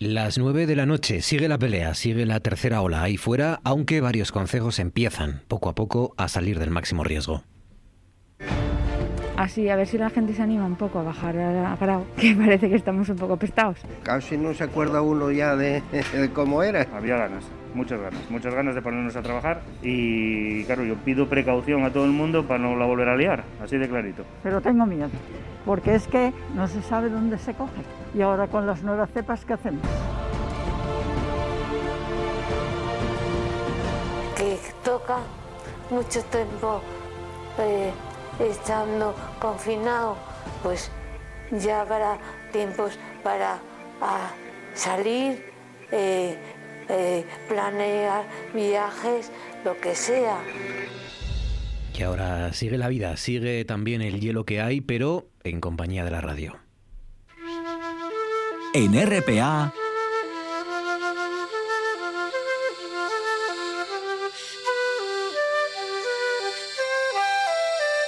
Las nueve de la noche sigue la pelea, sigue la tercera ola ahí fuera, aunque varios consejos empiezan poco a poco a salir del máximo riesgo. Así, a ver si la gente se anima un poco a bajar a grado, que parece que estamos un poco pestados. Casi no se acuerda uno ya de, de cómo era. Había ganas, muchas ganas, muchas ganas de ponernos a trabajar y claro, yo pido precaución a todo el mundo para no la volver a liar, así de clarito. Pero tengo miedo, porque es que no se sabe dónde se coge. Y ahora con las nuevas cepas, ¿qué hacemos? que toca mucho tiempo eh, estando confinado, pues ya habrá tiempos para a, salir, eh, eh, planear viajes, lo que sea. Y ahora sigue la vida, sigue también el hielo que hay, pero en compañía de la radio. En RPA,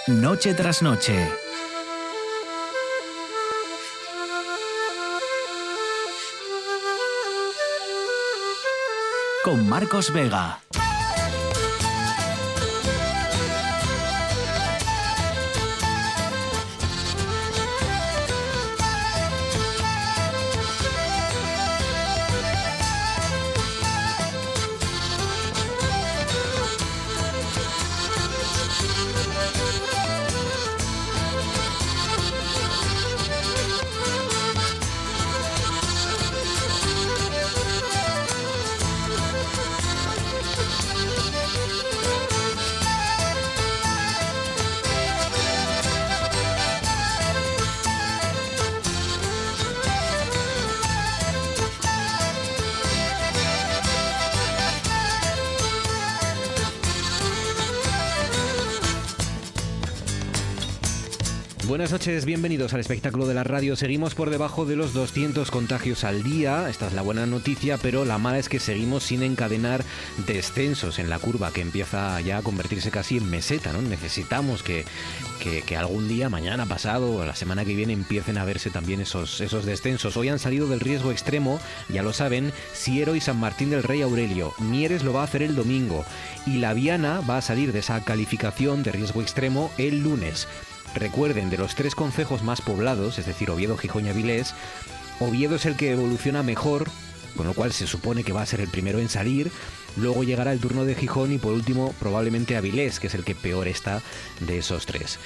noche tras noche. Con Marcos Vega. Buenas noches, bienvenidos al espectáculo de la radio. Seguimos por debajo de los 200 contagios al día. Esta es la buena noticia, pero la mala es que seguimos sin encadenar descensos en la curva que empieza ya a convertirse casi en meseta. ¿no? Necesitamos que, algún día, mañana pasado o la semana que viene, empiecen a verse también esos, esos descensos. Hoy han salido del riesgo extremo, ya lo saben, Siero y San Martín del Rey Aurelio. Mieres lo va a hacer el domingo y la Viana va a salir de esa calificación de riesgo extremo el lunes. Recuerden, de los tres concejos más poblados, es decir, Oviedo, Gijón y Avilés, Oviedo es el que evoluciona mejor, con lo cual se supone que va a ser el primero en salir. Luego llegará el turno de Gijón y por último probablemente Avilés, que es el que peor está de esos tres.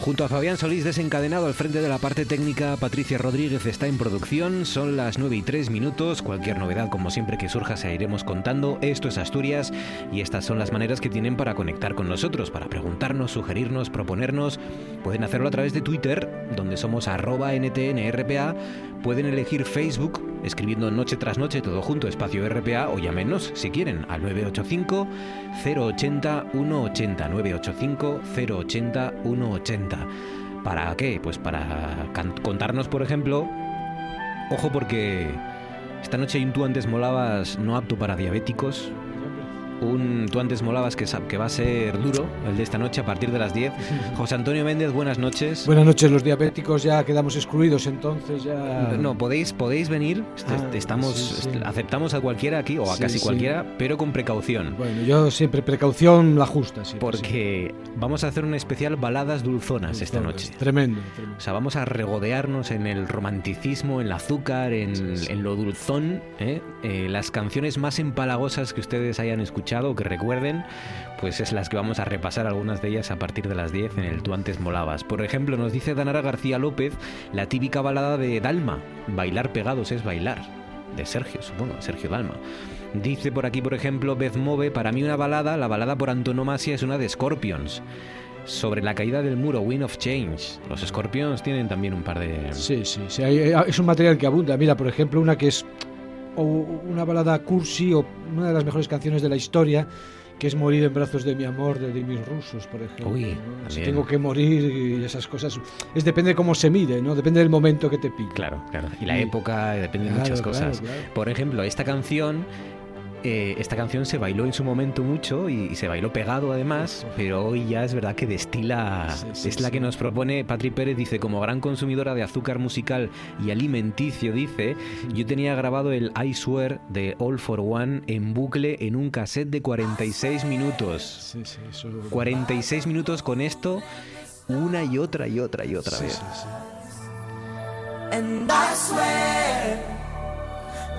Junto a Fabián Solís desencadenado al frente de la parte técnica, Patricia Rodríguez está en producción. Son las 9 y 3 minutos. Cualquier novedad, como siempre que surja, se iremos contando. Esto es Asturias y estas son las maneras que tienen para conectar con nosotros, para preguntarnos, sugerirnos, proponernos. Pueden hacerlo a través de Twitter, donde somos arroba ntnrpa. Pueden elegir Facebook escribiendo noche tras noche todo junto, espacio RPA o llámenos si quieren al 985 080 180 985 080 180. ¿Para qué? Pues para contarnos, por ejemplo, ojo porque esta noche hay tú antes molabas no apto para diabéticos. Un tú antes molabas que, que va a ser duro, el de esta noche a partir de las 10. José Antonio Méndez, buenas noches. Buenas noches, los diabéticos ya quedamos excluidos, entonces ya... No, podéis, podéis venir. Est- Ah, Estamos, sí, sí. aceptamos a cualquiera aquí o a Sí, casi cualquiera, pero con precaución. Bueno, yo siempre precaución la justa. Porque vamos a hacer un especial baladas dulzonas esta noche. Tremendo, tremendo. O sea, vamos a regodearnos en el romanticismo, en el azúcar, en, en lo dulzón. ¿eh? Eh, las canciones más empalagosas que ustedes hayan escuchado, que recuerden, pues es las que vamos a repasar algunas de ellas a partir de las 10 en el Tú antes molabas. Por ejemplo, nos dice Danara García López la típica balada de Dalma, Bailar pegados es bailar, de Sergio, supongo, Sergio Dalma. Dice por aquí, por ejemplo, Beth Move, para mí una balada, la balada por antonomasia es una de Scorpions. Sobre la caída del muro, Wind of Change. Los Scorpions tienen también un par de... Sí, sí, sí, es un material que abunda. Mira, por ejemplo, una que es o una balada cursi o una de las mejores canciones de la historia, que es Morir en brazos de mi amor de Dimis Rusos, por ejemplo. Uy, ¿no? Si tengo que morir y esas cosas. Es depende de cómo se mire, ¿no? Depende del momento que te pique. Claro, claro. Y la Y- época, depende de Claro, muchas claro, cosas. claro. Por ejemplo, esta canción eh, esta canción se bailó en su momento mucho y, y se bailó pegado además, pero hoy ya es verdad que destila, Sí, sí, es la sí. que nos propone Patri Pérez, dice, como gran consumidora de azúcar musical y alimenticio, dice, yo tenía grabado el I Swear de All for One en bucle en un cassette de 46 minutos. Sí, sí, eso... 46 minutos con esto, una y otra y otra y otra Sí, vez. sí, sí. And I swear,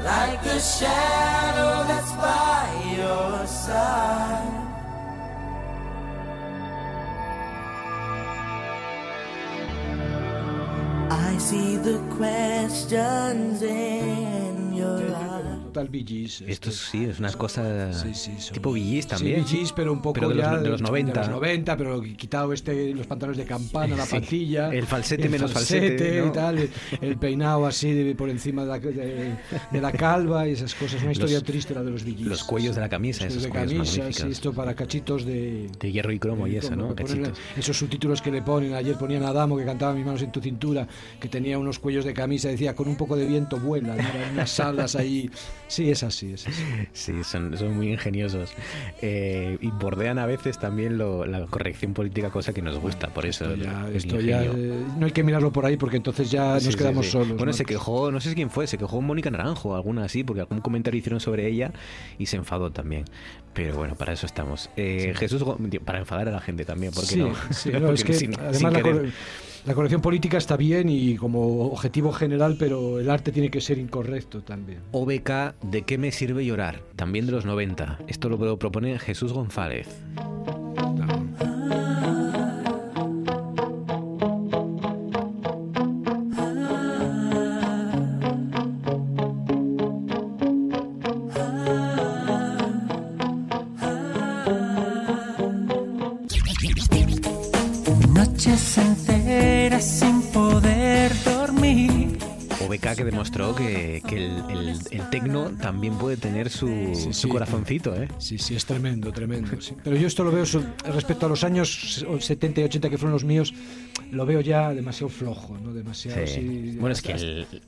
like the shadow that's by your side. I see the questions in your eyes. Total Gees, Esto este. sí, es unas cosas Sí, sí, son- tipo Gees también. Sí, pero un poco Pero de los- ya de los 90. De los 90, pero quitado este, los pantalones de campana, la Sí. patilla. El falsete el menos falsete, ¿no? y tal, el, el peinado así de- por encima de la, de, la calva y esas cosas. Una historia Los- triste la de los Gees. Los cuellos de la camisa, Los esos de magníficos. esto para cachitos de... De hierro y cromo y eso, ¿no? ponen esos subtítulos que le ponen. Ayer ponían a Adamo que cantaba Mis manos en tu cintura, que tenía unos cuellos de camisa, decía con un poco de viento vuela, ¿no? Unas alas ahí. Sí, es así, es así. Sí, son, son muy ingeniosos. Eh, y bordean a veces también lo- la corrección política, cosa que nos gusta, por eso Esto ya, el esto ya, ingenio. eh, no hay que mirarlo por ahí porque entonces ya Sí, nos quedamos sí. solos. Bueno, ¿no? se quejó, no sé quién fue, se quejó Mónica Naranjo, alguna así, porque algún comentario hicieron sobre ella y se enfadó también. Pero bueno, para eso estamos. Eh, Jesús, para enfadar a la gente también, porque Sí, no. sí, no, Porque es que sin- además sin la, la corrección política está bien y como objetivo general, pero el arte tiene que ser incorrecto también. OBK, ¿de qué me sirve llorar? También de los 90. Esto lo propone Jesús González. Que demostró que, que el, el, el tecno también puede tener su, Sí, su sí. corazoncito, ¿eh? Sí, sí, es tremendo, tremendo. sí. Pero yo esto lo veo respecto a los años 70 y 80 que fueron los míos, lo veo ya demasiado flojo, ¿no? Demasiado Sí. Bueno, es que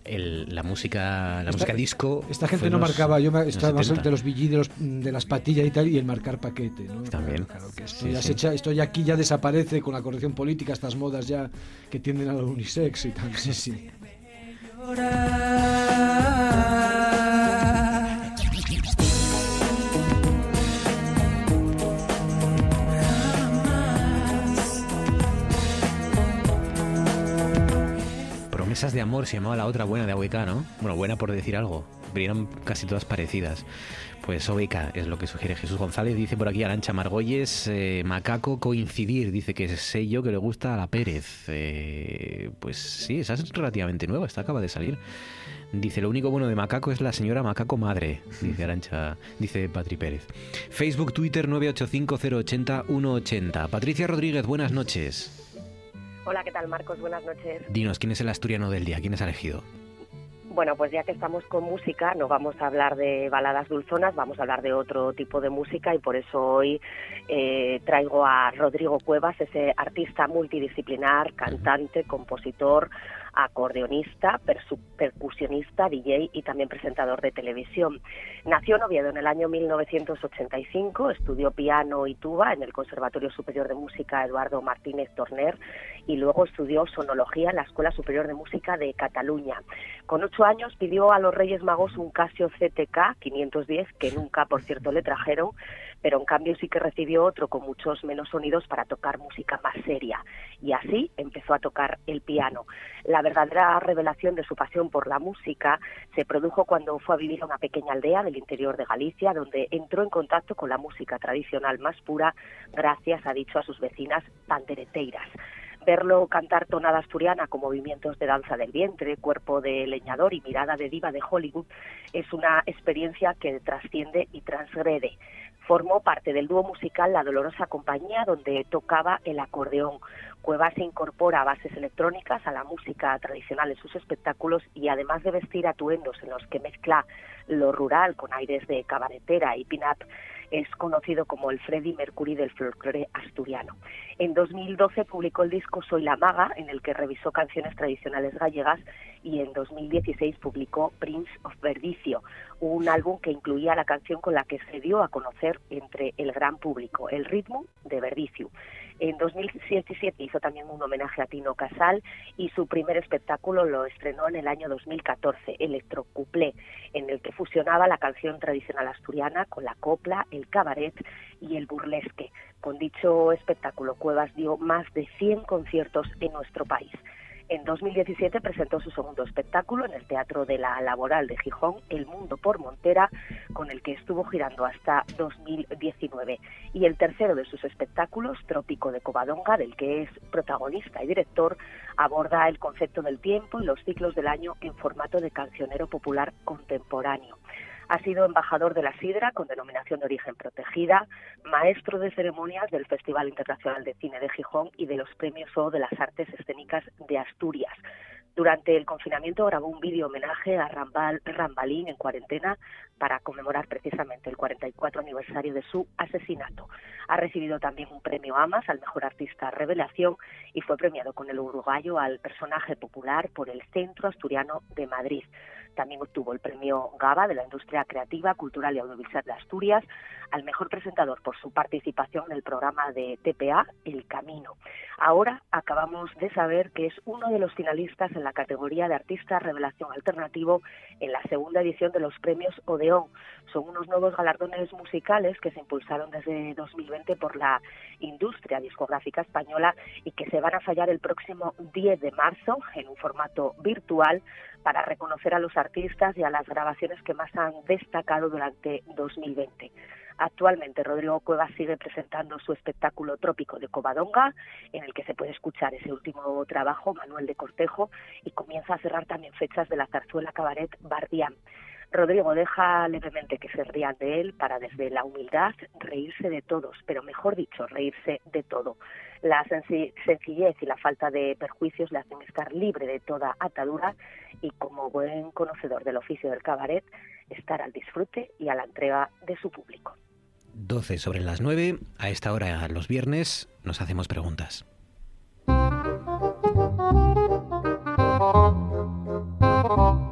el- la música la Esta- música disco. Esta gente no los- marcaba, yo estaba más 70. de los BG, de, los, de las patillas y tal, y el marcar paquete, ¿no? También. Claro, que esto, ya se echa- esto ya aquí ya desaparece con la corrección política, estas modas ya que tienden a lo unisex y tal, sí, sí. Promesas de amor se llamaba la otra buena de OBK, ¿no? Bueno, buena por decir algo. Eran casi todas parecidas. Pues OBK es lo que sugiere Jesús González. Dice por aquí Arancha Margolles, eh, Macaco coincidir. Dice que sé yo que le gusta a la Pérez. Eh, pues sí, esa es relativamente nueva, esta acaba de salir. Dice, lo único bueno de Macaco es la señora Macaco Madre, dice Arancha, dice Patri Pérez. Facebook, Twitter 985-080-180. Patricia Rodríguez, buenas noches. Hola, ¿qué tal Marcos? Buenas noches. Dinos, ¿quién es el asturiano del día? ¿Quién has elegido? Bueno, pues ya que estamos con música, no vamos a hablar de baladas dulzonas, vamos a hablar de otro tipo de música y por eso hoy eh, traigo a Rodrigo Cuevas, ese artista multidisciplinar, cantante, compositor, acordeonista, percusionista, DJ y también presentador de televisión. Nació en Oviedo en el año 1985, estudió piano y tuba en el Conservatorio Superior de Música Eduardo Martínez Torner y luego estudió sonología en la Escuela Superior de Música de Cataluña. Con ocho años pidió a los Reyes Magos un Casio CTK 510 que nunca, por cierto, le trajeron, pero en cambio sí que recibió otro con muchos menos sonidos para tocar música más seria. Y así empezó a tocar el piano. La verdadera revelación de su pasión por la música se produjo cuando fue a vivir a una pequeña aldea del interior de Galicia, donde entró en contacto con la música tradicional más pura, gracias, ha dicho, a sus vecinas pandereteiras verlo cantar tonada asturiana con movimientos de danza del vientre, cuerpo de leñador y mirada de diva de Hollywood es una experiencia que trasciende y transgrede. Formó parte del dúo musical La Dolorosa Compañía, donde tocaba el acordeón. Cuevas se incorpora bases electrónicas a la música tradicional en sus espectáculos y además de vestir atuendos en los que mezcla lo rural con aires de cabaretera y pin-up, es conocido como el Freddie Mercury del folclore asturiano. En 2012 publicó el disco Soy la Maga, en el que revisó canciones tradicionales gallegas, y en 2016 publicó Prince of Verdicio, un álbum que incluía la canción con la que se dio a conocer entre el gran público, el ritmo de Verdicio. En 2017 hizo también un homenaje a Tino Casal y su primer espectáculo lo estrenó en el año 2014, Electrocuplé, en el que fusionaba la canción tradicional asturiana con la copla, el cabaret y el burlesque. Con dicho espectáculo, Cuevas dio más de 100 conciertos en nuestro país. En 2017 presentó su segundo espectáculo en el Teatro de la Laboral de Gijón, El Mundo por Montera, con el que estuvo girando hasta 2019. Y el tercero de sus espectáculos, Trópico de Covadonga, del que es protagonista y director, aborda el concepto del tiempo y los ciclos del año en formato de cancionero popular contemporáneo. Ha sido embajador de la Sidra con denominación de origen protegida, maestro de ceremonias del Festival Internacional de Cine de Gijón y de los Premios O de las Artes Escénicas de Asturias. Durante el confinamiento grabó un vídeo homenaje a Rambal, Rambalín en cuarentena para conmemorar precisamente el 44 aniversario de su asesinato. Ha recibido también un premio AMAS al mejor artista revelación y fue premiado con el uruguayo al personaje popular por el Centro Asturiano de Madrid. También obtuvo el premio GABA de la Industria Creativa, Cultural y Audiovisual de Asturias al mejor presentador por su participación en el programa de TPA El Camino. Ahora acabamos de saber que es uno de los finalistas en la categoría de Artista Revelación Alternativo en la segunda edición de los premios Odeón. Son unos nuevos galardones musicales que se impulsaron desde 2020 por la industria discográfica española y que se van a fallar el próximo 10 de marzo en un formato virtual para reconocer a los artistas y a las grabaciones que más han destacado durante 2020. Actualmente Rodrigo Cuevas sigue presentando su espectáculo Trópico de Covadonga, en el que se puede escuchar ese último trabajo, Manuel de Cortejo, y comienza a cerrar también fechas de la zarzuela Cabaret Bardián. Rodrigo deja levemente que se rían de él para desde la humildad reírse de todos, pero mejor dicho, reírse de todo. La sencillez y la falta de perjuicios le hacen estar libre de toda atadura y como buen conocedor del oficio del cabaret, estar al disfrute y a la entrega de su público. 12 sobre las 9, a esta hora los viernes nos hacemos preguntas.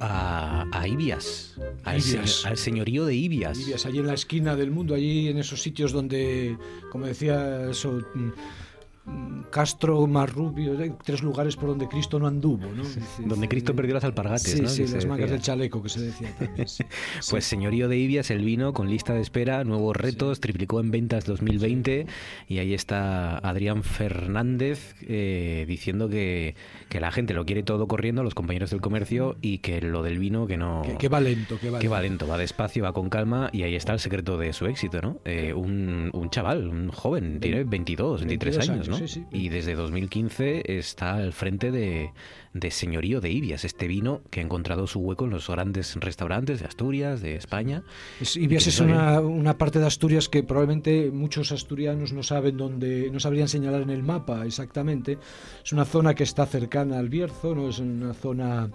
a, a Ibias, al, Ibias. se- al señorío de Ibias. Vivías allí en la esquina del mundo, allí en esos sitios donde, como decía eso, mm, Castro, Marrubio, tres lugares por donde Cristo no anduvo, ¿no? Dice- Donde Cristo perdió las alpargates, Sí, ¿no? sí, Que las mangas del chaleco que se decía también. sí. Pues señorío de Ibias, el vino con lista de espera, nuevos retos, triplicó en ventas 2020 y ahí está Adrián Fernández eh, diciendo que, que la gente lo quiere todo corriendo, los compañeros del comercio y que lo del vino que no... Que, que va lento, que va Que va lento, va despacio, va con calma y ahí está el secreto de su éxito, ¿no? Eh, un, un chaval, un joven, tiene 22, 23 22 años, ¿no? Años, sí, sí. Y desde 2015 está al frente de, de Señorío de Ibias, este vino que ha encontrado su hueco en los grandes restaurantes de Asturias, de España. Ibias es una, una parte de Asturias que probablemente muchos asturianos no saben dónde, no sabrían señalar en el mapa exactamente. Es una zona que está cercana al Bierzo, no es una zona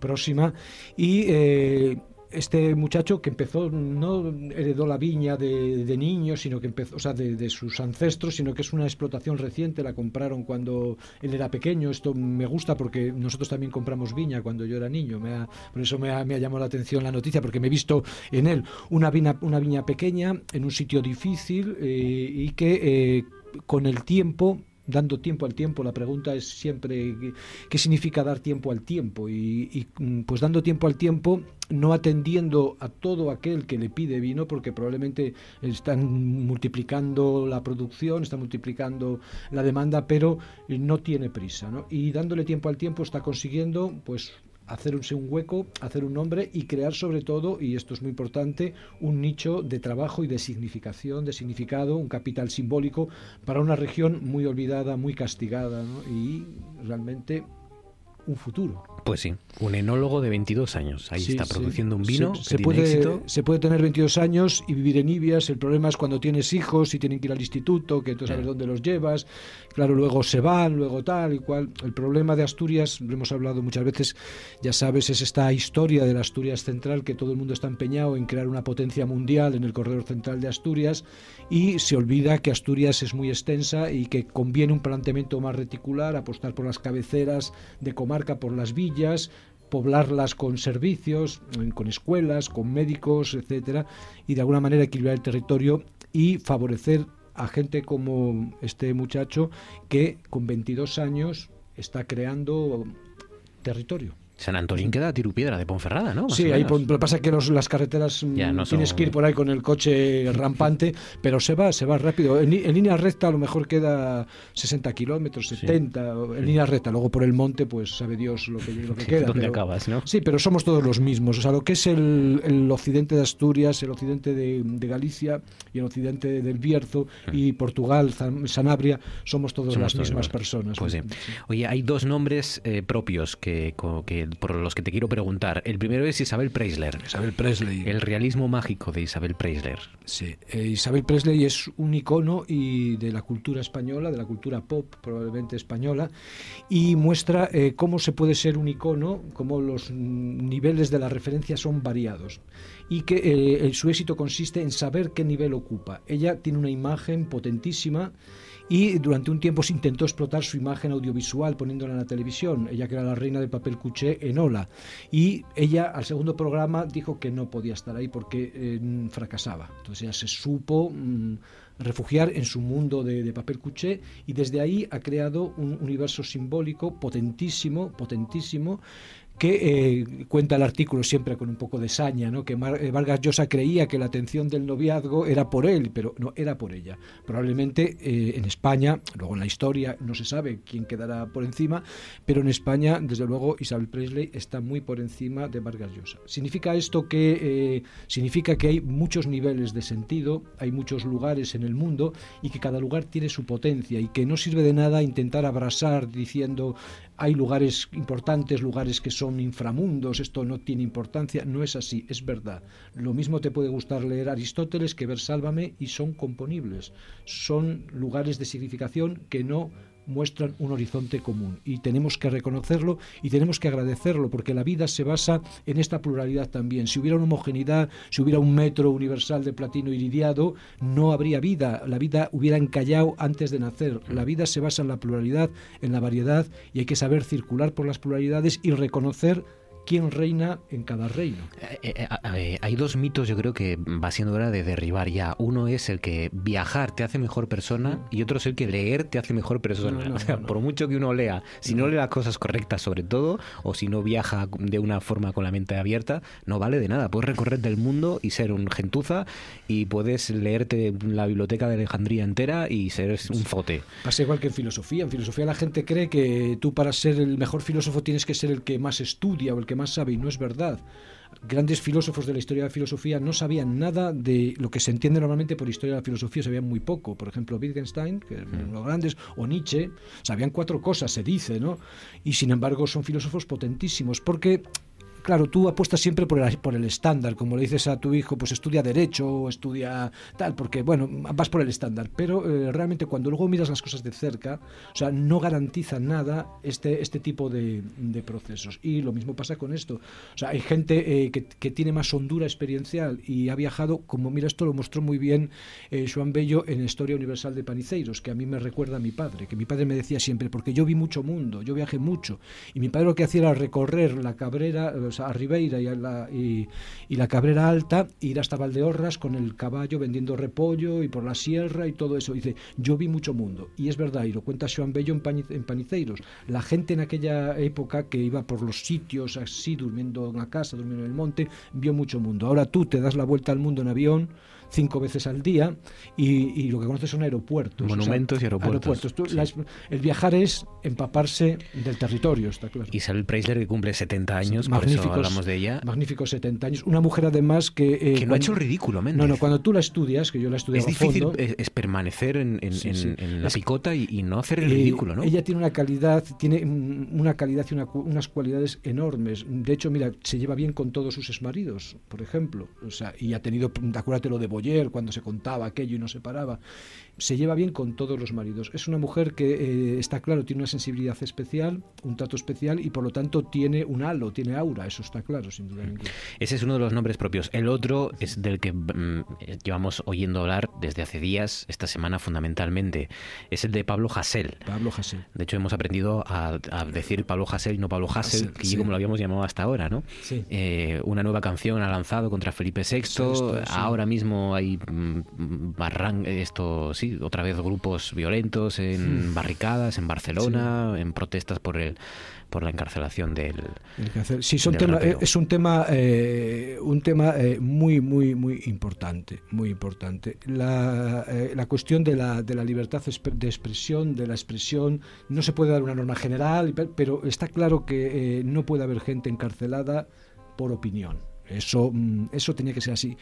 próxima y eh, este muchacho que empezó no heredó la viña de, de niño, sino que empezó, o sea, de, de sus ancestros, sino que es una explotación reciente. La compraron cuando él era pequeño. Esto me gusta porque nosotros también compramos viña cuando yo era niño. Me ha- por eso me ha, me llamado la atención la noticia, porque me he visto en él una viña, una viña pequeña en un sitio difícil eh, y que eh, con el tiempo dando tiempo al tiempo. La pregunta es siempre qué, significa dar tiempo al tiempo y, y, mm, pues dando tiempo al tiempo no atendiendo a todo aquel que le pide vino porque probablemente están multiplicando la producción, están multiplicando la demanda, pero eh, no tiene prisa, ¿no? Y dándole tiempo al tiempo está consiguiendo pues hacerse un hueco, hacer un nombre y crear sobre todo, y esto es muy importante, un nicho de trabajo y de significación, de significado, un capital simbólico para una región muy olvidada, muy castigada, ¿no? y realmente un futuro. Pues sí, un enólogo de 22 años. Ahí Sí, está sí. produciendo un vino Se, que se tiene puede, éxito. se puede tener 22 años y vivir en Ibias. El problema es cuando tienes hijos y tienen que ir al instituto, que tú sabes dónde los llevas. Claro, luego se van, luego tal y cual. El problema de Asturias, lo hemos hablado muchas veces, ya sabes, es esta historia de la Asturias central, que todo el mundo está empeñado en crear una potencia mundial en el corredor central de Asturias y se olvida que Asturias es muy extensa y que conviene un planteamiento más reticular, apostar por las cabeceras de por las villas, poblarlas con servicios, eh, con escuelas, con médicos, etcétera, y de alguna manera equilibrar el territorio y favorecer a gente como este muchacho que con 22 años está creando territorio. San Antonín queda a tirupiedra de Ponferrada, ¿no? Más Sí, ahí lo que pasa es que los- las carreteras mm, Ya, no tienes que ir por ahí con el coche rampante, pero se va, se va rápido. En, línea recta a lo mejor queda 60 kilómetros, 70, o en línea recta. Luego por el monte, pues sabe Dios lo que, lo que Sí, queda. ¿dónde pero- acabas, no? Sí, pero somos todos los mismos. O sea, lo que es el, el occidente de Asturias, el occidente de, de Galicia y el occidente del Bierzo y Portugal, Zan- Sanabria, somos todos Somos las todos mismas personas. Pues sí. Oye, hay dos nombres eh, propios que por los que te quiero preguntar. El primero es Isabel Preisler. Isabel Presley. El realismo mágico de Isabel Preisler. Sí, eh, Isabel Presley es un icono y de la cultura española, de la cultura pop probablemente española, y muestra eh, cómo se puede ser un icono, cómo los niveles de la referencia son variados y que eh, el- su éxito consiste en saber qué nivel ocupa. Ella tiene una imagen potentísima y durante un tiempo se intentó explotar su imagen audiovisual poniéndola en la televisión, ella que era la reina del papel cuché en Ola. Y ella al segundo programa dijo que no podía estar ahí porque eh, fracasaba. Entonces ella se supo mm, refugiar en su mundo de, de papel cuché y desde ahí ha creado un universo simbólico potentísimo, potentísimo que eh, cuenta el artículo siempre con un poco de saña, ¿no? que eh, Vargas Llosa creía que la atención del noviazgo era por él, pero no era por ella. Probablemente eh, en España, luego en la historia no se sabe quién quedará por encima, pero en España, desde luego, Isabel Presley está muy por encima de Vargas Llosa. ¿Significa esto que significa que hay muchos niveles de sentido, hay muchos lugares en el mundo y que cada lugar tiene su potencia y que no sirve de nada intentar abrasar diciendo hay lugares importantes, lugares que son inframundos, esto no tiene importancia, no es así, es verdad. Lo mismo te puede gustar leer Aristóteles que ver Sálvame y son componibles, son lugares de significación que no muestran un horizonte común y tenemos que reconocerlo y tenemos que agradecerlo porque la vida se basa en esta pluralidad también. Si hubiera una homogeneidad, si hubiera un metro universal de platino iridiado, no habría vida. La vida hubiera encallado antes de nacer. La vida se basa en la pluralidad, en la variedad y hay que saber circular por las pluralidades y reconocer quién reina en cada reino. Eh, eh, eh, hay dos mitos yo creo que va siendo hora de derribar ya. Uno es el que viajar te hace mejor persona y otro es el que leer te hace mejor persona. No, no, o sea, no. por mucho que uno lea, si no lee las cosas correctas sobre todo, o si no viaja de una forma con la mente abierta, no vale de nada. Puedes recorrer del mundo y ser un gentuza y puedes leerte la biblioteca de Alejandría entera y ser un fote. Pasa igual que en filosofía. En filosofía la gente cree que tú para ser el mejor filósofo tienes que ser el que más estudia o el que más sabe y no es verdad. Grandes filósofos de la historia de la filosofía no sabían nada de lo que se entiende normalmente por historia de la filosofía, sabían muy poco. Por ejemplo, Wittgenstein, que es uno de los grandes, o Nietzsche, sabían cuatro cosas, se dice, ¿no? Y sin embargo son filósofos potentísimos, porque claro, tú apuestas siempre por el, por el estándar, como le dices a tu hijo, pues estudia derecho estudia tal, porque bueno, vas por el estándar, pero eh, realmente cuando luego miras las cosas de cerca, o sea, no garantiza nada este, este tipo de, procesos. Y lo mismo pasa con esto. O sea, hay gente eh, que, que tiene más hondura experiencial y ha viajado, como mira, esto lo mostró muy bien eh, Joan Bello en Historia Universal de Paniceiros, que a mí me recuerda a mi padre, que mi padre me decía siempre, porque yo vi mucho mundo, yo viajé mucho, y mi padre lo que hacía era recorrer la Cabrera, a Ribeira y, la, Cabrera Alta, ir hasta Valdeorras con el caballo vendiendo repollo y por la sierra y todo eso. dice, yo vi mucho mundo. Y es verdad, y lo cuenta Joan Bello en Paniceiros. La gente en aquella época que iba por los sitios así, durmiendo en la casa, durmiendo en el monte, vio mucho mundo. Ahora tú te das la vuelta al mundo en avión, cinco veces al día y, y lo que conoces son aeropuertos. Monumentos o sea, y aeropuertos. Tú, Sí. la es- el viajar es empaparse del territorio, está claro. Isabel Preisler, que cumple 70 años, por eso hablamos de ella. Magníficos 70 años. Una mujer además que... eh, Que no ha hecho el ridículo, Méndez. No, no, cuando tú la estudias, que yo la he estudiado Es a difícil fondo, es, es permanecer en, en- Sí, en- sí. en la Es- picota y, y no hacer el Eh, ridículo, ¿no? Ella tiene una calidad, tiene una calidad y una unas cualidades enormes. De hecho, mira, se lleva bien con todos sus exmaridos, por ejemplo. O sea, y ha tenido, acuérdate lo de Boyer, cuando se contaba aquello y no se paraba. Se lleva bien con todos los maridos. Es una mujer que eh, está claro, tiene una sensibilidad especial, un trato especial y por lo tanto tiene un halo, tiene aura, eso está claro, sin duda ninguna. Ese es uno de los nombres propios. El otro es del que mm, llevamos oyendo hablar desde hace días, esta semana fundamentalmente. Es el de Pablo Hasél. Pablo Hasél. De hecho, hemos aprendido a, a decir Pablo Hasél y no Pablo Hasél, que sí. como lo habíamos llamado hasta ahora, ¿no? Sí. Eh, una nueva canción ha lanzado contra Felipe VI. Sexto, sí. Ahora mismo hay mm, barran esto, sí, otra vez grupos violentos en Hmm. barricadas en Barcelona, en protestas por el por la encarcelación del. Sí, son del tema- es un tema, eh, un tema eh, muy, muy, muy importante, muy importante. La, eh, la cuestión de la, de la libertad de expresión, de la expresión, no se puede dar una norma general, pe- pero está claro que eh, no puede haber gente encarcelada por opinión. Eso, mm, eso tenía que ser así.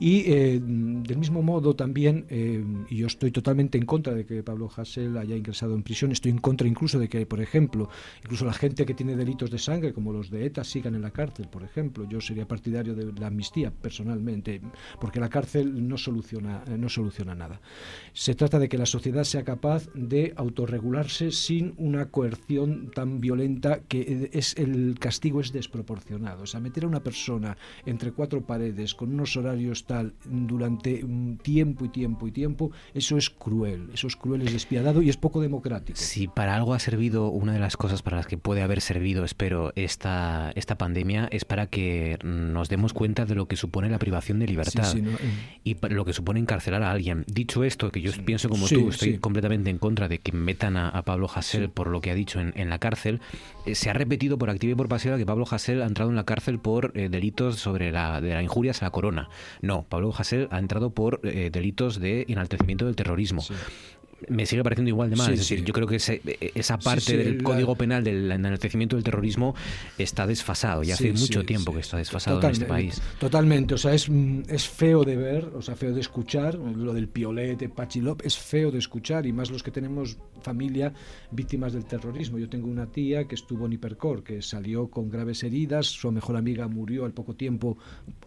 Y eh, del mismo modo también, eh, y yo estoy totalmente en contra de que Pablo Hasél haya ingresado en prisión, estoy en contra incluso de que, por ejemplo, incluso la gente que tiene delitos de sangre, como los de ETA, sigan en la cárcel, por ejemplo. Yo sería partidario de la amnistía, personalmente, porque la cárcel no soluciona, eh, no soluciona nada. Se trata de que la sociedad sea capaz de autorregularse sin una coerción tan violenta que es el castigo es desproporcionado. O sea, meter a una persona entre cuatro paredes con unos horarios tal durante tiempo y tiempo y tiempo, eso es cruel, eso es cruel, es despiadado y es poco democrático. Si para algo ha servido, una de las cosas para las que puede haber servido, espero, esta, esta pandemia es para que nos demos cuenta de lo que supone la privación de libertad Sí, sí, no, eh, y lo que supone encarcelar a alguien. Dicho esto, que yo pienso como tú, estoy completamente en contra de que metan a, a Pablo Hasél por lo que ha dicho en, en la cárcel, eh, se ha repetido por activa y por pasiva que Pablo Hasél ha entrado en la cárcel por eh, delitos sobre la, de la injurias a la corona. No, Pablo Hasél ha entrado por eh, delitos de enaltecimiento del terrorismo. Me sigue pareciendo igual de mal. Sí, es decir, sí. yo creo que ese- eh, esa Sí, parte sí, del la- Código Penal del enaltecimiento del terrorismo está desfasado. Y hace mucho tiempo que está desfasado en este Totalmente, país. Totalmente, o sea, es, es feo de ver, o sea, feo de escuchar, lo del piolete, Pachilop, es feo de escuchar, y más los que tenemos familia víctimas del terrorismo. Yo tengo una tía que estuvo en Hipercor, que salió con graves heridas, su mejor amiga murió al poco tiempo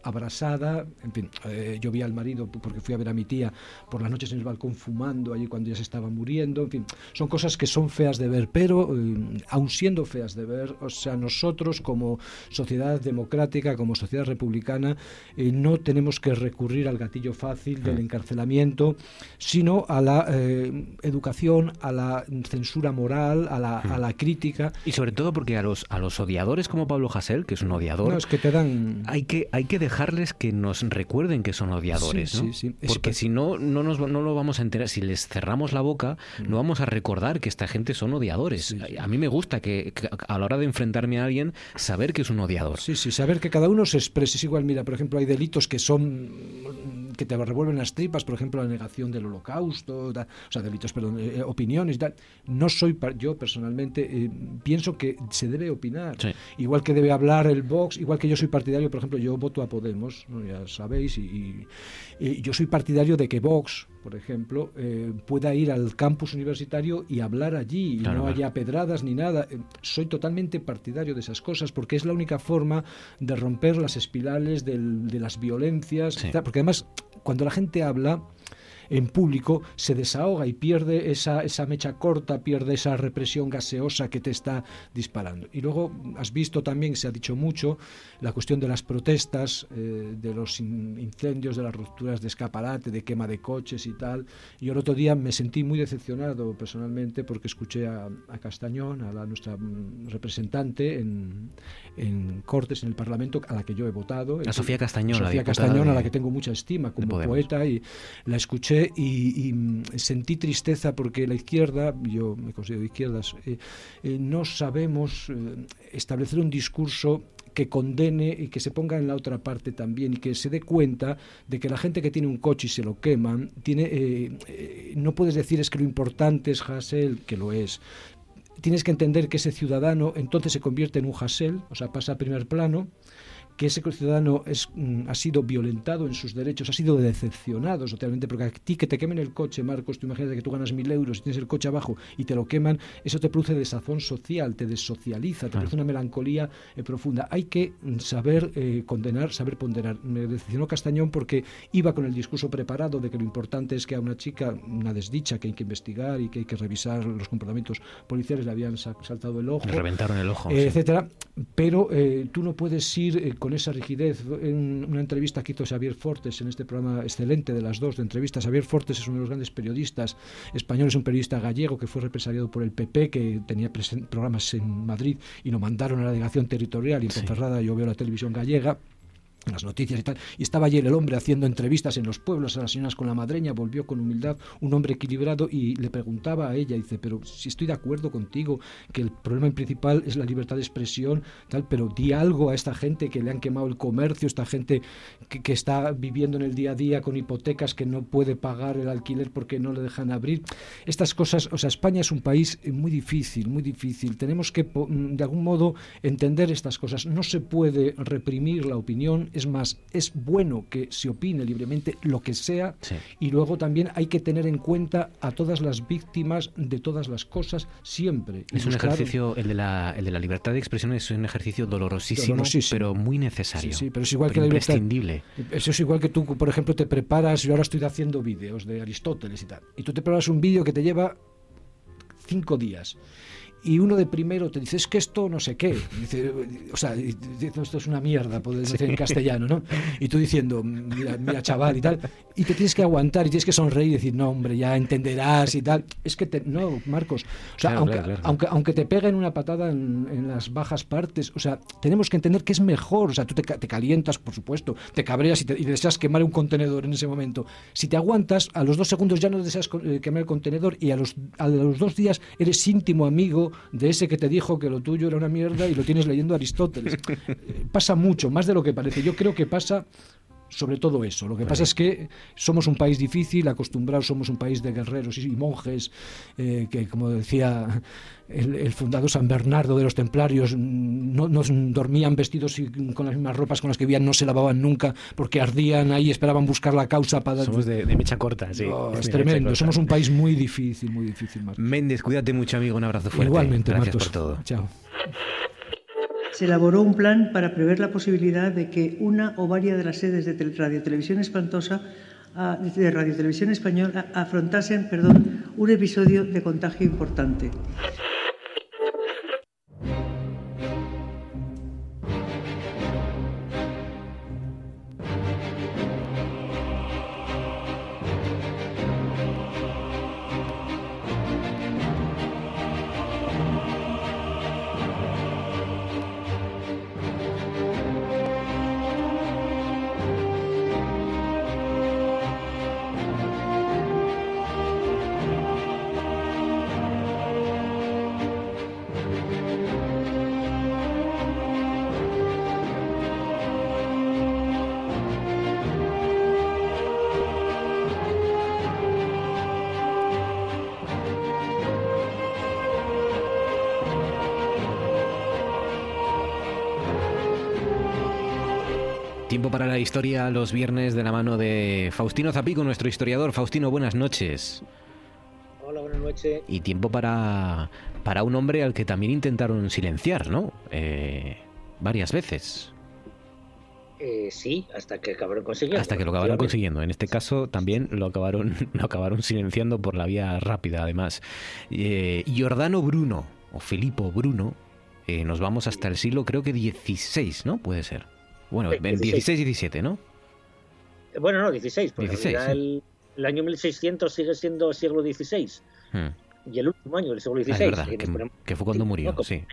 abrasada, en fin, eh, yo vi al marido porque fui a ver a mi tía por las noches en el balcón fumando allí cuando ya se estaba muriendo, en fin, son cosas que son feas de ver, pero eh, aun siendo feas de ver, o sea, nosotros como sociedad democrática, como sociedad republicana, eh, no tenemos que recurrir al gatillo fácil del encarcelamiento, sino a la eh, educación, a la censura moral, a la, a la crítica. Y sobre todo porque a los, a los odiadores como Pablo Hasél, que es un odiador, No, es que te dan... hay que, hay que dejarles que nos recuerden que son odiadores, Sí, ¿no? sí, sí. Es Porque si no, no, nos, no lo vamos a enterar. Si les cerramos la boca, Mm. no vamos a recordar que esta gente son odiadores. A mí me gusta que, que a la hora de enfrentarme a alguien, saber que es un odiador. Sí, sí, saber que cada uno se exprese. Es igual, mira, por ejemplo, hay delitos que son que te revuelven las tripas, por ejemplo, la negación del holocausto, da- o sea, delitos, perdón, eh, opiniones y tal. No soy, yo personalmente eh, pienso que se debe opinar. Sí. Igual que debe hablar el Vox, igual que yo soy partidario, por ejemplo, yo voto a Podemos, ¿no? ya sabéis, y, y- y yo soy partidario de que Vox, por ejemplo, eh, pueda ir al campus universitario y hablar allí, y Claro, no haya pedradas ni nada. Eh, Soy totalmente partidario de esas cosas porque es la única forma de romper las espirales del- de las violencias, Sí. porque además cuando la gente habla en público se desahoga y pierde esa, esa mecha corta, pierde esa represión gaseosa que te está disparando. Y luego has visto también, se ha dicho mucho, la cuestión de las protestas, eh, de los in- incendios, de las rupturas de escaparate, de quema de coches y tal. Y yo el otro día me sentí muy decepcionado personalmente porque escuché a, a Castañón, a la, nuestra mm, representante en, en Cortes, en el Parlamento, a la que yo he votado. A Sofía Castañón, la Sofía Castañón, a la que tengo mucha estima como poeta y la escuché y, mm, sentí tristeza porque la izquierda, yo me considero de izquierdas, eh, eh, no sabemos eh, establecer un discurso que condene y que se ponga en la otra parte también y que se dé cuenta de que la gente que tiene un coche y se lo queman, tiene, eh, no puedes decir es que lo importante es Hassel, que lo es. Tienes que entender que ese ciudadano entonces se convierte en un Hassel, o sea, pasa a primer plano, que ese ciudadano es, mm, ha sido violentado en sus derechos, ha sido decepcionado socialmente, porque a ti que te quemen el coche, Marcos, tú imagínate que tú ganas mil euros y tienes el coche abajo y te lo queman, eso te produce desazón social, te desocializa, te produce una melancolía eh, profunda. Hay que mm, saber eh, condenar, saber ponderar. Me decepcionó Castañón porque iba con el discurso preparado de que lo importante es que a una chica, una desdicha que hay que investigar y que hay que revisar los comportamientos policiales, le habían sa- saltado el ojo. Le reventaron el ojo, eh, sí. etcétera. Pero tú no puedes ir con esa rigidez. En una entrevista que hizo Xavier Fortes en este programa excelente de las dos de entrevistas, Xavier Fortes es uno de los grandes periodistas españoles, un periodista gallego que fue represaliado por el PP, que tenía programas en Madrid y lo mandaron a la delegación territorial y en Ponferrada yo veo la televisión gallega las noticias y tal, y estaba ayer el hombre haciendo entrevistas en los pueblos a las señoras con la madreña, volvió con humildad, un hombre equilibrado y le preguntaba a ella, dice, pero si estoy de acuerdo contigo, que el problema principal es la libertad de expresión, tal, pero di algo a esta gente que le han quemado el comercio, esta gente que, que está viviendo en el día a día con hipotecas, que no puede pagar el alquiler porque no le dejan abrir. Estas cosas, o sea, España es un país eh, muy difícil, muy difícil. Tenemos que, mm, de algún modo, entender estas cosas. No se puede reprimir la opinión, es más, es bueno que se opine libremente lo que sea y luego también hay que tener en cuenta a todas las víctimas de todas las cosas siempre. Es un ejercicio, el de, la, el de la libertad de expresión es un ejercicio dolorosísimo, Dolorosísimo. pero muy necesario. Sí, sí, pero es igual que la libertad. imprescindible. Eso es igual que tú, por ejemplo, te preparas, yo ahora estoy haciendo vídeos de Aristóteles y tal, y tú te preparas un vídeo que te lleva cinco días. Y uno de primero te dice, es que esto no sé qué. Dice, o sea, esto es una mierda, puedes decir en castellano, ¿no? Y tú diciendo, mira, mira, chaval y tal. Y te tienes que aguantar y tienes que sonreír y decir, no, hombre, ya entenderás y tal. Es que, te, no, Marcos, o sea, Claro, aunque, claro, claro. aunque, aunque te peguen una patada en, en las bajas partes, o sea, tenemos que entender que es mejor. O sea, tú te, te calientas, por supuesto, te cabreas y, te- y deseas quemar un contenedor en ese momento. Si te aguantas, a los dos segundos ya no deseas eh, quemar el contenedor y a los, a los dos días eres íntimo amigo de ese que te dijo que lo tuyo era una mierda y lo tienes leyendo Aristóteles. Eh, pasa mucho, más de lo que parece. Yo creo que pasa sobre todo eso. Lo que pasa es que somos un país difícil, acostumbrados, somos un país de guerreros y, monjes, eh, que como decía el, el fundador San Bernardo de los Templarios, mm, no, no dormían vestidos y con las mismas ropas con las que vivían, no se lavaban nunca porque ardían ahí, esperaban buscar la causa para... Somos de, de mecha corta, sí. Oh, es tremendo, corta. somos un país muy difícil, muy difícil. Marcos. Méndez, cuídate mucho, amigo. Un abrazo fuerte. Igualmente, Gracias Marcos. por todo. Chao. Se elaboró un plan para prever la posibilidad de que una o varias de las sedes de Radio Televisión Espantosa ah, de Española afrontasen perdón, un episodio de contagio importante. La historia los viernes de la mano de Faustino Zapico, nuestro historiador. Faustino, buenas noches. Hola, buenas noches. Y tiempo para, para un hombre al que también intentaron silenciar, ¿no? Eh, varias veces. Eh, sí, hasta que acabaron consiguiendo. Hasta que lo acabaron consiguiendo. En este caso también lo acabaron, lo acabaron silenciando por la vía rápida, además. Eh, Giordano Bruno, o Filippo Bruno, eh, nos vamos hasta el siglo, creo que 16, ¿no? Puede ser. Bueno, Sí, en 16 y 17, ¿no? Bueno, no, 16, porque 16, ya sí. el, el año 1600 sigue siendo siglo XVI Hmm. y el último año del siglo XVI. Ah, es verdad, que, que fue cuando murió, ¿no? Sí.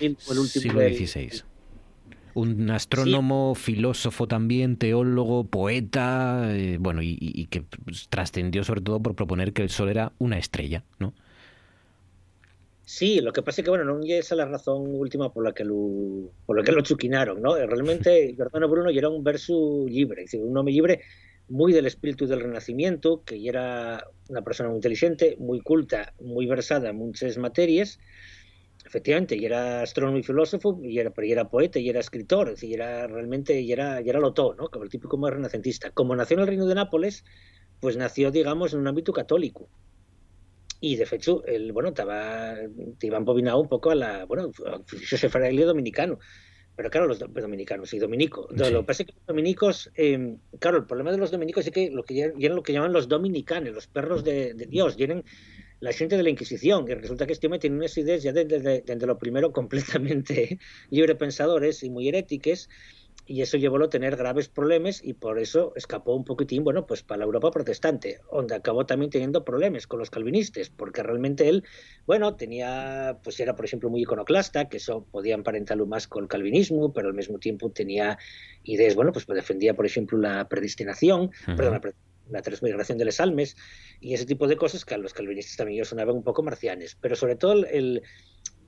el último Siglo del- XVI. Un astrónomo, filósofo también, teólogo, poeta, eh, bueno, y, y- que trascendió sobre todo por proponer que el Sol era una estrella, ¿no? Sí, lo que pasa es que, bueno, non é esa a razón última pola que lo, que lo chuquinaron, ¿no? Realmente, Giordano Bruno era un verso libre, es decir, un nome libre muy del espíritu del Renacimiento, que era una persona muy inteligente, muy culta, muy versada en muchas materias, efectivamente, y era astrónomo y filósofo, y era, pero y era poeta y era escritor, es decir, era realmente, y era, y era lo todo, ¿no? Como el típico más renacentista. Como nació en el Reino de Nápoles, pues nació, digamos, en un ámbito católico. Y de hecho, el, bueno, estaba, te iba embobinado un poco a la, bueno, se fraile dominicano. Pero claro, los do- dominicanos y dominico. Sí. Lo que pasa es que los dominicos, eh, claro, el problema de los dominicos es que lo que lo que llaman los dominicanos, los perros de, de Dios, tienen la gente de la Inquisición, que resulta que este hombre tiene unas ideas ya desde, desde- desde lo primero completamente librepensadores y muy heréticas, y eso llevó a tener graves problemas y por eso escapó un poquitín, bueno, pues para la Europa protestante, donde acabó también teniendo problemas con los calvinistas, porque realmente él, bueno, tenía, pues era por ejemplo muy iconoclasta, que eso podía emparentarlo más con el calvinismo, pero al mismo tiempo tenía ideas, bueno, pues defendía por ejemplo la predestinación, Ujú. perdón, la, pre- la transmigración de las almas y ese tipo de cosas que a los calvinistas también ellos sonaban un poco marcianes, pero sobre todo el-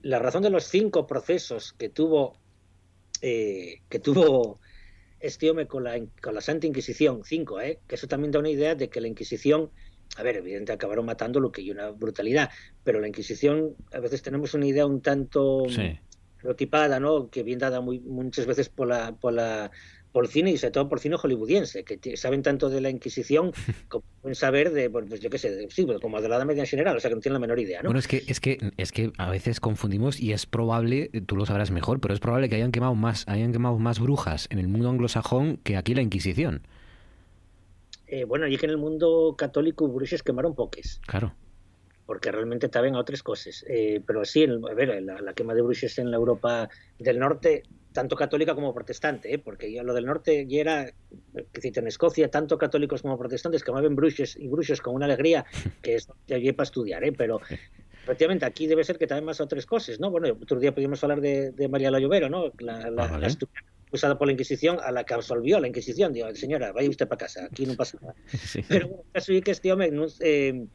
la razón de los cinco procesos que tuvo eh, que tuvo este hombre con la, con la Santa Inquisición, cinco, ¿eh? que eso también da una idea de que la Inquisición, a ver, evidentemente acabaron matando lo que hay una brutalidad, pero la Inquisición, a veces tenemos una idea un tanto Sí. ¿no? que bien dada muy, muchas veces por la, por la por el cine y sobre todo por cine hollywoodiense, que saben tanto de la Inquisición como pueden saber de, pues yo qué sé, de- sí, como de la Edad Media en general, o sea que no tienen la menor idea, ¿no? Bueno, es que, es que es que a veces confundimos y es probable, tú lo sabrás mejor, pero es probable que hayan quemado más, hayan quemado más brujas en el mundo anglosajón que aquí la Inquisición. Eh, bueno, y que en el mundo católico bruxes quemaron poques. Claro. porque realmente estaban a otras cosas. Eh, pero sí, en- a ver, la, la quema de bruxes en la Europa del Norte, tanto católica como protestante, ¿eh? porque ya lo del norte ya era, que en Escocia, tanto católicos como protestantes quemaban bruxes y bruxes con una alegría que es ya para estudiar, ¿eh? pero efectivamente aquí debe ser que también más otras cosas, ¿no? Bueno, otro día podíamos hablar de, de María la Llovero, ¿no? La, la, Ah, la usada por la Inquisición, a la que absolvió la Inquisición. Digo, señora, vaya usted para casa, aquí no pasa nada. Sí. Pero bueno, el caso es que este hombre, no, eh,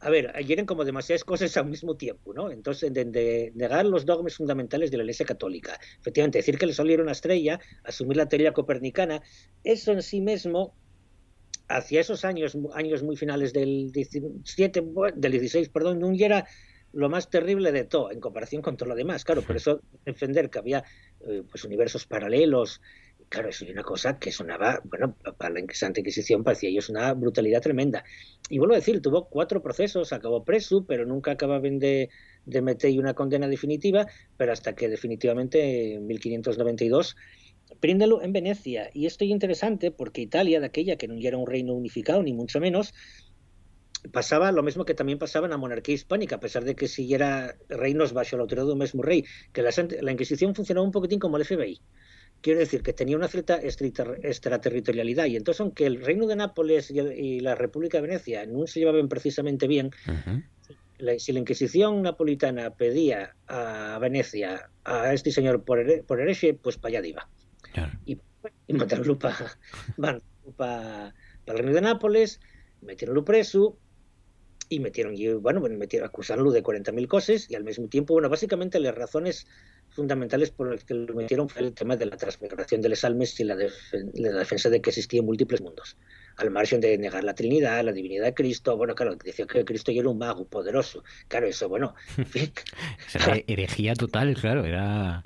a ver, eran como demasiadas cosas al mismo tiempo, ¿no? Entonces, de, de negar los dogmas fundamentales de la Iglesia Católica, efectivamente, decir que el Sol era una estrella, asumir la teoría copernicana, eso en sí mismo, hacia esos años, años muy finales del 17, bu- del 16, perdón, no era lo más terrible de todo en comparación con todo lo demás. Claro, por eso defender que había eh, pues universos paralelos, claro, eso es una cosa que sonaba, bueno, para la Santa Inquisición parecía ellos una brutalidad tremenda. Y vuelvo a decir, tuvo cuatro procesos, acabó preso, pero nunca acababan de, de meter una condena definitiva, pero hasta que definitivamente en 1592 príndelo en Venecia. Y esto es interesante porque Italia, de aquella que no era un reino unificado, ni mucho menos, pasaba lo mismo que también pasaba en la monarquía hispánica, a pesar de que siguiera reinos bajo la autoridad de un mismo rey, que la, la Inquisición funcionaba un poquitín como el FBI. Quiero decir que tenía una cierta extraterritorialidad y entonces aunque el reino de Nápoles y, el, y la República de Venecia no se llevaban precisamente bien, Uh -huh. la, si la Inquisición napolitana pedía a Venecia a este señor por, here, por hereje, pues para allá iba. Claro. Y, y mandaronlo para pa, pa el reino de Nápoles, metieronlo preso y metieron, y, bueno, metieron, acusándolo de 40.000 cosas y al mismo tiempo, bueno, básicamente las razones fundamentales por las que lo metieron fue el tema de la transmigración de las almas y la, def la defensa de que existían múltiples mundos, al margen de negar la Trinidad, la divinidad de Cristo, bueno, claro, decía que Cristo ya era un mago poderoso, claro, eso, bueno, era herejía total, claro, era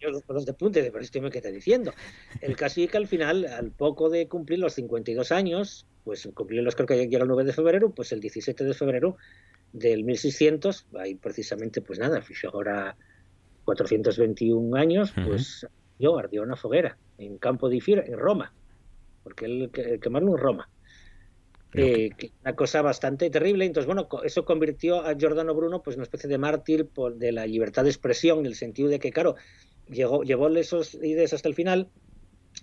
los de punta de este que está diciendo. El caso es que al final, al poco de cumplir los 52 años, pues cumplirlos creo que era el 9 de febrero, pues el 17 de febrero del 1600, ahí precisamente, pues nada, fijo ahora 421 años, pues uh -huh. yo ardió una foguera en Campo di Fiera, en Roma, porque él que, quemarlo en Roma. Eh, que una cosa bastante terrible. Entonces, bueno, eso convirtió a Giordano Bruno pues, en una especie de mártir por, de la libertad de expresión, en el sentido de que, claro, llegó, llevó esos ideas hasta el final.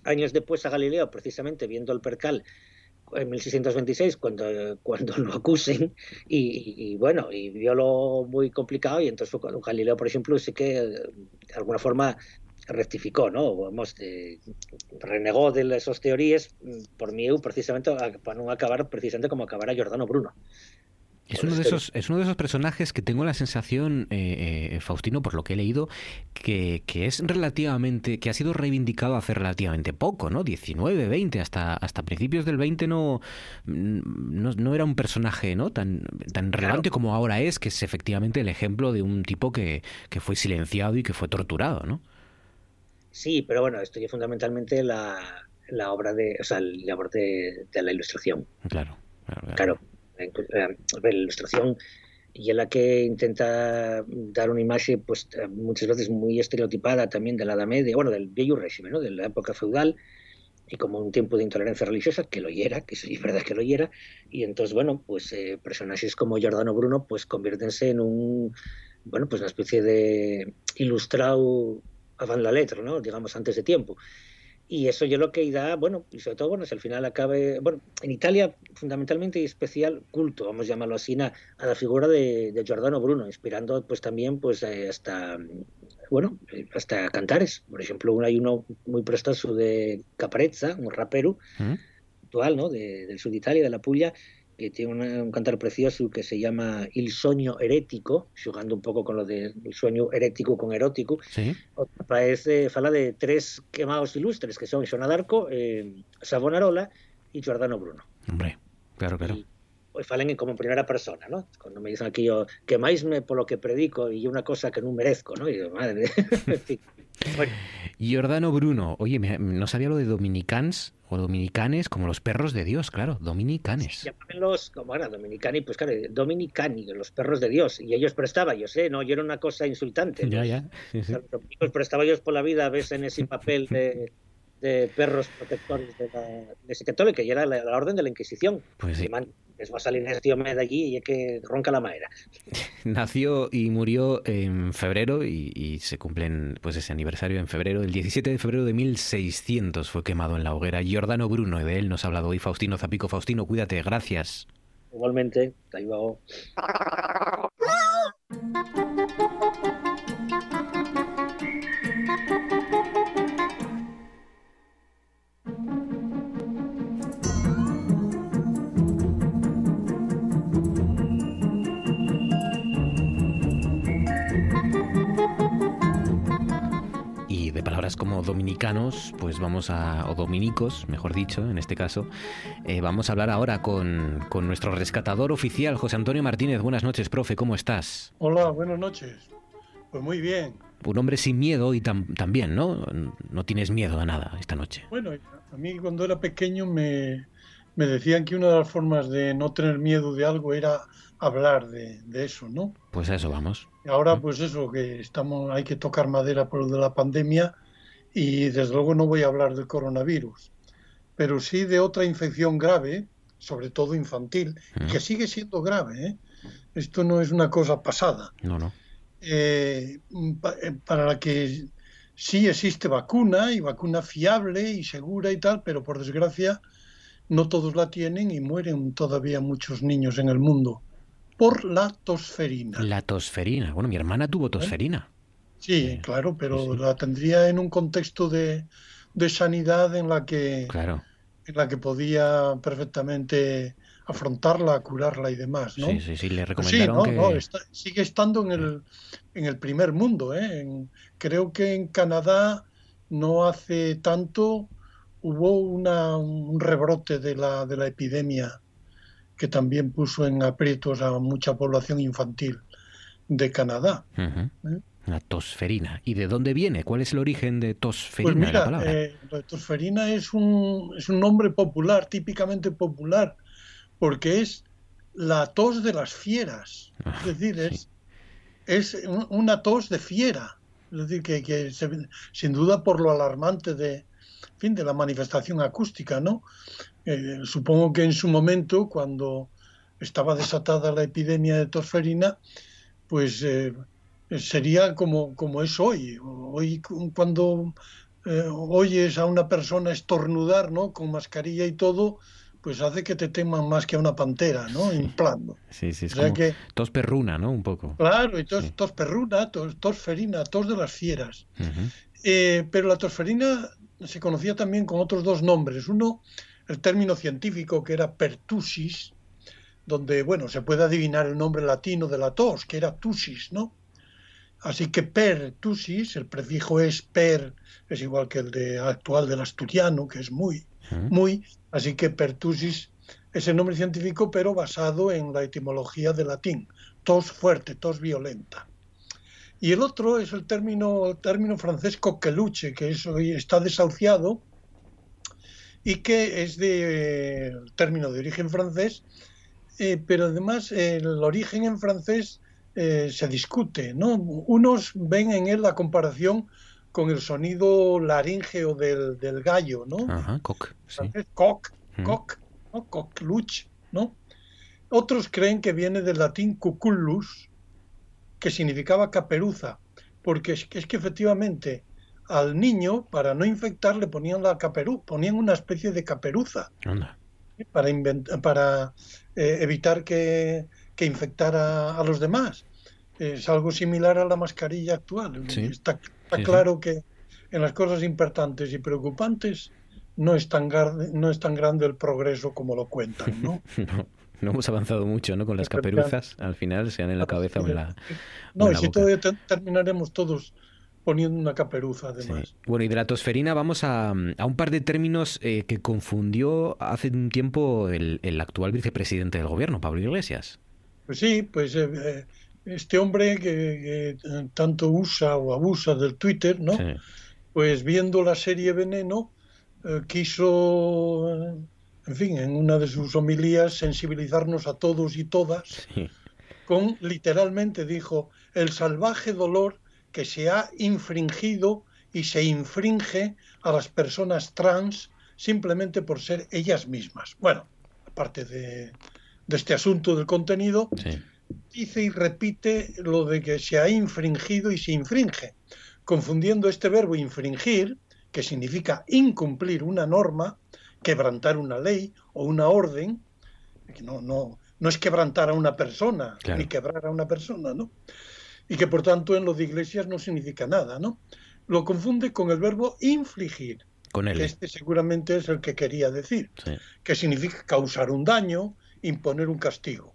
Años después a Galileo, precisamente viendo el percal en 1626, cuando, cuando lo acusen, y, y, bueno, y vio lo muy complicado, y entonces Galileo, por ejemplo, sí que de alguna forma rectificó, ¿no? Vamos, eh, renegó de esas teorías por mí, precisamente para no acabar precisamente como acabara Giordano Bruno. Es uno, de esos, es uno de esos personajes que tengo la sensación, eh, eh, Faustino, por lo que he leído, que, que, es relativamente, que ha sido reivindicado hace relativamente poco, ¿no? 19, 20, hasta, hasta principios del 20 no, no, no era un personaje ¿no? tan, tan relevante claro. como ahora es, que es efectivamente el ejemplo de un tipo que, que fue silenciado y que fue torturado, ¿no? Sí, pero bueno, esto ya fundamentalmente la, la obra de, o sea, la labor de, de la ilustración. Claro, claro. claro. Claro la ilustración y en la que intenta dar una imagen pues muchas veces muy estereotipada también de la Edad Media, bueno, del viejo régimen, ¿no? de la época feudal y como un tiempo de intolerancia religiosa, que lo hiera, que sí es verdad que lo hiera, y entonces, bueno, pues eh, personajes como Giordano Bruno pues conviértense en un, bueno, pues una especie de ilustrado avant la letra, ¿no? digamos, antes de tiempo y eso yo lo que da, bueno, y sobre todo, bueno, si al final acabe, bueno, en Italia fundamentalmente y especial culto, vamos a llamarlo así, a, a la figura de, de, Giordano Bruno, inspirando pues también pues eh, hasta, bueno, hasta cantares, por ejemplo, hay uno muy prestoso de Caparezza, un rapero ¿Mm? actual, ¿no?, de, del sur de Italia, de la Puglia, que tiene una, un cantar precioso que se llama Il sogno erético, jugando un pouco con lo del de sueño erético con erótico. Sí. Parece, fala de tres quemados ilustres que son Xona d'Arco, eh, Savonarola e Giordano Bruno. Hombre, claro, claro. Y, pues falen como primeira persona, ¿no? Cuando me dicen aquí, o, quemáisme polo que predico e unha cosa que non merezco, ¿no? E madre, en fin. Giordano Bruno, oye, no sabía lo de dominicans o dominicanes como los perros de Dios, claro, dominicanes. Sí, los, como era, dominicani, pues claro, dominicani, los perros de Dios, y ellos prestaban ellos, ¿eh? No, yo era una cosa insultante. Ya, ya. Sí, sí. Los prestaba ellos por la vida, ves en ese papel de, de perros protectores de la Iglesia Católica, y era la, la, orden de la Inquisición. Pues sí. Man, es va a salir este hombre de allí y es que ronca la madera. Nació y murió en febrero y, y, se cumplen pues ese aniversario en febrero. El 17 de febrero de 1600 fue quemado en la hoguera. Giordano Bruno, y de él nos ha hablado hoy Faustino Zapico. Faustino, cuídate, gracias. Igualmente, hasta como dominicanos, pues vamos a, o dominicos, mejor dicho, en este caso, eh, vamos a hablar ahora con, con, nuestro rescatador oficial, José Antonio Martínez. Buenas noches, profe, ¿cómo estás? Hola, buenas noches. Pues muy bien. Un hombre sin miedo y tam, también, ¿no? No tienes miedo a nada esta noche. Bueno, a mí cuando era pequeño me, me decían que una de las formas de no tener miedo de algo era hablar de, de eso, ¿no? Pues a eso vamos. Y ahora, pues eso, que estamos, hay que tocar madera por lo de la pandemia y desde luego no voy a hablar del coronavirus, pero sí de otra infección grave, sobre todo infantil, Mm. que sigue siendo grave. ¿eh? Esto no es una cosa pasada. No, no. Eh, pa- eh, para la que sí existe vacuna y vacuna fiable y segura y tal, pero por desgracia no todos la tienen y mueren todavía muchos niños en el mundo por la tosferina. La tosferina. Bueno, mi hermana tuvo tosferina. Sí, claro, pero la tendría en un contexto de, de sanidad en la que Claro. en la que podía perfectamente afrontarla, curarla y demás, ¿no? Sí, sí, sí, le Pues sí, recomendaron no, que... no, está- sigue estando en el, en el primer mundo, ¿eh? En- creo que en Canadá no hace tanto hubo una, un rebrote de la, de la epidemia que también puso en aprietos a mucha población infantil de Canadá. ¿eh? La tosferina. ¿Y de dónde viene? ¿Cuál es el origen de tosferina, Pues la mira, palabra? eh, la tosferina es un, es un nombre popular, típicamente popular, porque es la tos de las fieras. Ah, Es decir, es, es un- una tos de fiera. Es decir, que, que se- sin duda por lo alarmante de, en fin, de la manifestación acústica, ¿no? Eh, supongo que en su momento, cuando estaba desatada la epidemia de tosferina, pues eh, sería como, como es hoy. Hoy cu- cuando eh, oyes a una persona estornudar, ¿no? Con mascarilla y todo, pues hace que te teman más que a una pantera, ¿no? En plano. Sí, sí, es o sea como que- tos perruna, ¿no? Un poco. Claro, y tos, tos perruna, tos, tos ferina, tos de las fieras. Eh, pero la tosferina se conocía también con otros dos nombres. Uno, el término científico que era pertussis, donde, bueno, se puede adivinar el nombre latino de la tos, que era tusis, ¿no? Así que per tusis, el prefijo es per, es igual que el de actual del asturiano, que es muy, muy, así que pertusis es el nombre científico, pero basado en la etimología del latín, tos fuerte, tos violenta. Y el otro es el término, el término francés coqueluche, que es, está desahuciado y que es de el término de origen francés, eh, pero además el origen en francés eh, se discute, ¿no? Unos ven en él la comparación con el sonido laríngeo del, del gallo, ¿no? Ajá, coq, sí. Coq, coq, ¿no? Otros creen que viene del latín cucullus, que significaba caperuza, porque es que, es que efectivamente al niño, para no infectar, le ponían la caperu, ponían una especie de caperuza Anda. para, invent- para eh, evitar que, que infectara a los demás. Es algo similar a la mascarilla actual. Sí. Está, está Sí, sí. claro que en las cosas importantes y preocupantes no es tan, no es tan grande el progreso como lo cuentan, ¿no? No, no hemos avanzado mucho, ¿no? Con las caperuzas, al final sean en la cabeza o en la, o No, en y la si todavía te- terminaremos todos poniendo una caperuza, además. Sí. Bueno, y de la tosferina vamos a, a un par de términos eh, que confundió hace un tiempo el, el actual vicepresidente del gobierno, Pablo Iglesias. Pues sí, pues eh, eh, este hombre que, que, tanto usa o abusa del Twitter, ¿no? Sí. Pues viendo la serie Veneno, eh, quiso, en fin, en una de sus homilías sensibilizarnos a todos y todas Sí. con, literalmente dijo, el salvaje dolor que se ha infringido y se infringe a las personas trans simplemente por ser ellas mismas. Bueno, aparte de, de este asunto del contenido, Sí. dice y repite lo de que se ha infringido y se infringe, confundiendo este verbo infringir, que significa incumplir una norma, quebrantar una ley o una orden, que no, no, no es quebrantar a una persona, Claro. ni quebrar a una persona, ¿no? Y que por tanto en lo de iglesias no significa nada, ¿no? Lo confunde con el verbo infligir, Con que este seguramente es el que quería decir Sí. que significa causar un daño, imponer un castigo.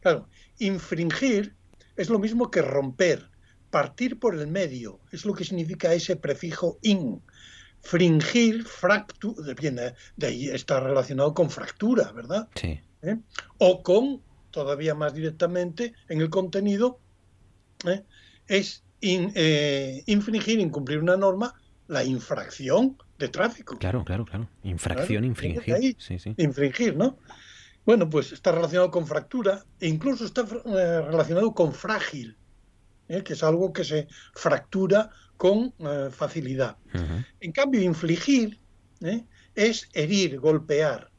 Claro, infringir es lo mismo que romper, partir por el medio, es lo que significa ese prefijo in. Fringir, fractu, viene de ahí está relacionado con fractura, ¿verdad? Sí. ¿Eh? O con, todavía más directamente, en el contenido, ¿eh? es in- eh, infringir, incumplir una norma, la infracción de tráfico. Claro, claro, claro. Infracción, Claro, infringir. ahí. Sí, sí. infringir, ¿no? Bueno, pues está relacionado con fractura e incluso está eh, relacionado con frágil, ¿eh? que es algo que se fractura con eh, facilidad. En cambio, infligir ¿eh? es herir, golpear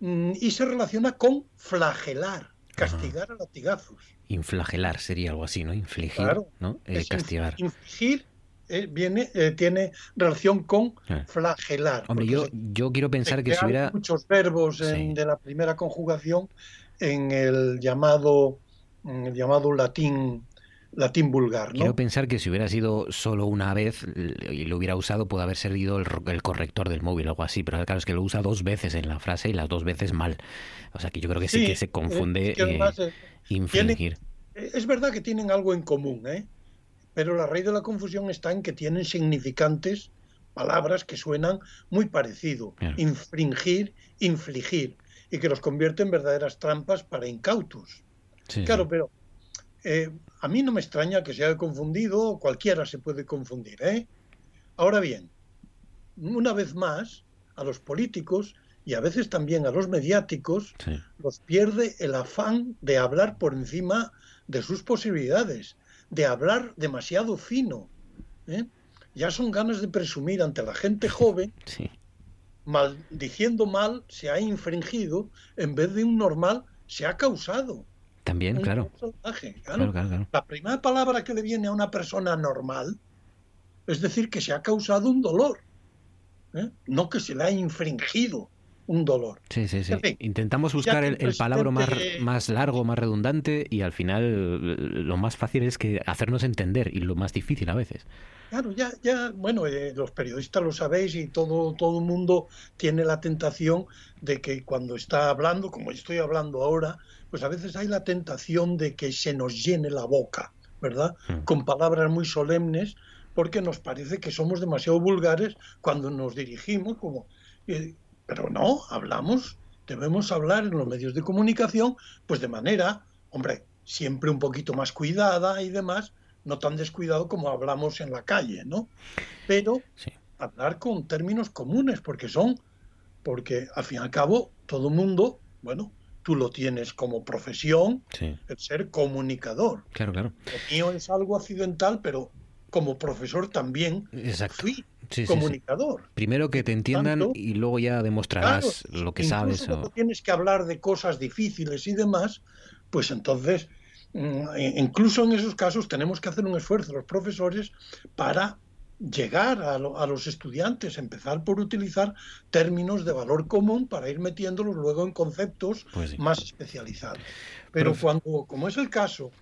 mm, y se relaciona con flagelar, castigar a latigazos. Inflagelar sería algo así, ¿no? Infligir, Claro. ¿no? Castigar. Infligir eh, viene, eh, tiene relación con Ah. flagelar. Hombre, yo, yo quiero pensar que si hubiera... muchos verbos en- de la primera conjugación en el llamado en el llamado latín latín vulgar, ¿no? Quiero pensar que si hubiera sido solo una vez y lo hubiera usado, puede haber servido el, el corrector del móvil o algo así, pero claro, es que lo usa dos veces en la frase y las dos veces mal. O sea que yo creo que sí, Sí, que se eh, confunde es que además, eh, eh, infringir. Eh, Es verdad que tienen algo en común, ¿eh? Pero la raíz de la confusión está en que tienen significantes, palabras que suenan muy parecido. Infringir, infligir, y que los convierte en verdaderas trampas para incautos. Sí, sí. Claro, pero eh, a mí no me extraña que se haya confundido, cualquiera se puede confundir. ¿eh? Ahora bien, una vez más, a los políticos y a veces también a los mediáticos Sí. los pierde el afán de hablar por encima de sus posibilidades, de hablar demasiado fino. ¿eh? Ya son ganas de presumir ante la gente joven, Sí. mal, diciendo mal se ha infringido, en vez de un normal se ha causado. También, claro. La primera palabra que le viene a una persona normal es decir que se ha causado un dolor, ¿eh? no que se le ha infringido un dolor. Sí, sí, sí. En fin, Intentamos buscar el, el palabra más, más largo, más redundante y al final lo más fácil es que hacernos entender y lo más difícil a veces. Claro, ya, ya, bueno, eh, los periodistas lo sabéis y todo, todo el mundo tiene la tentación de que cuando está hablando, como estoy hablando ahora, pues a veces hay la tentación de que se nos llene la boca, ¿verdad? Con palabras muy solemnes, porque nos parece que somos demasiado vulgares cuando nos dirigimos, como, eh, pero no, hablamos, debemos hablar en los medios de comunicación, pues de manera, hombre, siempre un poquito más cuidada y demás, no tan descuidado como hablamos en la calle, ¿no? Pero hablar con términos comunes, porque son, porque al fin y al cabo todo mundo, bueno, tú lo tienes como profesión, el ser comunicador. Claro, claro. Lo mío es algo accidental, pero como profesor también fui Sí, sí, sí. comunicador. Primero que te entiendan Tanto- y luego ya demostrarás Claro, lo que sabes. O... tienes que hablar de cosas difíciles y demás, pues entonces, mm, e- incluso en esos casos tenemos que hacer un esfuerzo los profesores para llegar a, lo- a los estudiantes, empezar por utilizar términos de valor común para ir metiéndolos luego en conceptos Pues sí. más especializados. Pero Profe- cuando, como es el caso,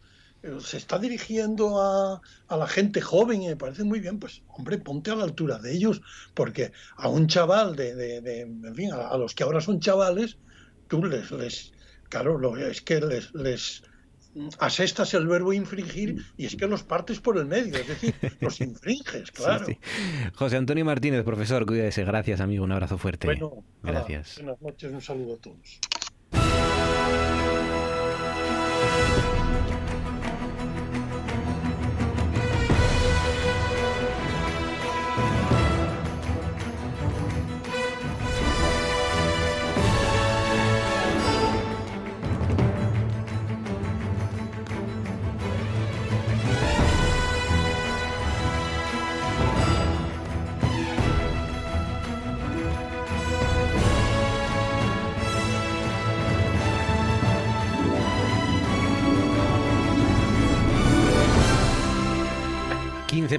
se está dirigiendo a, a la gente joven y me parece muy bien, pues hombre, ponte a la altura de ellos, porque a un chaval de, de- de- en fin, a, a los que ahora son chavales, tú les, les claro, lo, es que les, les asestas el verbo infringir y es que los partes por el medio, es decir, los infringes, claro. sí. José Antonio Martínez, profesor, cuídese. Gracias, amigo. Un abrazo fuerte. Bueno, Gracias. buenas noches, un saludo a todos.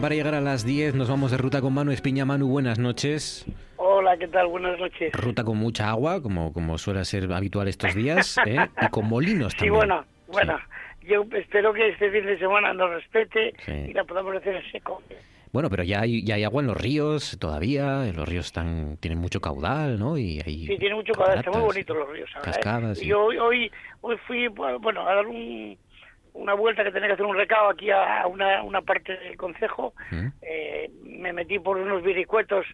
Para llegar a las 10. Nos vamos de ruta con Manu Espiña. Manu, buenas noches. Hola, ¿qué tal? Buenas noches. Ruta con mucha agua, como, como suele ser habitual estos días, ¿eh? y con molinos Sí, también. bueno, bueno. Yo espero que este fin de semana nos respete Sí. y la podamos hacer en seco. Bueno, pero ya hay, ya hay agua en los ríos todavía. Los ríos están tienen mucho caudal, ¿no? Y hay Sí, tiene mucho calor, están muy bonitos los ríos ahora. ¿eh? cascadas, sí. Y hoy, hoy, hoy fui, bueno, a dar un, una vuelta que tenía que hacer un recado aquí a una, una parte del concejo. ¿Mm? Eh, me metí por unos viricuetos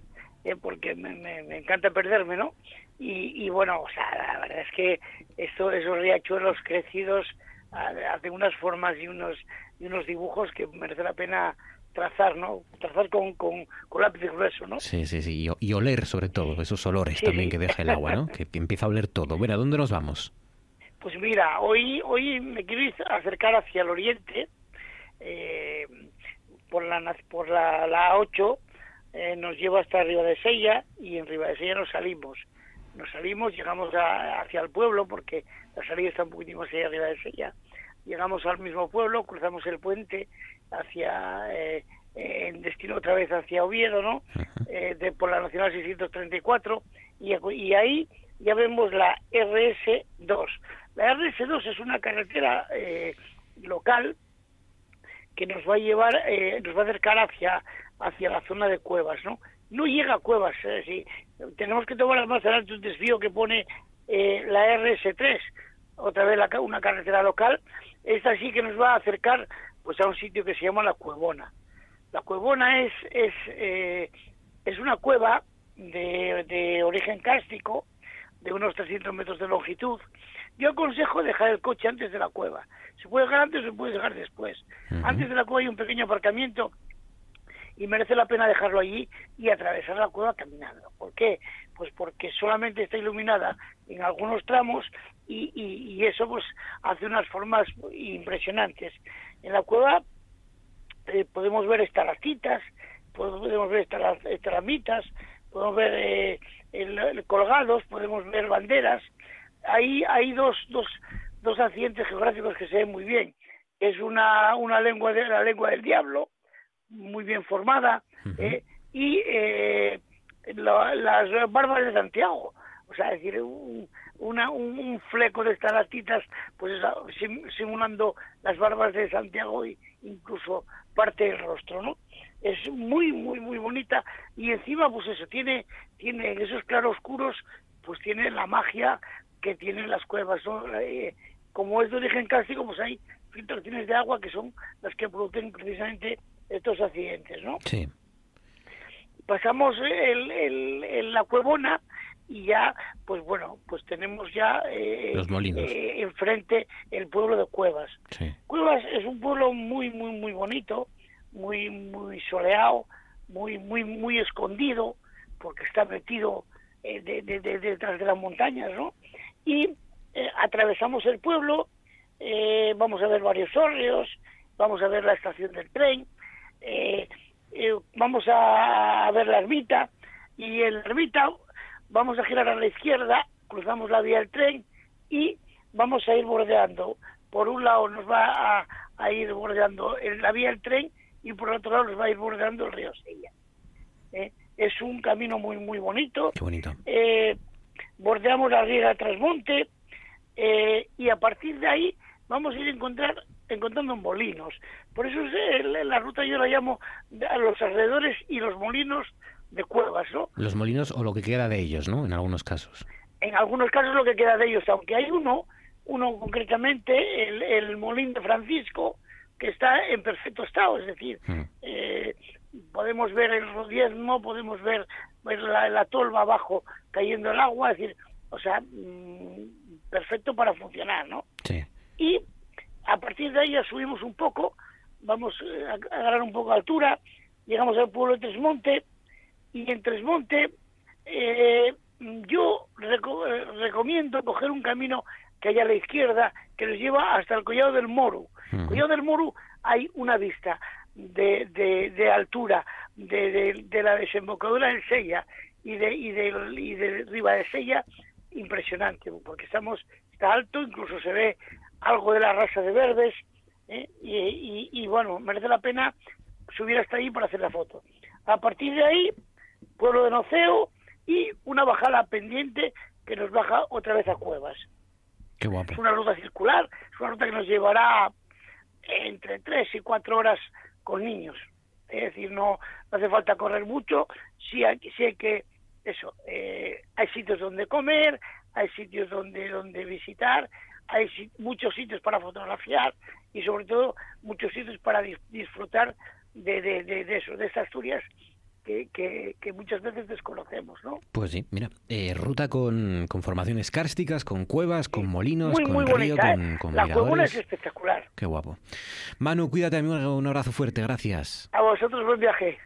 eh, porque me, me- me encanta perderme, ¿no? Y, y bueno, o sea, la verdad es que esto, esos riachuelos crecidos hacen unas formas y unos y unos dibujos que merece la pena trazar, ¿no? Trazar con, con, con lápiz grueso, ¿no? Sí, sí, sí. Y, y oler sobre todo, esos olores Sí, también sí. que deja el agua, ¿no? Que empieza a oler todo. Bueno, ¿a dónde nos vamos? Pues mira, hoy hoy me quiero acercar hacia el oriente, eh, por la por la, la 8 eh, nos lleva hasta Ribadesella y en Ribadesella nos salimos. Nos salimos, llegamos a- hacia el pueblo porque la salida está un poquitín más allá de Ribadesella. Llegamos al mismo pueblo, cruzamos el puente hacia eh, eh, en destino otra vez hacia Oviedo, ¿no? Eh, de, por la Nacional 634 y, y ahí ya vemos la RS2. La RS2 es una carretera eh, local que nos va a llevar, eh, nos va a acercar hacia, hacia la zona de Cuevas, ¿no? No llega a Cuevas, tenemos que tomar más adelante un desvío que pone eh, la RS3, otra vez la una carretera local. Esta sí que nos va a acercar pues a un sitio que se llama La Cuevona. La Cuevona es, es, eh, es una cueva de, de origen cárstico, de unos 300 metros de longitud. Yo aconsejo dejar el coche antes de la cueva. Se puede dejar antes o se puede dejar después. Antes de la cueva hay un pequeño aparcamiento y merece la pena dejarlo allí y atravesar la cueva caminando. ¿Por qué? Pues porque solamente está iluminada en algunos tramos y, y- y eso pues hace unas formas impresionantes. En la cueva eh, podemos ver estalactitas, podemos ver estalamitas, podemos ver eh, el- el colgados, podemos ver banderas. Ahí hay dos, dos, dos accidentes geográficos que se ven muy bien. Es una, una lengua de la lengua del diablo, muy bien formada, eh, y eh, la- las barbas de Santiago. O sea, es decir, un, una, un, un fleco de estalactitas, pues sim- simulando las barbas de Santiago e incluso parte del rostro, ¿no? es muy, muy, muy bonita y encima, pues eso, tiene, tiene en esos claroscuros, pues tiene la magia que tienen las cuevas, ¿no? Eh, como es de origen cárstico, pues hay filtraciones de agua que son las que producen precisamente estos accidentes, ¿no? Sí. Pasamos el, el, el- la cuevona y ya, pues bueno, pues tenemos ya eh, Los molinos. eh, enfrente el pueblo de Cuevas. Sí. Cuevas es un pueblo muy, muy, muy bonito, muy, muy soleado, muy, muy, muy escondido, porque está metido eh, de- de- de- detrás de las montañas, ¿no? Y eh, atravesamos el pueblo, eh, vamos a ver varios hórreos, vamos a ver la estación del tren, eh, vamos a, ver la ermita, y en la ermita vamos a girar a la izquierda, cruzamos la vía del tren y vamos a ir bordeando. Por un lado nos va a, a ir bordeando en la vía del tren y por otro lado nos va a ir bordeando el río Sella. Es un camino muy muy bonito. Qué bonito. Eh, bordeamos la riega de Trasmonte eh, y a partir de ahí vamos a ir a encontrar encontrando molinos. Por eso es, eh, la- la ruta yo la llamo a los alrededores y los molinos de cuevas, ¿no? Los molinos o lo que queda de ellos, ¿no? En algunos casos. en algunos casos lo que queda de ellos, aunque hay uno, uno concretamente, el, el Molín de Francisco, que está en perfecto estado, es decir, eh, podemos ver el rodiezmo, podemos ver, ver la, la tolva abajo cayendo el agua, es decir, o sea, mm, perfecto para funcionar, ¿no? Sí. Y a partir de ahí ya subimos un poco, vamos eh, a agarrar un poco de altura, llegamos al pueblo de Tresmonte, y en Tresmonte eh, yo reco- eh, recomiendo coger un camino que hay a la izquierda que nos lleva hasta el Collado del Moro. Ujú. Collado del Moro hay una vista de, de, de altura de, la desembocadura del Sella y de, y de, y de Riva de Sella impresionante, porque estamos está alto, incluso se ve algo de la raza de verdes ¿eh? y, y- y, bueno, merece la pena subir hasta ahí para hacer la foto. A partir de ahí, pueblo de Noceo y una bajada pendiente que nos baja otra vez a Cuevas. Qué guapo. Es una ruta circular, es una ruta que nos llevará entre tres y cuatro horas con niños. Es decir, no, no hace falta correr mucho, sí hay, sí hay que, eso, eh, hay sitios donde comer, hay sitios donde, donde visitar, hay muchos sitios para fotografiar y sobre todo muchos sitios para dis- disfrutar de, de, de, de eso, de estas Asturias que, que, que muchas veces desconocemos, ¿no? Pues sí, mira, eh, ruta con, con formaciones kársticas, con cuevas, con molinos, Muy, con muy río, bonita, ¿eh? con, con La miradores. es espectacular. Qué guapo. Manu, cuídate, amigo, un abrazo fuerte, gracias. A vosotros buen viaje.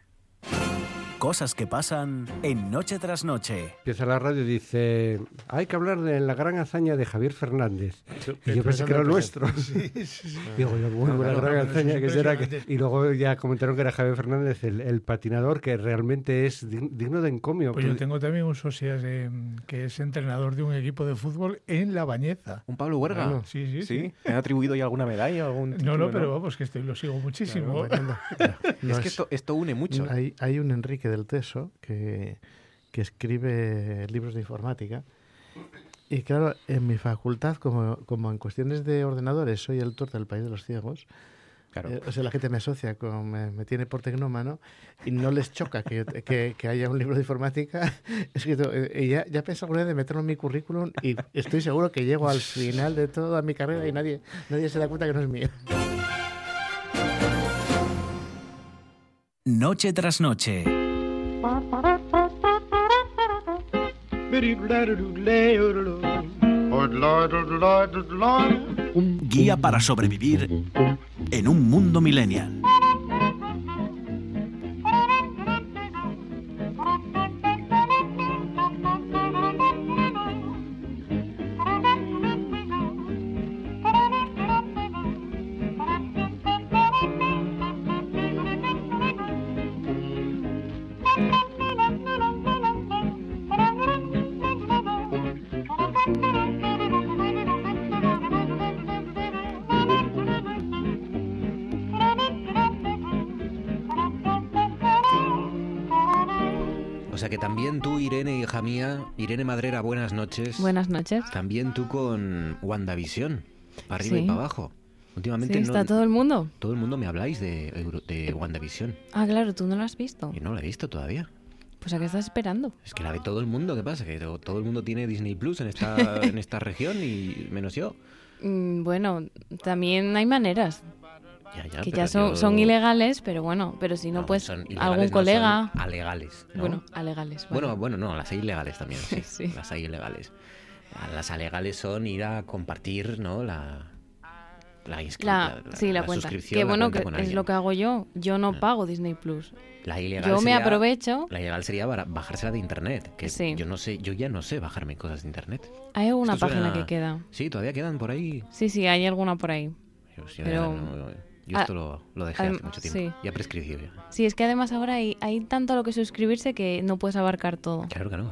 Cosas que pasan en Noche tras Noche. Empieza la radio y dice, hay que hablar de la gran hazaña de Javier Fernández. Y yo pensé que era nuestro. Sí, sí, sí. Digo yo, bueno, la gran hazaña que será. que-. Y luego ya comentaron que era Javier Fernández, el, el patinador, que realmente es dig- digno de encomio. Pues yo tengo también un socio eh, que es entrenador de un equipo de fútbol en La Bañeza. ¿Un Pablo Huerga? Claro, sí, sí, sí. ¿Te han atribuido ya alguna medalla o algún No, título, no, pero vamos, que estoy, lo sigo muchísimo. Claro, bueno, No es que esto, esto une mucho. Hay, hay un Enrique del Teso que, que escribe libros de informática. Y claro, en mi facultad, como, como en cuestiones de ordenadores soy el tutor del país de los ciegos, eh, o sea, la gente me asocia, con, me, me tiene por tecnómano y no les choca que, que, que haya un libro de informática escrito. Eh, y ya, ya pensé alguna vez de meterlo en mi currículum y estoy seguro que llego al final de toda mi carrera y nadie, nadie se da cuenta que no es mío. Noche tras noche. Guía para sobrevivir en un mundo millennial. Noches. Buenas noches. También tú con WandaVision, para arriba y para abajo. Últimamente Sí, no- está todo el mundo. todo el mundo me habláis de, de WandaVision. Ah, claro, tú no lo has visto. Y no la he visto todavía. Pues a qué estás esperando. Es que la ve todo el mundo. ¿Qué pasa? Que to- todo el mundo tiene Disney Plus en esta, en esta región y menos yo. Mm, bueno, también hay maneras. Ya, ya, que ya son, yo- son ilegales, pero bueno, pero si no, pues son ilegales, algún no, colega. son alegales. ¿no? Bueno, alegales. Bueno, vale. bueno, no, las hay ilegales también, sí. Sí. Las hay ilegales. Las alegales son ir a compartir, ¿no? La, la, La, sí, la, cuenta. suscripción, Que bueno, cuenta que es lo que hago yo. Yo no pago Disney Plus. La ilegal Yo me aprovecho. La ilegal sería bajársela de internet. Que Sí. yo no sé, yo ya no sé bajarme cosas de internet. Hay alguna Esto página suena- que queda. Sí, todavía quedan por ahí. Sí, sí, hay alguna por ahí. Yo, Pero- no- yo Ah, esto lo, lo dejé hace mucho tiempo. sí. Ya prescribió. Sí, es que además ahora hay, hay tanto a lo que suscribirse que no puedes abarcar todo. Claro que no.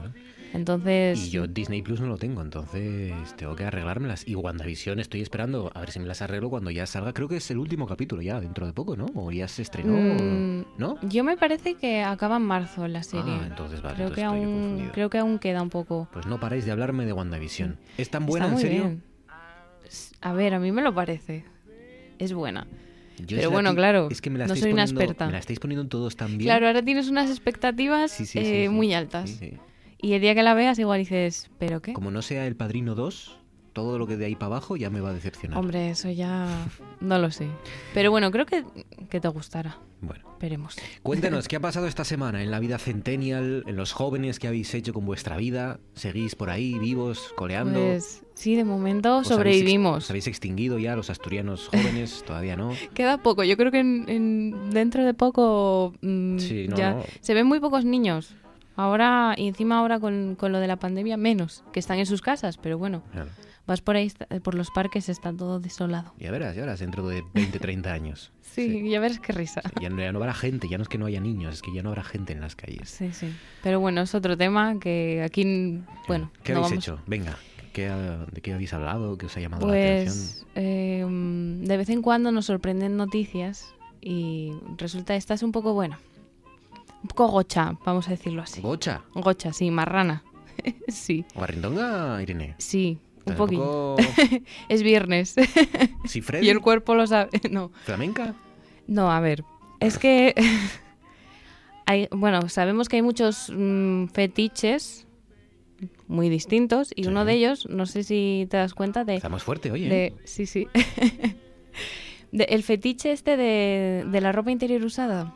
Entonces, Y yo Disney Plus no lo tengo, entonces tengo que arreglármelas. Y WandaVision estoy esperando a ver si me las arreglo cuando ya salga. Creo que es el último capítulo ya, dentro de poco, ¿no? O ya se estrenó, Mm, ¿no? yo me parece que acaba en marzo la serie. Ah, entonces vale, creo, entonces que aún, confundido. creo que aún queda un poco. Pues no paráis de hablarme de WandaVision. ¿Es tan buena, Está en serio? bien. A ver, a mí me lo parece. Es buena. Yo Pero bueno, claro, es que me la no soy una experta. Me la estáis poniendo todos tan bien. Claro, ahora tienes unas expectativas Sí, sí, sí, eh, sí. muy altas. Y el día que la veas igual dices, ¿pero qué? Como no sea El Padrino 2, todo lo que de ahí para abajo ya me va a decepcionar. Hombre, eso ya no lo sé. Pero bueno, creo que, que te gustará. Bueno. Veremos. Cuéntanos, ¿qué ha pasado esta semana en la vida centennial, en los jóvenes que habéis hecho con vuestra vida? ¿Seguís por ahí vivos, coleando? Pues sí, de momento ¿Os habéis sobrevivimos. ¿Os habéis extinguido ya los asturianos jóvenes? Todavía no. Queda poco. Yo creo que en, en- dentro de poco mm, Sí, no, ya no. se ven muy pocos niños. Ahora, y encima ahora con, con lo de la pandemia, menos, que están en sus casas, pero bueno, Claro. vas por ahí, está- por los parques, está todo desolado. Ya verás, ya verás, dentro de 20, 30 años. Sí, ya verás qué risa. Ya no, ya no habrá gente, ya no es que no haya niños, es que ya no habrá gente en las calles. Sí, sí. Pero bueno, es otro tema que aquí, bueno, ¿Qué no habéis vamos- hecho? Venga, ¿qué, ha- ¿de qué habéis hablado? ¿Qué os ha llamado la atención? Pues eh, mm, de vez en cuando nos sorprenden noticias y resulta esta es un poco buena. Un poco gocha, vamos a decirlo así. ¿Gocha? Gocha, sí, marrana. sí, ¿Guarrindonga, Irene? sí, un poquillo. poco- es viernes. ¿Sí, Freddy? y el cuerpo lo sabe. No, ¿Flamenca? no, a ver. Es que hay, bueno, sabemos que hay muchos mm, fetiches muy distintos y uno de ellos, no sé si te das cuenta de Estamos fuerte hoy, ¿eh? de- sí, sí. De- el fetiche este de, de la ropa interior usada.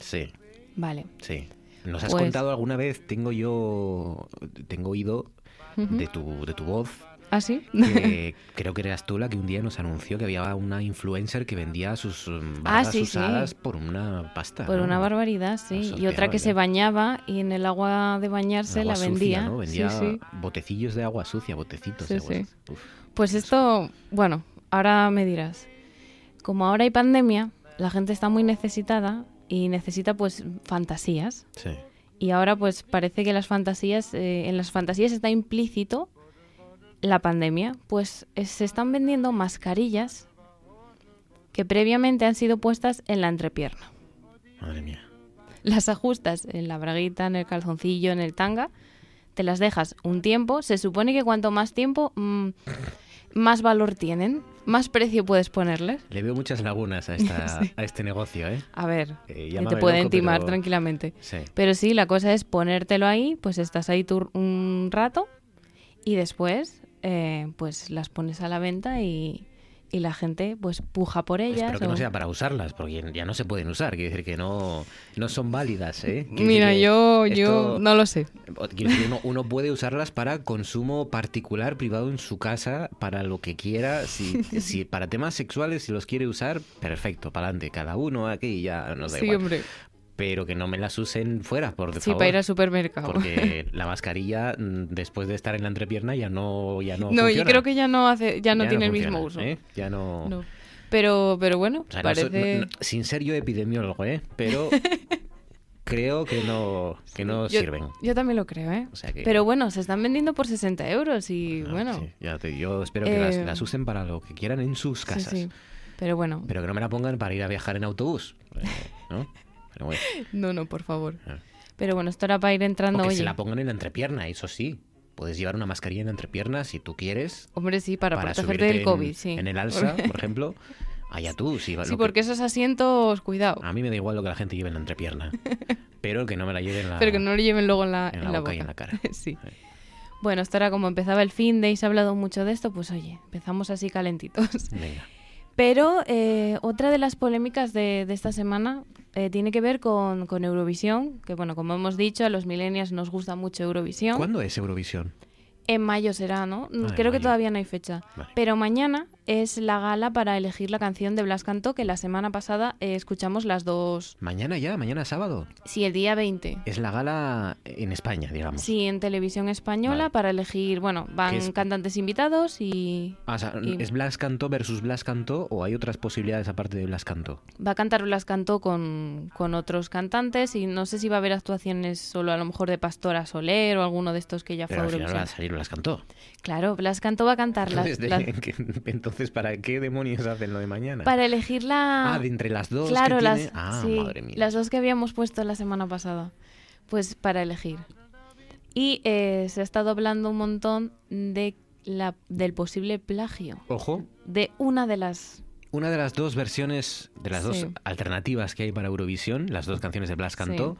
Sí, Vale. sí. ¿Nos has Pues- contado alguna vez? Tengo yo, tengo oído de, tu, de tu voz ¿Ah, sí? que creo que eras tú la que un día nos anunció que había una influencer que vendía sus um, barbas Ah, sí, sí. usadas por una pasta. Por ¿no? una barbaridad, sí. Y otra que se bañaba y en el agua de bañarse Agua la sucia, vendía. ¿no? Vendía Sí, sí. botecillos de agua sucia, botecitos Sí, de agua sí. sucia. Uf. Pues esto, bueno, ahora me dirás. Como ahora hay pandemia, la gente está muy necesitada y necesita pues fantasías. Sí. Y ahora pues parece que las fantasías, eh, en las fantasías está implícito la pandemia. Pues eh, se están vendiendo mascarillas que previamente han sido puestas en la entrepierna. Madre mía. Las ajustas en la braguita, en el calzoncillo, en el tanga, te las dejas un tiempo. Se supone que cuanto más tiempo, mm, más valor tienen, más precio puedes ponerles. Le veo muchas lagunas a, esta, Sí. a este negocio, ¿eh? A ver, Eh, te pueden timar pero- tranquilamente. Sí. Pero sí, la cosa es ponértelo ahí, pues estás ahí tú un rato y después eh, pues las pones a la venta y, y la gente pues puja por ellas. Espero que o- no sea para usarlas, porque ya no se pueden usar. Quiere decir que no, no son válidas, ¿eh? Mira, yo, yo no lo sé. Uno, uno puede usarlas para consumo particular, privado en su casa, para lo que quiera. Si, si para temas sexuales, si los quiere usar, perfecto, para adelante. Cada uno aquí ya nos da Sí, igual. hombre. Pero que no me las usen fuera, por Sí, favor. para ir al supermercado. Porque la mascarilla, mm, después de estar en la entrepierna, ya no, ya no, No, yo creo que ya no hace, ya no tiene el funciona, mismo uso. ¿eh? Ya no... No. Pero, pero bueno, O sea, parece. no- sin ser yo epidemiólogo, ¿eh? Pero creo que no, que no yo, sirven. yo también lo creo, ¿eh? O sea que- Pero bueno, se están vendiendo por 60 euros y bueno. Sí, ya te- yo espero que las, Eh, las usen para lo que quieran en sus sí, casas. sí. Pero bueno, Pero que no me la pongan para ir a viajar en autobús. eh, ¿no? Pero bueno. no, no, por favor. Ah. Pero bueno, esto era para ir entrando, O que oye. se la pongan en la entrepierna, eso sí. puedes llevar una mascarilla en entrepiernas si tú quieres. Hombre, sí, para, para protegerte del COVID, en, sí. En el alza, por ejemplo. Allá tú, Sí, que- porque esos asientos, cuidado. A mí me da igual lo que la gente lleve en la entrepierna. pero que no me la lleve en la, Pero que no lo lleven luego en la, en en la la boca y en la cara. sí. Bueno, esto era como empezaba el fin de y se ha hablado mucho de esto, pues oye, empezamos así calentitos. Venga. Pero eh, otra de las polémicas de, de esta semana eh, tiene que ver con, con Eurovisión, que bueno, como hemos dicho, a los millennials nos gusta mucho Eurovisión. ¿Cuándo es Eurovisión? En mayo será, ¿no? en Creo que todavía no hay fecha. Pero mañana es la gala para elegir la canción de Blas Cantó, que la semana pasada eh, escuchamos las dos. Mañana ya, mañana sábado. Sí, el día 20. Es la gala en España, digamos. Sí, en televisión española para elegir, bueno, van cantantes invitados y Ah, o sea, Y- ¿Es Blas Cantó versus Blas Cantó o hay otras posibilidades aparte de Blas Cantó? va a cantar Blas Cantó con, con otros cantantes y no sé si va a haber actuaciones solo a lo mejor de Pastora Soler o alguno de estos que ya fue Pero al final a Eurovisión. Salir Blas Cantó. Claro, Blas Cantó va a cantar las- Entonces, las- ¿de- que- entonces, ¿para qué demonios hacen lo de mañana? para elegir la... Ah, de entre las dos Claro, que las, tiene- Ah, sí, madre mía. las dos que habíamos puesto la semana pasada. Pues para elegir. Y eh, se ha estado hablando un montón de la, del posible plagio Ojo, de una de las... una de las dos versiones, de las Sí. dos alternativas que hay para Eurovisión, las dos canciones de Blas Cantó,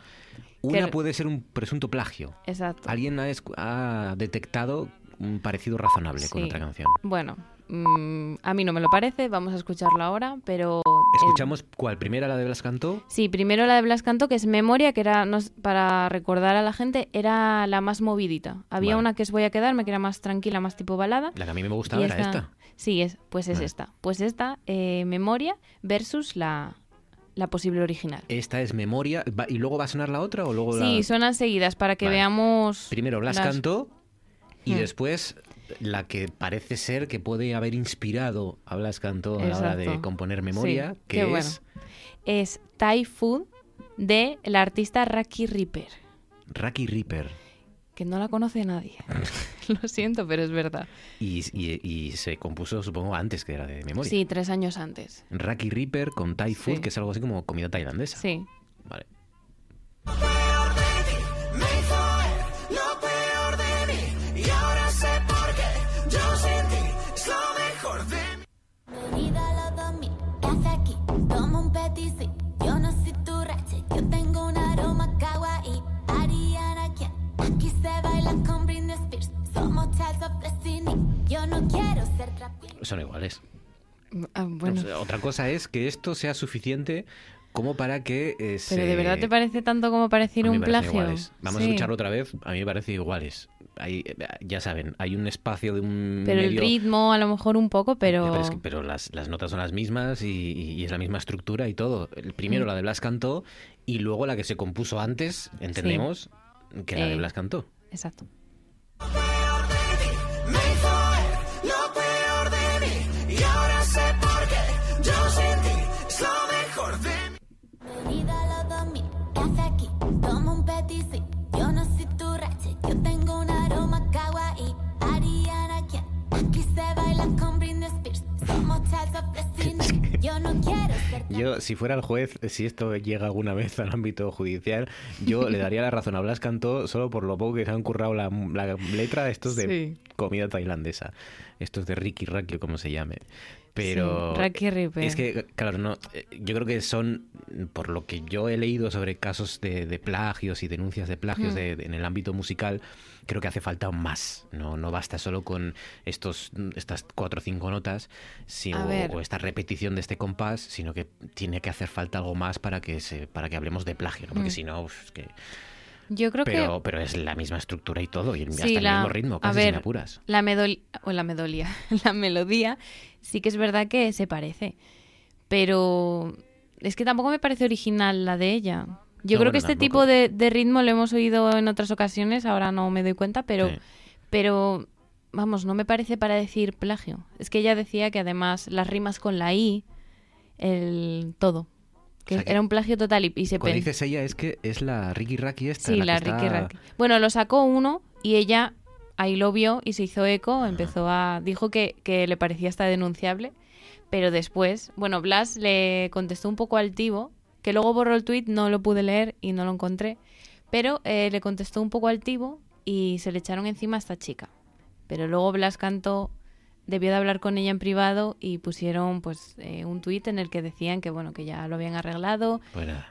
una puede ser un presunto plagio. Exacto. Alguien ha, ha detectado un parecido razonable con otra canción. Bueno, mm, a mí no me lo parece, vamos a escucharlo ahora, pero... eh, Escuchamos cuál, primera la de Blas Cantó. Sí, primero la de Blas Cantó, que es Memoria, que era, para recordar a la gente, era la más movidita. Había Vale. una que es Voy a quedarme, que era más tranquila, más tipo balada. La que a mí me gustaba era esta. Sí, es, pues es Vale. esta. Pues esta, eh, Memoria versus la, la posible original. Esta es Memoria. ¿Y luego va a sonar la otra o luego la...? Sí, suenan seguidas para que Vale. veamos... Primero Blas las- Cantó y Hmm. después la que parece ser que puede haber inspirado a Blas Cantó a la hora de componer Memoria, Sí, que qué es... bueno. Es Thai Food de la artista Raki Ripper, Raki Reaper. Que no la conoce nadie. Lo siento, pero es verdad. Y, y- y se compuso, supongo, antes que era de memoria. Sí, tres años antes. Raki Reaper con Thai Food, Sí. que es algo así como comida tailandesa. Sí. Vale. Son iguales. Ah, bueno. Otra cosa es que esto sea suficiente como para que eh, se- Pero ¿de verdad te parece tanto como mí un plagio? iguales. Vamos Sí. a escucharlo otra vez. A mí me parece iguales. Hay, eh, ya saben, hay un espacio de un Pero el ritmo a lo mejor un poco, Ya, pero... Pero, es que- pero las, las notas son las mismas y, y es la misma estructura y todo. El primero Mm. la de Blas Cantó y luego la que se compuso antes, entendemos, que la de Eh, Blas Cantó. Exacto. Yo no quiero ser Yo, si fuera el juez, si esto llega alguna vez al ámbito judicial, yo le daría la razón a Blas Cantó solo por lo poco que se han currado la, la letra estos de Sí. comida tailandesa. Estos de Ricky Raki o como se llame. Pero Sí, es que, claro, no, eh, yo creo que son, por lo que yo he leído sobre casos de, de plagios y denuncias de plagios Mm. de- de- en el ámbito musical, creo que hace falta más. No, no basta solo con estos, estas cuatro o cinco notas ver. o esta repetición de este compás, sino que tiene que hacer falta algo más para que se, para que hablemos de plagio, ¿no? porque Mm. si no, es que... Yo creo pero, que... pero es la misma estructura y todo, y el- Sí, hasta el mismo ritmo, casi si ver, me apuras. La medol o la medolía, la melodía, sí que es verdad que se parece, pero es que tampoco me parece original la de ella. Yo No, creo que este tampoco. tipo de, de ritmo lo hemos oído en otras ocasiones, ahora no me doy cuenta, pero, Sí. pero vamos, no me parece para decir plagio. Es que ella decía que además las rimas con la i, el todo, que, O sea que era un plagio total y, y se Cuando pen- dices ella es que es la Ricky Raki esta. Sí, la, la Ricky está- Raki. Bueno, lo sacó uno y ella ahí lo vio y se hizo eco, empezó a... Dijo que, que le parecía hasta denunciable, pero después, bueno, Blas le contestó un poco altivo, que luego borró el tweet, no lo pude leer y no lo encontré, pero eh, le contestó un poco altivo y se le echaron encima a esta chica. Pero luego Blas Cantó debió de hablar con ella en privado y pusieron pues eh, un tuit en el que decían que bueno que ya lo habían arreglado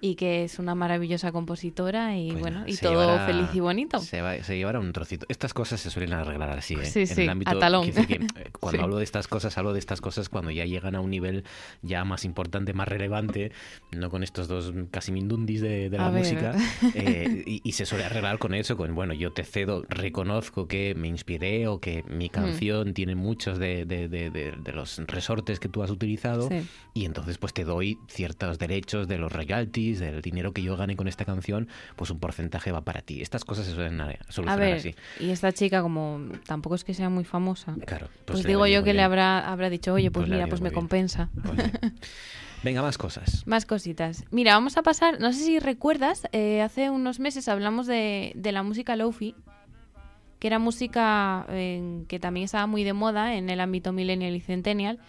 y que es una maravillosa compositora y bueno y Se todo llevará- feliz y bonito. Se, va- se llevará un trocito. Estas cosas se suelen arreglar así, ¿eh? Sí, En sí, el ámbito, a talón. decir que, eh, cuando Sí. hablo de estas cosas, hablo de estas cosas cuando ya llegan a un nivel ya más importante, más relevante, no con estos dos casi mindundis de, de la A música. eh, y, y se suele arreglar con eso, con, bueno, yo te cedo, reconozco que me inspiré o que mi canción tiene muchos de, de- de- de- de los resortes que tú has utilizado Sí. y entonces pues te doy ciertos derechos de los royalties, del dinero que yo gane con esta canción, pues un porcentaje va para ti. Estas cosas se suelen eh, A solucionar ver, así. y esta chica como tampoco es que sea muy famosa. Claro, Pues, ha digo yo que le habrá habrá dicho, "Oye, pues, Pues mira, pues me bien. compensa." Venga, más cosas. Más cositas. Mira, vamos a pasar, no sé si recuerdas, eh, hace unos meses hablamos de, de la música lofi, que era música que también estaba muy de moda en el ámbito millennial y centennial,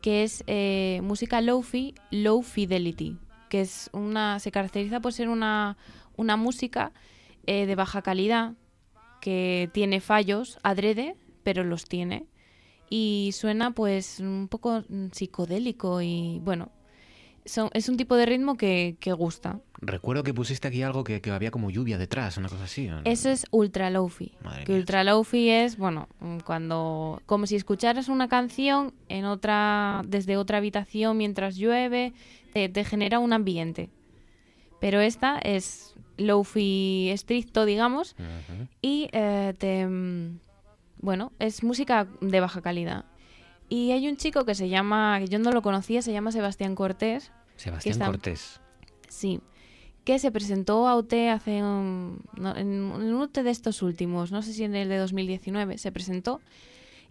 que es eh, música lofi, low fidelity, que es una, se caracteriza por ser una, una música eh, de baja calidad, que tiene fallos adrede, pero los tiene. Y suena pues un poco psicodélico y bueno, son- es un tipo de ritmo que, que gusta. Recuerdo que pusiste aquí algo que, que había como lluvia detrás, una cosa así. ¿o no? Eso es ultra lofi. Que mía. ultra lofi es, bueno, mm, cuando como si escucharas una canción en otra desde otra habitación mientras llueve, te, te genera un ambiente. Pero esta es lofi estricto, digamos, y eh, te mm, bueno, es música de baja calidad. Y hay un chico que se llama, que yo no lo conocía, se llama Sebastián Cortés. Sebastián está- Cortés. Sí, que se presentó a UT hace un, no, en, en un UT de estos últimos, no sé si en el de 2019, se presentó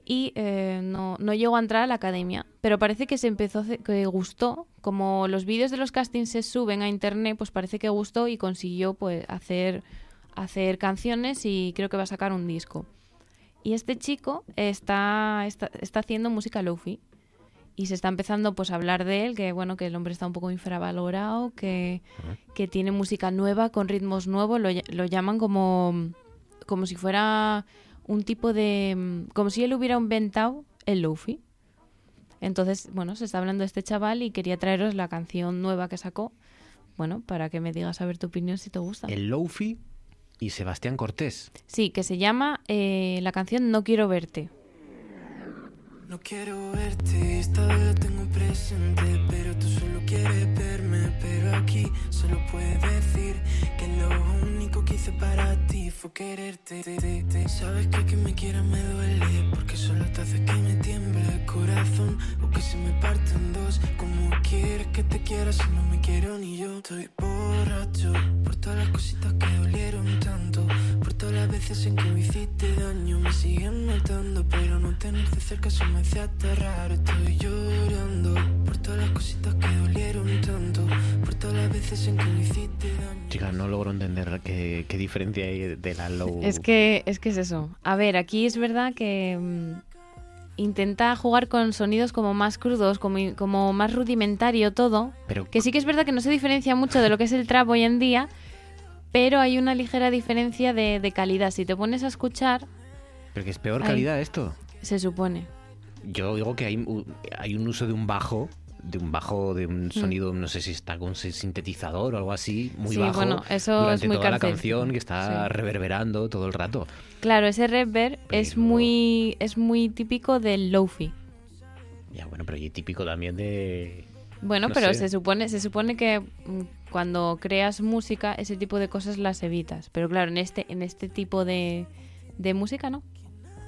y eh, no, no llegó a entrar a la academia, pero parece que se empezó, que gustó, como los vídeos de los castings se suben a internet, pues parece que gustó y consiguió pues hacer, hacer canciones y creo que va a sacar un disco. Y este chico está, está, está haciendo música lofi y se está empezando pues a hablar de él, que bueno, que el hombre está un poco infravalorado, que, que tiene música nueva con ritmos nuevos, lo, lo llaman como, como si fuera un tipo de... como si él hubiera inventado el lofi. Entonces, bueno, se está hablando de este chaval y quería traeros la canción nueva que sacó, bueno, para que me digas a ver tu opinión si te gusta. El Lofi y Sebastián Cortés. Sí, que se llama eh, la canción No quiero verte. No quiero verte, esta vez lo tengo presente, pero tú solo quieres verme, pero aquí solo puedes decir que lo único que hice para ti fue quererte. Te- Sabes que que me quieras me duele, porque solo te hace que me tiemble el corazón o que se me parte en dos. Como quieres que te quiera si no me quiero ni yo? Estoy borracho por todas las cositas que dolieron tanto, por todas las veces en que me hiciste daño. Me siguen matando, pero no tenerte cerca se me hace hasta raro. Estoy llorando por todas las cositas que dolieron tanto, por todas las veces en que me hiciste daño. Chica, no logro entender qué, qué diferencia hay de la Low. Es que, es que es eso. A ver, aquí es verdad que mm, intenta jugar con sonidos como más crudos, como, como más rudimentario todo. Pero- Que sí que es verdad que no se diferencia mucho de lo que es el trap hoy en día, pero hay una ligera diferencia de, de calidad. Si te pones a escuchar, Pero que es peor calidad esto. se supone. Yo digo que hay, hay un uso de un bajo, de un bajo, de un Mm. sonido, no sé si está con sintetizador o algo así, muy Sí, bajo, bueno, eso durante es muy toda la canción que está Sí. reverberando todo el rato. Claro, ese reverb es muy, es muy típico del lofi. Ya, bueno, pero y típico también de... Bueno, no pero sé. se supone, se supone que mm, cuando creas música, ese tipo de cosas las evitas. Pero claro, en este, en este tipo de, de música no.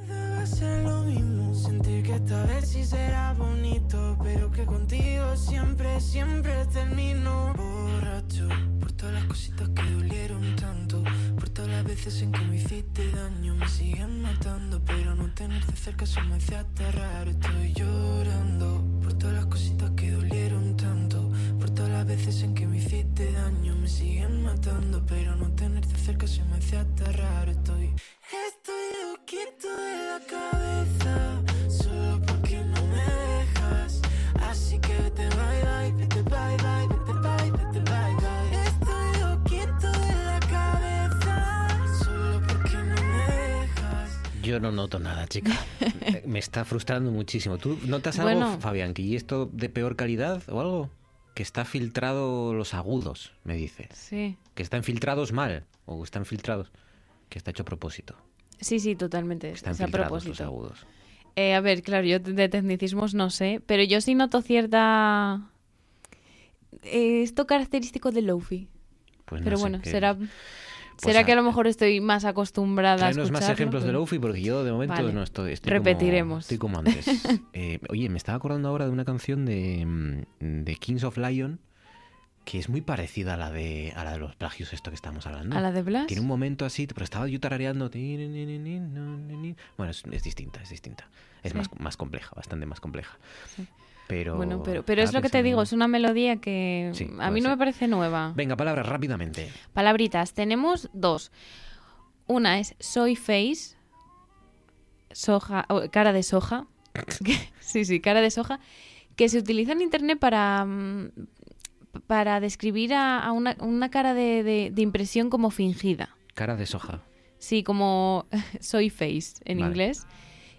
Va a ser lo mismo, sentir que esta vez sí será bonito, pero que contigo siempre, siempre termino borracho por todas las cositas que dolieron tanto, por todas las veces en que me hiciste daño, me siguen matando, pero no tenerte cerca se me hace hasta raro, estoy llorando por todas las cositas que dolieron todas las veces en que me hiciste daño, me siguen matando, pero no tenerte cerca se me hace hasta raro, estoy Estoy loquito de la cabeza, solo porque no me dejas. Así que vete bye bye, vete bye bye, vete bye, vete bye bye. Estoy loquito de la cabeza, solo porque no me Yo no noto nada, chica. Me está frustrando muchísimo. ¿Tú notas algo, Bueno. Fabián, que y esto de peor calidad o algo? Que está filtrado los agudos, me dice. Sí. Que están filtrados mal o están filtrados. Que está hecho a propósito. Sí, sí, totalmente. Están es a los propósito. agudos. Eh, a ver, claro, yo de tecnicismos no sé, pero yo sí noto cierta... eh, esto característico del Lofi. Pues no pero bueno, que- será... Pues ¿Será a- que a lo mejor estoy más acostumbrada a Tráenos escucharlo? más ejemplos de Lofi porque yo de momento Vale. no estoy. estoy Repetiremos. Como, estoy como antes. Eh, oye, me estaba acordando ahora de una canción de, mm, de Kings of Lion que es muy parecida a la de a la de los plagios esto que estamos hablando. ¿A la de Blas? Tiene un momento así, pero estaba yo tarareando. Bueno, es, es distinta, es distinta. Es Sí. más, más compleja, bastante más compleja. Pero, Bueno, pero, pero es lo que te digo, es una melodía que Sí, a mí no ser. me parece nueva. Venga, palabras rápidamente. Palabritas, tenemos dos. Una es soy face, soja, o cara de soja. sí, sí, cara de soja, que se utiliza en internet para, mm, para describir a, a una, una cara de, de- de impresión como fingida. Cara de soja. Sí, como soy face en Vale. inglés.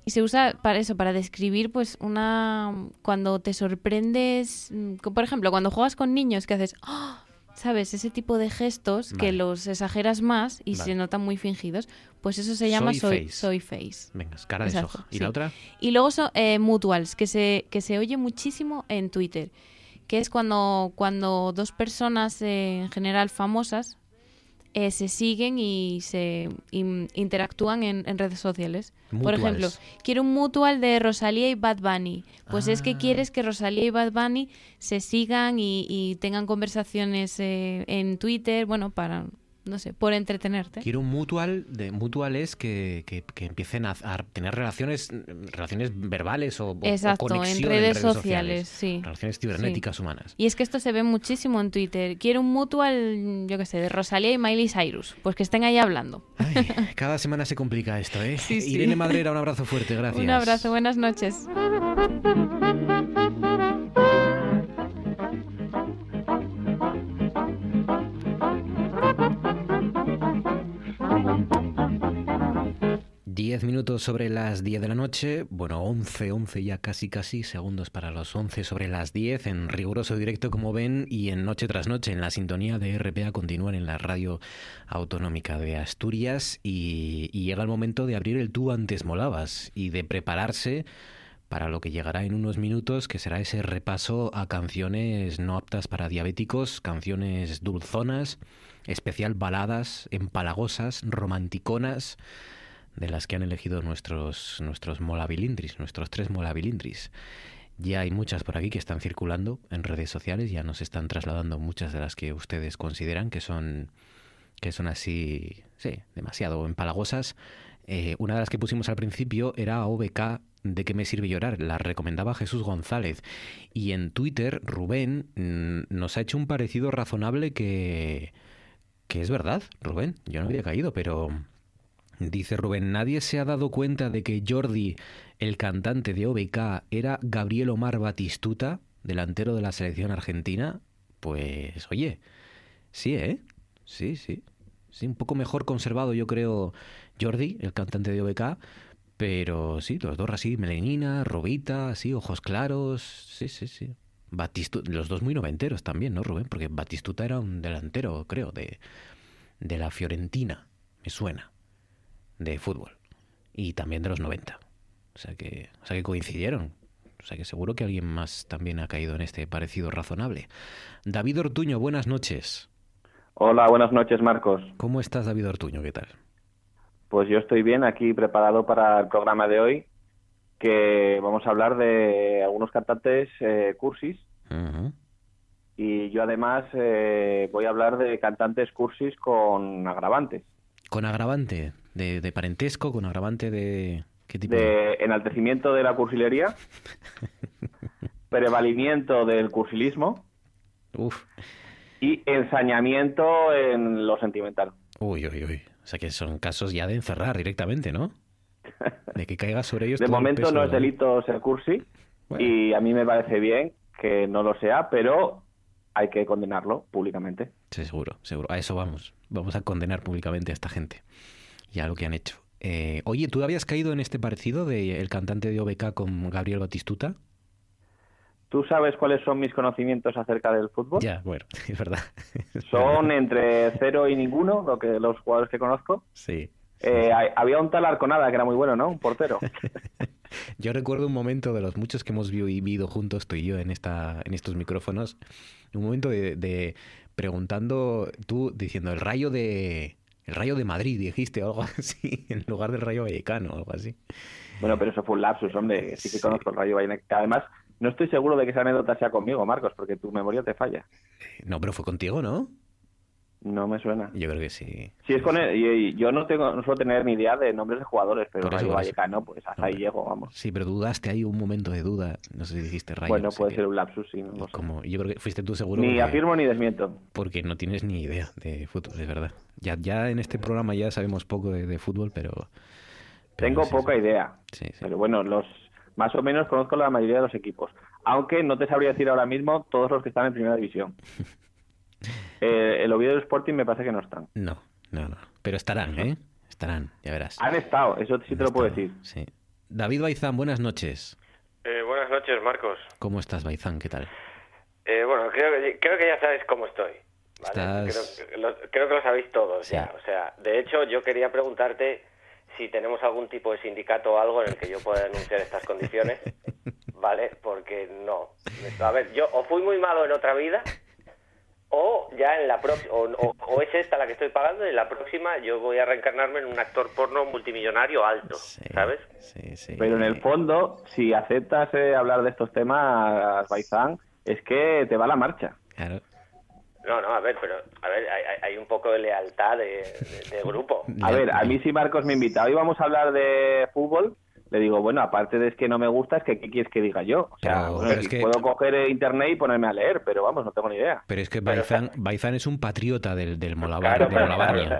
Y se usa para eso, para describir, pues, una. Cuando te sorprendes. mm, Por ejemplo, cuando juegas con niños, que haces. "Ah", ¿Sabes? Ese tipo de gestos que los exageras más y Vale. se notan muy fingidos. Pues eso se llama Soy soy, face. soy face. Venga, es cara de soja. ¿Y sí. la otra? Y luego son eh, mutuals, que se, que se oye muchísimo en Twitter, que es cuando, cuando dos personas eh, en general famosas eh, se siguen y se in- interactúan en, en redes sociales. Por ejemplo, quiero un mutual de Rosalía y Bad Bunny. Pues es Ah. que quieres que Rosalía y Bad Bunny se sigan y, y tengan conversaciones eh, en Twitter, bueno, para, no sé, por entretenerte. Quiero un mutual, de mutual es que, que- que empiecen a, a tener relaciones relaciones verbales o, Exacto, en conexión redes sociales, sí. Relaciones cibernéticas humanas. Y es que esto se ve muchísimo en Twitter. Quiero un mutual, yo qué sé, de Rosalía y Miley Cyrus. Pues que estén ahí hablando. Cada semana se complica esto, ¿eh? Sí, sí. Irene Madrera, un abrazo fuerte, gracias. Un abrazo, buenas noches. Diez minutos sobre las 10 de la noche, bueno, 11, 11 ya casi casi, segundos para los 11 sobre las 10, en riguroso directo como ven y en noche tras noche en la sintonía de RPA continúan en la radio autonómica de Asturias y, y llega el momento de abrir el tú antes molabas y de prepararse para lo que llegará en unos minutos, que será ese repaso a canciones no aptas para diabéticos, canciones dulzonas, especial baladas, empalagosas, romanticonas, de las que han elegido nuestros, nuestros molabilindris, nuestros tres molabilindris. Ya hay muchas por aquí que están circulando en redes sociales, ya nos están trasladando muchas de las que ustedes consideran que son, que son así, sí, demasiado empalagosas. Eh, una de las que pusimos al principio era OBK ¿De qué me sirve llorar? La recomendaba Jesús González. Y en Twitter, Rubén mm, nos ha hecho un parecido razonable que, que es verdad, Rubén. Yo no había caído, pero dice Rubén, nadie se ha dado cuenta de que Jordi, el cantante de OBK, era Gabriel Omar Batistuta, delantero de la selección argentina. Pues, oye, sí, ¿eh? Sí, sí. Sí, un poco mejor conservado, yo creo, Jordi, el cantante de OBK. Pero sí, los dos así, melenina, robita, así, ojos claros. Sí, sí, sí. Batistu los dos muy noventeros también, ¿no, Rubén? Porque Batistuta era un delantero, creo, de, de la Fiorentina, me suena, de fútbol. Y también de los 90. O sea que, o sea que coincidieron. O sea que seguro que alguien más también ha caído en este parecido razonable. David Ortuño, buenas noches. Hola, buenas noches, Marcos. ¿Cómo estás, David Ortuño? ¿Qué tal? Pues yo estoy bien aquí preparado para el programa de hoy, que vamos a hablar de algunos cantantes eh, cursis. Y yo además eh, voy a hablar de cantantes cursis con agravantes, Con agravante de, de parentesco, con agravante de... ¿Qué tipo? de enaltecimiento de la cursilería, prevalimiento del cursilismo Uf. y ensañamiento en lo sentimental. Uy, uy, uy. O sea que son casos ya de encerrar directamente, ¿no? De que caiga sobre ellos De todo el momento peso no de es la- delito ser cursi y a mí me parece bien que no lo sea, pero hay que condenarlo públicamente. Sí, seguro, seguro. A eso vamos. Vamos a condenar públicamente a esta gente y a lo que han hecho. Eh, oye, ¿tú habías caído en este parecido de el cantante de OBK con Gabriel Batistuta? ¿Tú sabes cuáles son mis conocimientos acerca del fútbol? Ya, bueno, es verdad. Son entre cero y ninguno, lo que los jugadores que conozco. Sí. Eh, hay- había un tal Arconada que era muy bueno, ¿no? Un portero. Yo recuerdo un momento de los muchos que hemos vivido juntos, tú y yo, en, esta, en estos micrófonos, un momento de, de preguntando, tú diciendo el rayo de el rayo de Madrid, dijiste, o algo así, en lugar del rayo vallecano, o algo así. Bueno, pero eso fue un lapsus, hombre. Sí que conozco el Rayo Vallecano. Además, no estoy seguro de que esa anécdota sea conmigo, Marcos, porque tu memoria te falla. No, pero fue contigo, ¿no? No me suena. Yo creo que sí. Si es con él, y- y yo no tengo, no suelo tener ni idea de nombres de jugadores, pero Rayo. Vallecano, pues hasta ahí llego, vamos. Sí, pero dudaste ahí un momento de duda. No sé si dijiste rayo. bueno, puede ser un lapsus, sí, no. Como, yo creo que fuiste tú seguro. Ni porque- afirmo ni desmiento. Porque no tienes ni idea de fútbol, es verdad. Ya, ya en este programa ya sabemos poco de, de fútbol, pero... pero Tengo sí, poca idea. Sí, sí. Pero bueno, los más o menos conozco la mayoría de los equipos. Aunque no te sabría decir ahora mismo todos los que están en primera división. Eh, el Oviedo y el Sporting me parece que no están. No, no, no. Pero estarán, ¿eh? Estarán, ya verás. Han estado, eso sí te lo puedo decir. Sí. David Baizán, buenas noches. Eh, buenas noches, Marcos. ¿Cómo estás, Baizán? ¿Qué tal? Eh, bueno, creo que, creo que ya sabes cómo estoy. ¿vale? Estás- Creo, que lo, creo que lo sabéis todos ya. O sea, de hecho, yo quería preguntarte si tenemos algún tipo de sindicato o algo en el que yo pueda denunciar estas condiciones, ¿vale? Porque no. A ver, yo o fui muy malo en otra vida o ya en la próxima, o, o- o es esta la que estoy pagando y en la próxima yo voy a reencarnarme en un actor porno multimillonario alto, ¿sabes? Sí, sí. Pero en el fondo, si aceptas eh, hablar de estos temas, Baizán, es que te va la marcha. Claro. No, no, a ver, pero a ver, hay, hay- hay un poco de lealtad de, de- de grupo. A ver, a mí si Marcos me invita, hoy vamos a hablar de fútbol, le digo, bueno, aparte de es que no me gusta, es que ¿qué quieres que diga yo? O sea, Pero- bueno, pero es que- puedo coger internet y ponerme a leer, pero vamos, no tengo ni idea. Pero es que Baizán, Baizán es un patriota del, del Molabar, Claro, de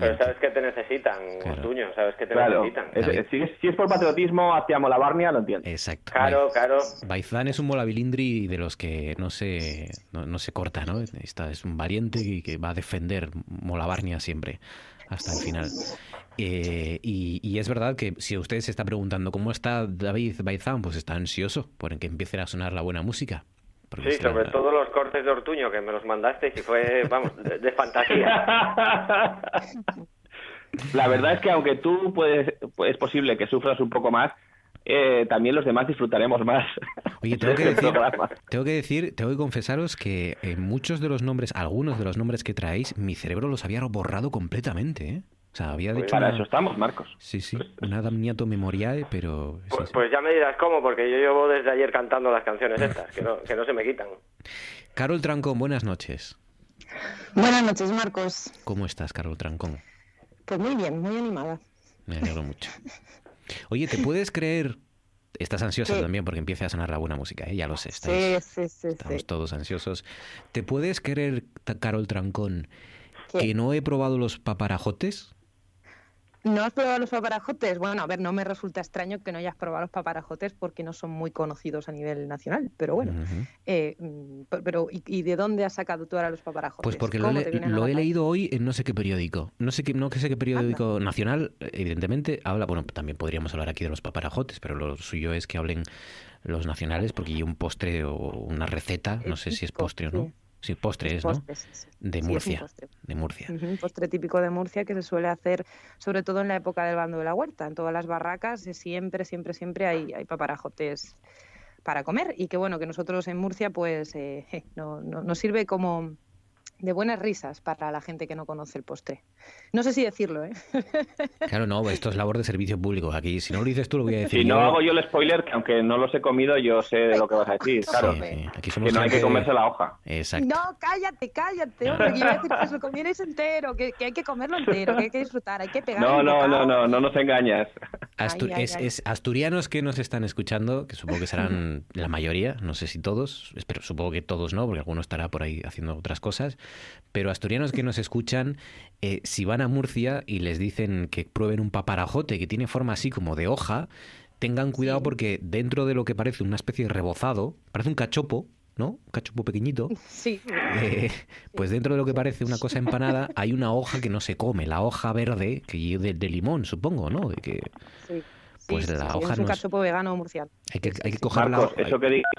pero, sabes que te necesitan, Ortuño, sabes que te Claro, necesitan. es- si, es, si es por patriotismo hacia Molavarnia, lo entiendo. Exacto. Claro, claro. Baizán es un molabilindri de los que no se, no, no se corta, ¿no? Está, es un valiente y que va a defender Molavarnia siempre, hasta el final. Eh, y, y es verdad que si usted se está preguntando cómo está David Baizán, pues está ansioso por que empiece a sonar la buena música. Sí, será- sobre todo los cortes de Ortuño que me los mandaste y fue, vamos, de, de fantasía. La verdad es que aunque tú puedes, es posible que sufras un poco más, eh, también los demás disfrutaremos más. Oye, tengo que decir, tengo que decir, tengo que confesaros que eh, muchos de los nombres, algunos de los nombres que traéis, mi cerebro los había borrado completamente, ¿eh? Sea, había Pues dicho para una- eso estamos, Marcos. Sí, sí, una damniato memoriae, pero... sí, Pues, sí. pues ya me dirás cómo, porque yo llevo desde ayer cantando las canciones estas, que no, que no se me quitan. Carol Trancón, buenas noches. Buenas noches, Marcos. ¿Cómo estás, Carol Trancón? Pues muy bien, muy animada. Me alegro mucho. Oye, ¿te puedes creer? Estás ansiosa Sí. también porque empieza a sonar la buena música, ¿eh? ya lo sé. Sí, estáis- sí, sí, Estamos sí. todos ansiosos. ¿Te puedes creer, Carol Trancón, ¿Qué? que no he probado los paparajotes? ¿No has probado los paparajotes? Bueno, a ver, no me resulta extraño que no hayas probado los paparajotes porque no son muy conocidos a nivel nacional, pero bueno. eh, mm, pe- pero ¿y, y de dónde has sacado tú ahora los paparajotes? Pues porque lo, ¿Cómo he- te vienen a lo he leído hoy en no sé qué periódico. No sé qué, no sé qué periódico nacional, evidentemente, habla, bueno, también podríamos hablar aquí de los paparajotes, pero lo suyo es que hablen los nacionales porque hay un postre o una receta, no sé si es postre o no. Sí. Sí, postre es, Postre, ¿no? sí. De Murcia. postre. De Murcia. Postre típico de Murcia que se suele hacer sobre todo en la época del bando de la huerta. En todas las barracas eh, siempre, siempre, siempre hay, hay paparajotes para comer y que bueno, que nosotros en Murcia pues eh, no, no- nos sirve como de buenas risas para la gente que no conoce el postre. No sé si decirlo, ¿eh? Claro, no, esto es labor de servicio público. Aquí, si no lo dices tú, lo voy a decir Si yo. no hago yo el spoiler, que aunque no los he comido, yo sé de lo que vas a decir, claro. Sí, sí, aquí somos Que no hay que comerse la hoja. Exacto. No, cállate, cállate, hombre, que iba a decir que lo comierais entero, que, que hay que comerlo entero, que hay que disfrutar, hay que pegar No, no, no, no, no nos engañas. Astu- Ay, ay, es, ay. es asturianos que nos están escuchando, que supongo que serán la mayoría, no sé si todos, espero, supongo que todos no, porque alguno estará por ahí haciendo otras cosas, pero asturianos que nos escuchan, eh, si van a Murcia y les dicen que prueben un paparajote que tiene forma así como de hoja, tengan cuidado porque dentro de lo que parece una especie de rebozado, parece un cachopo, ¿no? Un cachopo pequeñito. Sí. Eh, pues dentro de lo que parece una cosa empanada hay una hoja que no se come, la hoja verde que de, de limón, supongo, ¿no? De que, Sí. pues sí, la sí, hoja es un no es- cachopo vegano murciano. hay que, hay que coger la Marcos, hoja. eso que digas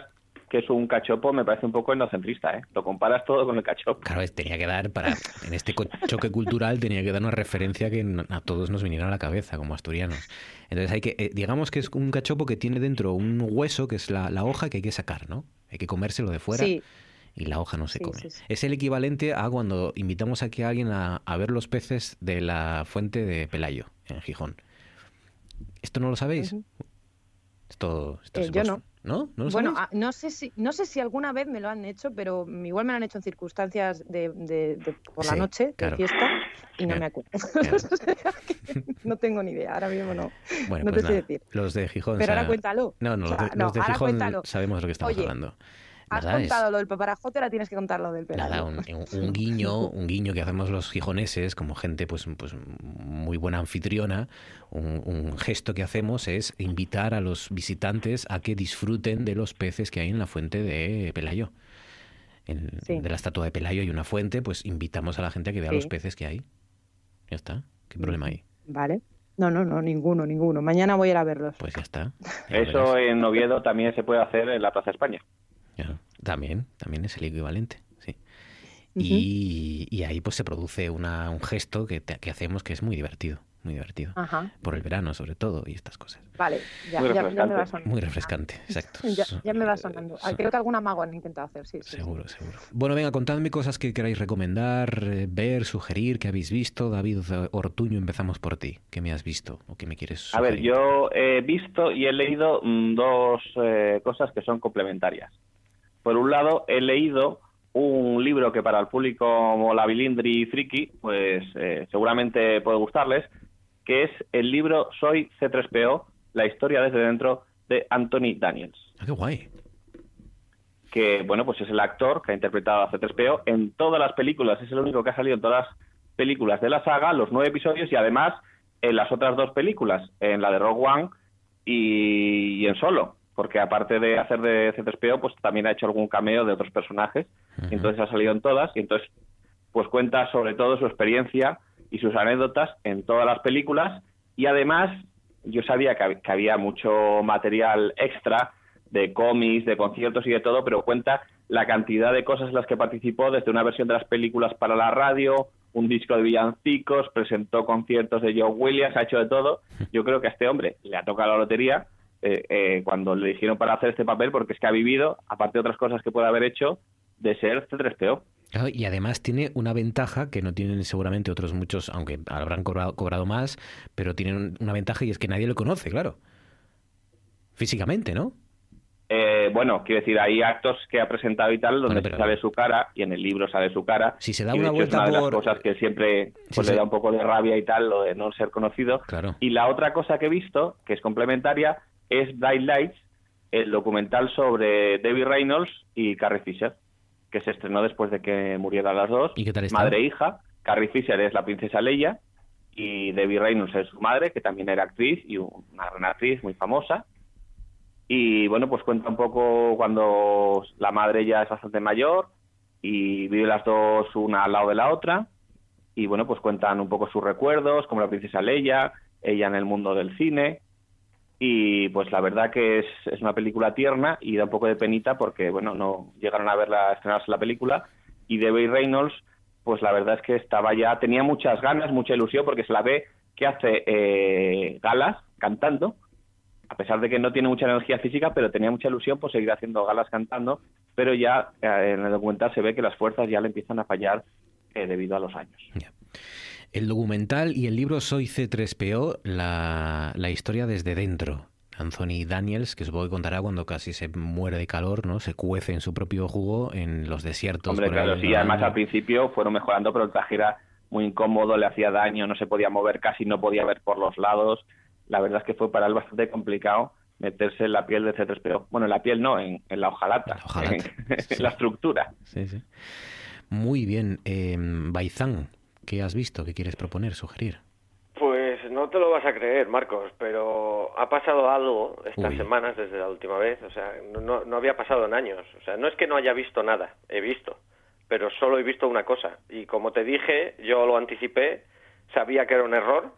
que es un cachopo me parece un poco endocentrista, ¿eh? Lo comparas todo con el cachopo. Claro, es- tenía que dar para en este choque cultural tenía que dar una referencia que a todos nos viniera a la cabeza como asturianos. Entonces hay que eh, digamos que es un cachopo que tiene dentro un hueso que es la, la hoja que hay que sacar, ¿no? Hay que comérselo de fuera. Sí. Y la hoja no se Sí, come. sí, sí. Es el equivalente a cuando invitamos aquí a alguien a, a ver los peces de la fuente de Pelayo, en Gijón. ¿Esto no lo sabéis? Esto, esto Eh, se yo no. ¿No? ¿No lo bueno, ah, no sé si no sé si alguna vez me lo han hecho, pero igual me lo han hecho en circunstancias de, de- de- por la Sí, noche, claro. de fiesta, y no me acuerdo. No tengo ni idea, ahora mismo no, Bueno, no pues te sé decir. Los de Gijón. Pero ahora cuéntalo. No, no, O sea, los de, los Gijón cuéntalo. sabemos de lo que estamos Oye, hablando. Has Nada, es- contado lo del paparajote, ahora tienes que contar lo del pelayo. Nada, un, guiño, un guiño que hacemos los gijoneses como gente pues, pues muy buena anfitriona. Un, un gesto que hacemos es invitar a los visitantes a que disfruten de los peces que hay en la fuente de Pelayo. En- Sí. De la estatua de Pelayo hay una fuente, pues invitamos a la gente a que vea Sí. los peces que hay. Ya está. ¿Qué problema hay? Vale. No, no, no, ninguno, ninguno. Mañana voy a ir a verlos. Pues ya está. Eso en Oviedo también se puede hacer en la Plaza España. También, también es el equivalente, sí. y, y ahí pues se produce una, un gesto que, te- que hacemos que es muy divertido, muy divertido. Ajá. Por el verano sobre todo y estas cosas. Vale, ya, Muy ya, ya me va sonando. Muy refrescante, exacto. Ya, ya me va sonando. Ah, Creo que algún amago han intentado hacer, sí. sí, sí. Seguro, seguro. Bueno, venga, contadme cosas que queráis recomendar, eh, ver, sugerir, que habéis visto. David eh, Ortuño, empezamos por ti. ¿Qué me has visto o qué me quieres A ver, sugerir? yo he visto y he leído mm, dos eh, cosas que son complementarias. Por un lado, he leído un libro que para el público como la bilindri y friki, pues eh, seguramente puede gustarles, que es el libro Soy C3PO, la historia desde dentro de Anthony Daniels. Ah, qué guay. que bueno pues es el actor que ha interpretado a C3PO en todas las películas, es el único que ha salido en todas las películas de la saga, los nueve episodios y además en las otras dos películas, en la de Rogue One y, y en Solo, porque aparte de hacer de C3PO pues también ha hecho algún cameo de otros personajes, y entonces ha salido en todas y entonces pues cuenta sobre todo su experiencia y sus anécdotas en todas las películas. Y además yo sabía que había mucho material extra de cómics, de conciertos y de todo, pero cuenta la cantidad de cosas en las que participó, desde una versión de las películas para la radio, un disco de villancicos, presentó conciertos de Joe Williams, ha hecho de todo. Yo creo que a este hombre le ha tocado la lotería eh, eh, cuando le dijeron para hacer este papel, porque es que ha vivido, aparte de otras cosas que puede haber hecho, de ser C3PO. Claro, y además tiene una ventaja que no tienen seguramente otros muchos, aunque habrán cobrado, cobrado más, pero tienen una ventaja y es que nadie lo conoce, claro. Físicamente, ¿no? Eh, bueno, quiero decir, hay actos que ha presentado y tal donde pero- sale su cara y en el libro sale su cara. Si se da y una vuelta es una de por- las cosas que siempre Si pues, se- le da un poco de rabia y tal, lo de no ser conocido. Claro. Y la otra cosa que he visto, que es complementaria, es Bright Lights, el documental sobre Debbie Reynolds y Carrie Fisher, que se estrenó después de que murieran las dos. ¿Y qué tal está? Madre e hija. Carrie Fisher es la princesa Leia y Debbie Reynolds es su madre, que también era actriz y una gran actriz muy famosa. Y bueno, pues cuenta un poco cuando la madre ya es bastante mayor y vive las dos una al lado de la otra. Y bueno, pues cuentan un poco sus recuerdos, como la princesa Leia, ella en el mundo del cine. Y pues la verdad que es, es una película tierna y da un poco de penita porque, bueno, no llegaron a verla, a estrenarse la película. Y Debbie Reynolds, pues la verdad es que estaba ya, tenía muchas ganas, mucha ilusión porque se la ve que hace eh, galas cantando a pesar de que no tiene mucha energía física, pero tenía mucha ilusión por seguir haciendo galas cantando, pero ya eh, en el documental se ve que las fuerzas ya le empiezan a fallar eh, debido a los años. El documental y el libro Soy C3PO, la, la historia desde dentro. Anthony Daniels, que supongo que contará cuando casi se muere de calor, ¿no? Se cuece en su propio jugo en los desiertos. Hombre, claro, sí, además al principio fueron mejorando, pero el traje era muy incómodo, le hacía daño, no se podía mover casi, no podía ver por los lados. La verdad es que fue para él bastante complicado meterse en la piel de C3PO. Bueno, en la piel no, en, en la hojalata, hojalata, en la estructura. Sí, sí. Muy bien. Eh, Baizán, ¿qué has visto? ¿Qué quieres proponer, sugerir? Pues no te lo vas a creer, Marcos, pero ha pasado algo estas Uy. semanas desde la última vez. O sea, no- no, no había pasado en años. O sea, no es que no haya visto nada, he visto, pero solo he visto una cosa. Y como te dije, yo lo anticipé, sabía que era un error.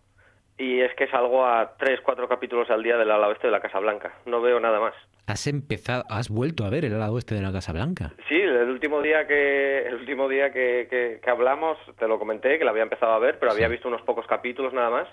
Y es que salgo a tres, cuatro capítulos al día del ala oeste de la Casa Blanca. No veo nada más. Has empezado, has vuelto a ver el lado oeste de la Casa Blanca. Sí, el último día que el último día que, que- que hablamos te lo comenté que la había empezado a ver, pero había visto unos pocos capítulos nada más.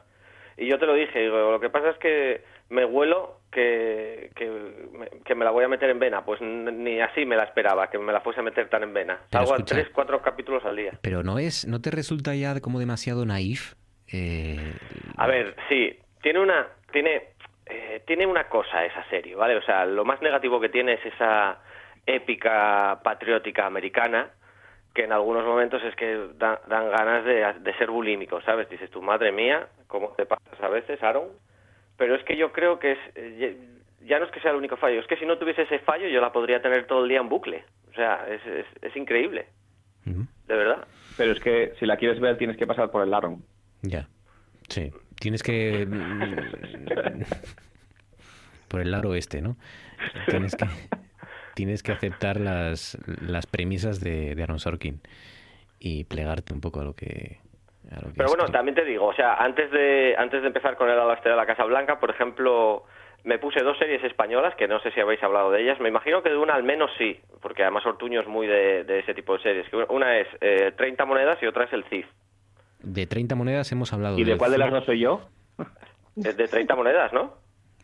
Y yo te lo dije, digo, lo que pasa es que me huelo que, que, me, que me la voy a meter en vena. Pues ni así me la esperaba, que me la fuese a meter tan en vena. Pero Salgo a tres, cuatro capítulos al día. Pero no es, ¿no te resulta ya como demasiado naif? Eh, A ver, sí, tiene una, tiene, eh, tiene una cosa esa serie, ¿vale? O sea, lo más negativo que tiene es esa épica patriótica americana que en algunos momentos es que da- dan ganas de, de ser bulímico, ¿sabes? Dices, tu madre mía, ¿cómo te pasas a veces, Aaron? Pero es que yo creo que es, eh, ya no es que sea el único fallo, es que si no tuviese ese fallo yo la podría tener todo el día en bucle. O sea, es, es, es increíble, de verdad. Pero es que si la quieres ver tienes que pasar por el Laron. Ya. Sí. Tienes que. mm, Por el lado oeste, ¿no? Tienes que, tienes que aceptar las, las premisas de, de Aaron Sorkin y plegarte un poco a lo que. Pero bueno, también te digo, o sea, antes de antes de empezar con el ala oeste de la Casa Blanca, por ejemplo, me puse dos series españolas que no sé si habéis hablado de ellas. Me imagino que de una al menos sí, porque además Ortuño es muy de, de ese tipo de series. Que Una es eh, 30 monedas y otra es el CIF. De 30 monedas hemos hablado. ¿Y de cuál de las dos soy yo? Es de 30 monedas, ¿no?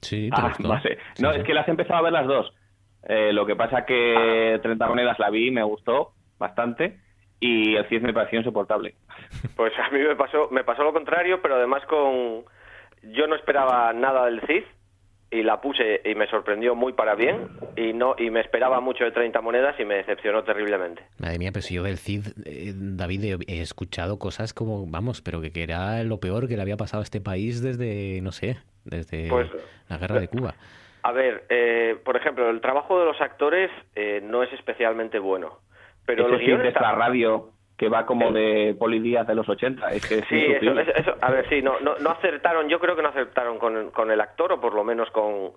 Sí, Ah, vale. No, es que las he empezado a ver las dos. Eh, lo que pasa que 30 monedas la vi, me gustó bastante y el CIS me pareció insoportable. Pues a mí me pasó me pasó lo contrario, pero además con yo no esperaba nada del CIF y la puse y me sorprendió muy para bien y no y me esperaba mucho de 30 monedas y me decepcionó terriblemente. Madre mía, pero si yo del Cid, eh, David, he, escuchado cosas como, vamos, pero que, que era lo peor que le había pasado a este país desde, no sé, desde Pues- la guerra de Cuba. A ver, eh, por ejemplo, el trabajo de los actores eh, no es especialmente bueno, pero Ese el CIS guion de está... la radio que va como de polidías de los 80, es que es Sí, eso, eso- eso- a ver, sí, no, no, no acertaron, yo creo que no acertaron con, con el actor, o por lo menos con,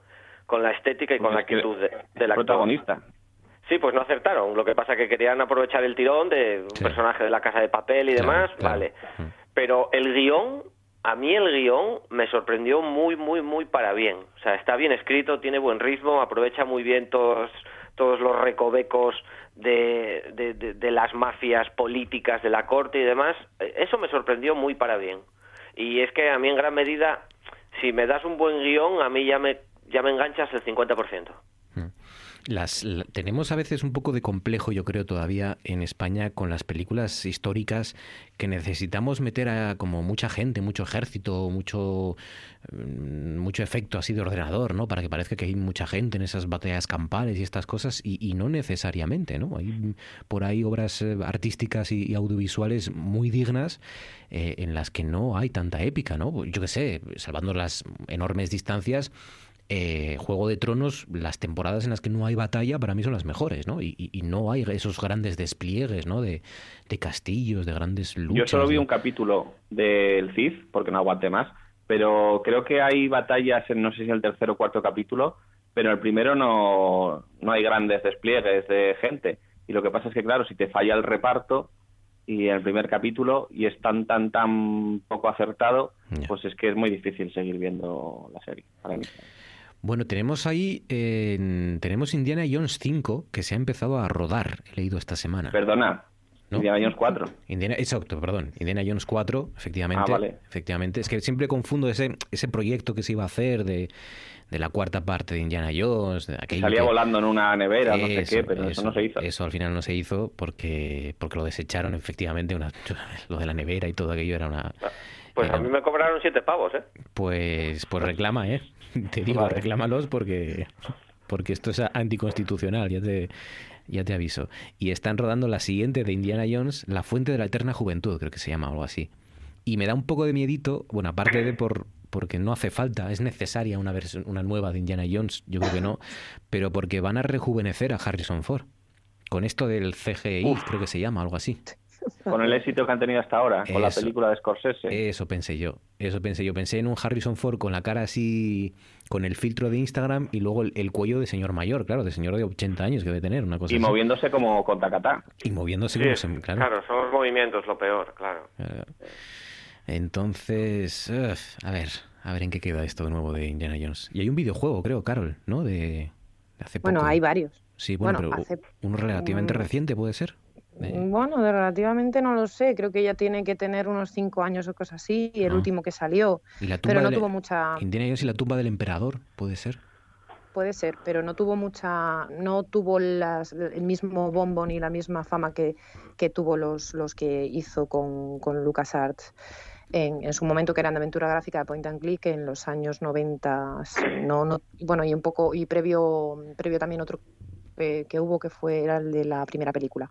con la estética y con la actitud de- del actor. protagonista. Sí, pues no acertaron. Lo que pasa que querían aprovechar el tirón de un personaje de la casa de papel y demás, vale. Pero el guion, a mí el guion me sorprendió muy, muy, muy para bien. O sea, está bien escrito, tiene buen ritmo, aprovecha muy bien todos, todos los recovecos de, de, de- de las mafias políticas de la corte y demás. Eh, Eso me sorprendió muy para bien. Y es que a mí en gran medida, si me das un buen guion, a mí ya me, ya me enganchas el 50%. Las, la- tenemos a veces un poco de complejo, yo creo, todavía en España con las películas históricas que necesitamos meter a como mucha gente, mucho ejército, mucho, mm, mucho efecto así de ordenador, ¿no? Para que parezca que hay mucha gente en esas batallas campales y estas cosas, y, y no necesariamente, ¿no? Por ahí obras eh, artísticas y, y audiovisuales muy dignas eh, en las que no hay tanta épica, ¿no? Yo qué sé, salvando las enormes distancias, eh, Juego de Tronos, las temporadas en las que no hay batalla para mí son las mejores, ¿no? Y, y- y no hay esos grandes despliegues, ¿no? De, de castillos, de grandes luchas. Yo solo vi un capítulo del CIF, porque no aguanté más, pero creo que hay batallas en no sé si el tercer o cuarto capítulo, pero en el primero no, no hay grandes despliegues de gente. Y lo que pasa es que, claro, si te falla el reparto y en el primer capítulo y es tan, tan, tan poco acertado, pues es que es muy difícil seguir viendo la serie para mí. Bueno, tenemos ahí, eh, tenemos Indiana Jones 5, que se ha empezado a rodar, he leído esta semana. Perdona, Indiana Jones 4. Indiana, exacto, perdón. Indiana Jones 4, efectivamente. Ah, vale. Efectivamente. Es que siempre confundo ese, ese proyecto que se iba a hacer de, de la cuarta parte de Indiana Jones. De Salía que- volando en una nevera, no sé qué, pero eso no se hizo. Eso al final no se hizo porque, porque lo desecharon, efectivamente. Una, lo de la nevera y todo aquello era una. Pues a mí me cobraron siete pavos, ¿eh? Pues, pues reclama, ¿eh? Te digo, Vale. reclámalos porque, porque esto es anticonstitucional, ya te, ya te aviso. Y están rodando la siguiente de Indiana Jones, La Fuente de la Eterna Juventud, creo que se llama, algo así. Y me da un poco de miedito, bueno, aparte de por porque no hace falta, es necesaria una versión, una nueva de Indiana Jones, yo creo que no, pero porque van a rejuvenecer a Harrison Ford. Con esto del CGI, creo que se llama, algo así. Con el éxito que han tenido hasta ahora, con la película de Scorsese. Eso pensé yo, eso pensé yo. Pensé en un Harrison Ford con la cara así, con el filtro de Instagram y luego el, el cuello de señor mayor, claro, de señor de 80 años que debe tener, una cosa Y así. moviéndose como con tacatá. Y moviéndose Sí, como se- claro. claro, son los movimientos lo peor, claro. Eh, Entonces, uf, a ver, a ver en qué queda esto de nuevo de Indiana Jones. Y hay un videojuego, creo, Carol, ¿no? De, de hace poco. Bueno, hay varios. Sí, bueno, bueno, pero hace- uno relativamente reciente puede ser. Bueno, de relativamente no lo sé. Creo que ya tiene que tener unos cinco años o cosas así. Y el Ah. último que salió. Y la tumba Pero no del- tuvo mucha. Indiana Jones y la tumba del emperador, puede ser. Puede ser, pero no tuvo mucha, no tuvo las, el mismo bombo ni la misma fama que, que tuvo los, los que hizo con, con LucasArts en, en su momento, que eran de aventura gráfica de point and click en los años 90. No, no, bueno, y un poco, y previo, previo también otro eh, que hubo que fue era el de la primera película.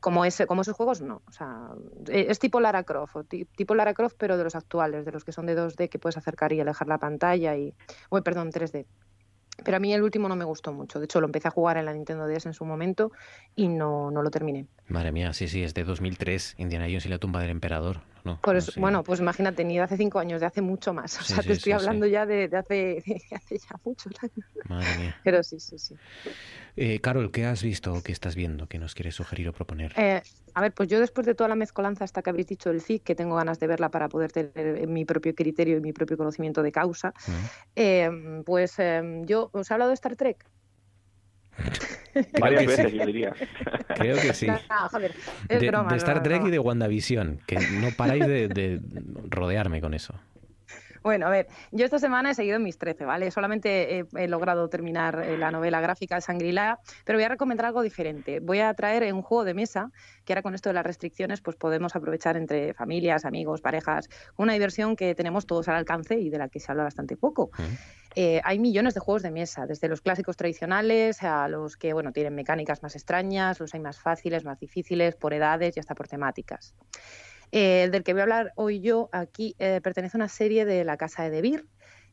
Como ese, como esos juegos, no. O sea, e- es tipo Lara Croft, o ti- tipo Lara Croft, pero de los actuales, de los que son de 2D, que puedes acercar y alejar la pantalla y. Uy, perdón, 3D. Pero a mí el último no me gustó mucho. De hecho, lo empecé a jugar en la Nintendo DS en su momento y no, no lo terminé. Madre mía, sí, sí, es de 2003, Indiana Jones y la tumba del emperador. No, Por no eso, sé. bueno, pues imagínate, ni de hace cinco años, de hace mucho más. O Sí, sea, sí, te estoy sí, hablando ya de, de hace, de hace ya muchos años. Madre mía. Pero sí, sí, sí. Eh, Carol, ¿qué has visto o qué estás viendo que nos quieres sugerir o proponer? Eh, a ver, pues yo después de toda la mezcolanza hasta que habéis dicho del CIC, que tengo ganas de verla para poder tener mi propio criterio y mi propio conocimiento de causa, eh, pues eh, yo os he hablado de Star Trek. Varias veces, sí. yo diría. Creo que sí. No, joder, es De, broma, de es Star Trek y de WandaVision, que no paráis de, de rodearme con eso. Bueno, a ver, yo esta semana he seguido mis 13, ¿vale? Solamente he, he logrado terminar eh, la novela gráfica de Sangrila, pero voy a recomendar algo diferente. Voy a traer un juego de mesa, que ahora con esto de las restricciones, pues podemos aprovechar entre familias, amigos, parejas, una diversión que tenemos todos al alcance y de la que se habla bastante poco. Eh, hay millones de juegos de mesa, desde los clásicos tradicionales a los que bueno, tienen mecánicas más extrañas, los hay más fáciles, más difíciles, por edades y hasta por temáticas. Eh, el del que voy a hablar hoy yo aquí eh, pertenece a una serie de la casa de De Beer.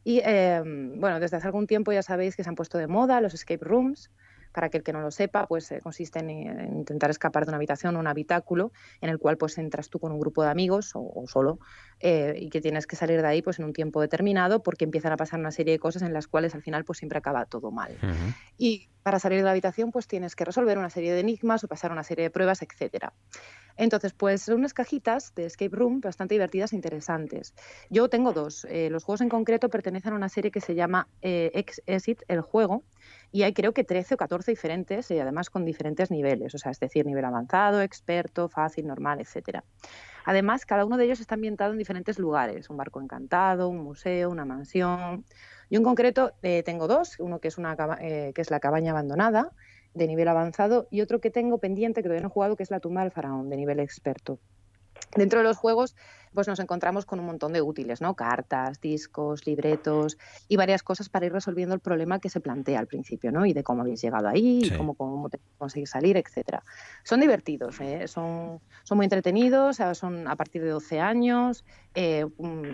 Y eh, bueno, desde hace algún tiempo ya sabéis que se han puesto de moda los escape rooms. Para que el que no lo sepa, pues eh, consiste en, en intentar escapar de una habitación o un habitáculo en el cual pues entras tú con un grupo de amigos o, o solo eh, y que tienes que salir de ahí pues en un tiempo determinado porque empiezan a pasar una serie de cosas en las cuales al final pues siempre acaba todo mal. Y para salir de la habitación, pues tienes que resolver una serie de enigmas o pasar una serie de pruebas, etcétera. Entonces, pues son unas cajitas de escape room bastante divertidas e interesantes. Yo tengo dos. Eh, los juegos en concreto pertenecen a una serie que se llama eh, Ex-Exit, el juego, y hay creo que 13 o 14 diferentes y además con diferentes niveles, o sea, es decir, nivel avanzado, experto, fácil, normal, etcétera. Además, cada uno de ellos está ambientado en diferentes lugares, un barco encantado, un museo, una mansión. Yo en concreto eh, tengo dos, uno que es, una, eh, que es la cabaña abandonada de nivel avanzado y otro que tengo pendiente que todavía no he jugado que es la tumba del faraón de nivel experto. Dentro de los juegos, pues nos encontramos con un montón de útiles, ¿no? Cartas, discos, libretos y varias cosas para ir resolviendo el problema que se plantea al principio, ¿no? Y de cómo habéis llegado ahí, y cómo, cómo conseguir salir, etcétera. Son divertidos, ¿eh? son, son muy entretenidos, son a partir de 12 años, eh,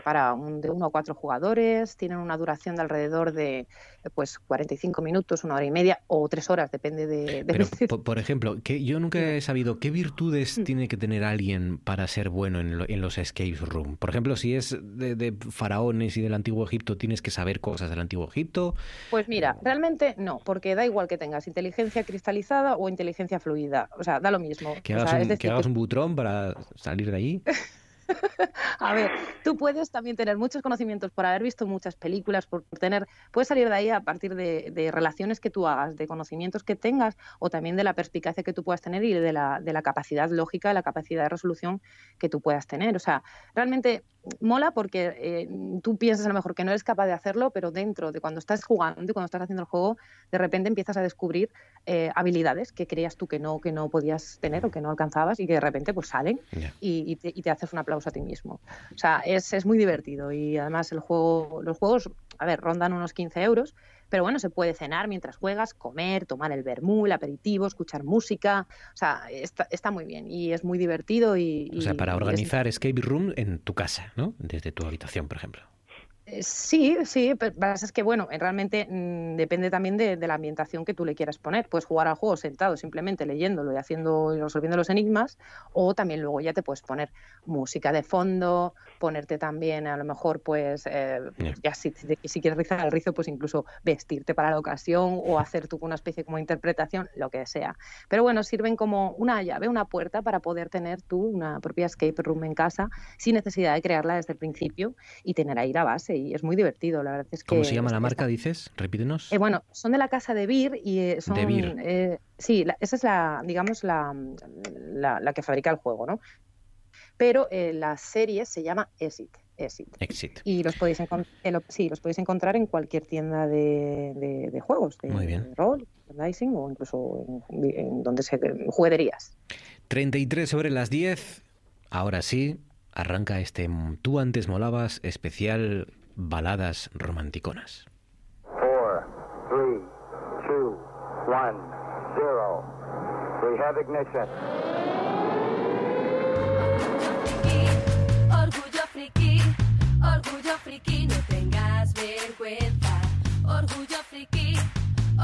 para un, de uno o cuatro jugadores, tienen una duración de alrededor de eh, pues 45 minutos, una hora y media o tres horas, depende de... de- Pero, po- por, ejemplo, que yo nunca he sabido qué virtudes Mm. tiene que tener alguien para ser bueno en, lo- en los escape room. Por ejemplo, si es de, de faraones y del antiguo Egipto, tienes que saber cosas del antiguo Egipto. Pues mira, realmente no, porque da igual que tengas inteligencia cristalizada o inteligencia fluida, o sea, da lo mismo. Que O hagas, sea, un, es decir, que hagas un butrón para salir de allí. A ver, tú puedes también tener muchos conocimientos por haber visto muchas películas, por tener, puedes salir de ahí a partir de, de relaciones que tú hagas, de conocimientos que tengas o también de la perspicacia que tú puedas tener y de la, de la capacidad lógica, de la capacidad de resolución que tú puedas tener. O sea, realmente mola porque eh, tú piensas a lo mejor que no eres capaz de hacerlo, pero dentro de cuando estás jugando y cuando estás haciendo el juego, de repente empiezas a descubrir eh, habilidades que creías tú que no, que no podías tener o que no alcanzabas y que de repente pues salen y, y te, y te haces un aplauso a ti mismo. O sea, es, es muy divertido y además el juego, los juegos, a ver, rondan unos 15 euros, pero bueno, se puede cenar mientras juegas, comer, tomar el vermú, el aperitivo, escuchar música, o sea, está, está muy bien y es muy divertido y... O sea, para es- organizar escape room en tu casa, ¿no? Desde tu habitación, por ejemplo. Eh, Sí, sí, pero es que, bueno, eh, realmente mm, depende también de, de la ambientación que tú le quieras poner. Puedes jugar al juego sentado, simplemente leyéndolo y haciendo y resolviendo los enigmas, o también luego ya te puedes poner música de fondo, ponerte también a lo mejor, pues, eh, ya si quieres rizar el rizo, pues incluso vestirte para la ocasión o hacer tú una especie como interpretación, lo que sea. Pero bueno, sirven como una llave, una puerta para poder tener tú una propia escape room en casa sin necesidad de crearla desde el principio y tener ahí la base. Y es muy divertido, la verdad es que... ¿Cómo se llama la marca, dices? Repítenos. eh, bueno, son de la casa de Beer y eh, son... De Beer. eh, sí, la- esa es la, digamos, la, la, la que fabrica el juego, ¿no? Pero la serie se llama Exit. Exit. Exit. Y los podéis, lo- sí, los podéis encontrar en cualquier tienda de, de- de juegos, de, Muy bien. de rol, merchandising o incluso en, en donde se jugueterías. 33 sobre las 10. Ahora sí, arranca este Tú antes molabas especial baladas romanticonas. Four, three, two, one, zero. We have ignition. Orgullo friki, orgullo friki, no tengas vergüenza.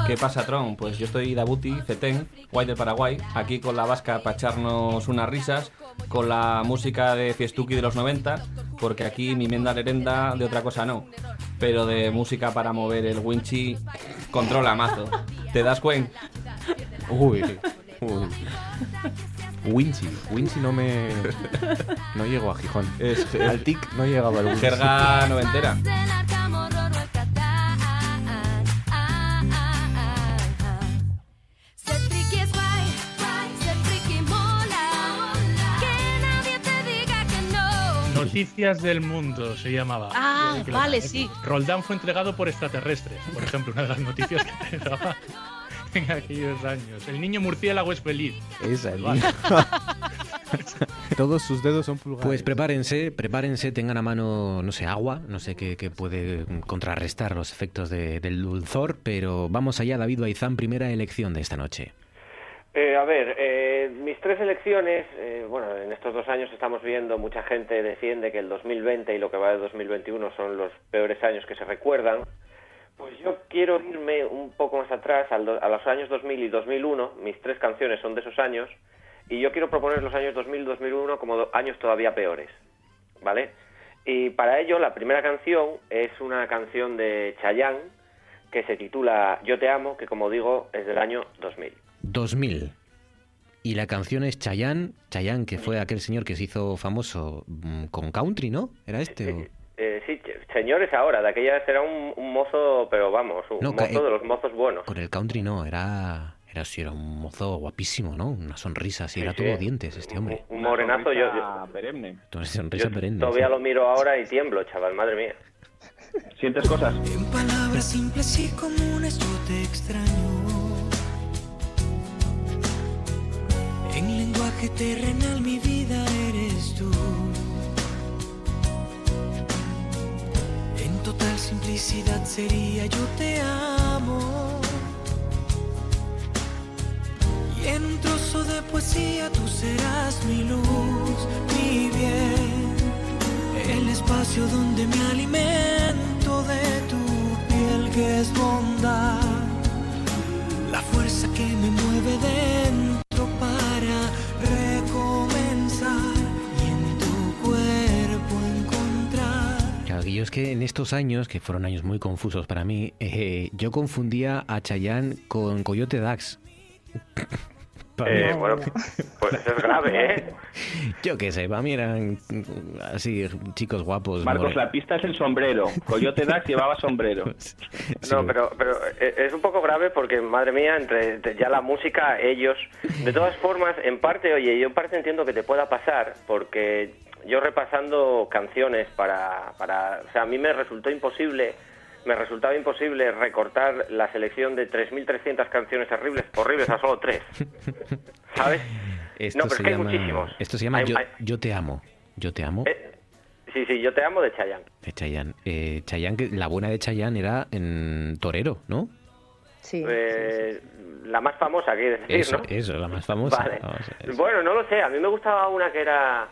¿Qué pasa, Tron? Pues yo estoy Dabuti, Cetén, Guay del Paraguay, aquí con la vasca para echarnos unas risas, con la música de Fiestuki de los 90, porque aquí mi menda lerenda de otra cosa no, pero de música para mover el winchi controla mazo. ¿Te das cuenta? Uy, uy. Winchi, Winchi no me. No llego a Gijón. Es, al TIC no llegaba al Winchi. Jerga noventera. Noticias del mundo se llamaba. Ah, que vale, sí. Roldán fue entregado por extraterrestres, por ejemplo, una de las noticias que te daba en aquellos años. El niño murciélago es feliz. Esa, el Vale. Todos sus dedos son pulgares. Pues prepárense, prepárense, tengan a mano, no sé, agua, no sé qué, qué puede contrarrestar los efectos de- del dulzor, pero vamos allá, David Baizán, primera elección de esta noche. Eh, a ver, eh, mis tres elecciones, eh, bueno, en estos dos años estamos viendo, mucha gente defiende que el 2020 y lo que va de 2021 son los peores años que se recuerdan. Pues yo quiero irme un poco más atrás, a los años 2000 y 2001, mis tres canciones son de esos años, y yo quiero proponer los años 2000 y 2001 como años todavía peores, ¿vale? Y para ello la primera canción es una canción de Chayanne que se titula Yo te amo, que como digo es del año 2000. 2000. Y la canción es Chayanne, Chayanne, que fue aquel señor que se hizo famoso mm, con country, ¿no? ¿Era este? o- Eh, sí, ch- señores ahora, de aquella era un, un mozo, pero vamos, un No, mozo ca- de los mozos buenos. Con el country no, era, era, sí, era un mozo guapísimo, ¿no? Una sonrisa, sí, Sí, era sí. todo dientes este hombre. Un morenazo, yo, yo perenne. Una sonrisa yo perenne. todavía sí. lo miro ahora y tiemblo, chaval, madre mía. ¿Sientes cosas? Palabras simples y comunes yo te extraño. En lenguaje terrenal mi vida eres tú. En total simplicidad sería yo te amo. Y en un trozo de poesía tú serás mi luz, mi bien. El espacio donde me alimento de tu piel que es bondad. La fuerza que me mueve dentro que yo es que en estos años, que fueron años muy confusos para mí, eh, yo confundía a Chayanne con Coyote Dax. Eh, bueno, pues eso es grave, ¿eh? Yo qué sé, para mí eran así chicos guapos. Marcos, more- la pista es el sombrero. Coyote Dax llevaba sombrero. No, pero, pero eh, es un poco grave porque, madre mía, entre ya la música, ellos... De todas formas, en parte, oye, yo en parte entiendo que te pueda pasar porque yo repasando canciones para... para o sea, a mí me resultó imposible... Me resultaba imposible recortar la selección de 3.300 canciones horribles, horribles a solo tres. ¿Sabes? Esto no, pero se es que hay muchísimos. Esto se llama Hay- yo, hay- Yo te amo. Yo te amo. Eh, sí, sí, yo te amo de Chayanne. De Chayanne. Eh, Chayanne, que la buena de Chayanne era en Torero, ¿no? Sí. Eh, La más famosa, quiere decir, Eso, ¿no? eso, la más famosa. Vale. Vamos a ver. Bueno, no lo sé. A mí me gustaba una que era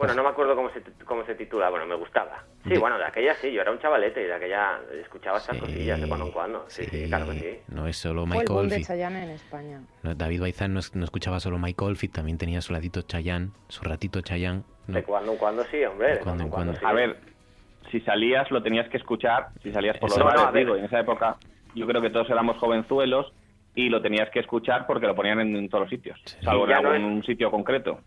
Bueno, no me acuerdo cómo se, cómo se titula, bueno, me gustaba. Sí, bueno, de aquella sí, yo era un chavalete y de aquella escuchaba estas cosillas de cuando en cuando. Sí, sí, claro que sí. No es solo Fue el Mike boom de. Chayanne en España. No, David Baizán no, es- no escuchaba solo Mike Oldfield, también tenía su ladito Chayanne, su ratito Chayanne. ¿no? De cuando en cuando sí, hombre. De cuando en cuando. sí. A ver, si salías lo tenías que escuchar, si salías por los Eso. No, bares, digo, en esa época yo creo que todos éramos jovenzuelos y lo tenías que escuchar porque lo ponían en, en todos los sitios, salvo en no algún sitio concreto.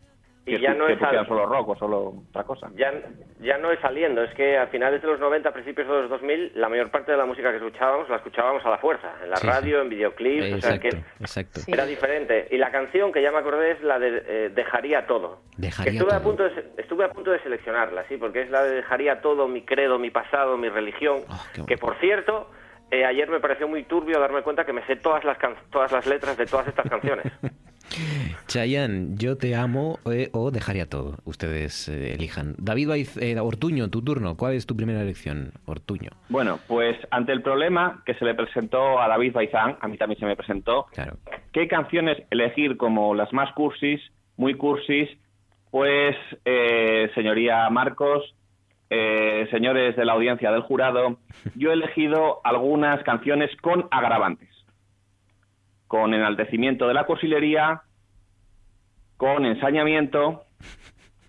Y Que, ya no que es al- solo rock o solo otra cosa. Ya, ya no es saliendo, es que a finales de los 90, principios de los 2000, la mayor parte de la música que escuchábamos la escuchábamos a la fuerza, en la Sí, radio, en videoclips, o sea Exacto, que exacto. era diferente. Y la canción que ya me acordé es la de eh, Dejaría todo. Dejaría Que estuve, a todo. punto de, estuve a punto de seleccionarla, sí, porque es la de Dejaría todo, mi credo, mi pasado, mi religión, Ah, que por cierto, eh, ayer me pareció muy turbio darme cuenta que me sé todas las, can- todas las letras de todas estas canciones. Chayanne, yo te amo eh, o dejaría todo. Ustedes eh, elijan. David Baiz, eh, Ortuño, tu turno. ¿Cuál es tu primera elección? Ortuño. Bueno, pues ante el problema que se le presentó a David Baizán, a mí también se me presentó, Claro. ¿qué canciones elegir como las más cursis, muy cursis? Pues, eh, señoría Marcos, eh, señores de la audiencia del jurado, yo he elegido algunas canciones con agravantes, con enaltecimiento de la cursilería, con ensañamiento,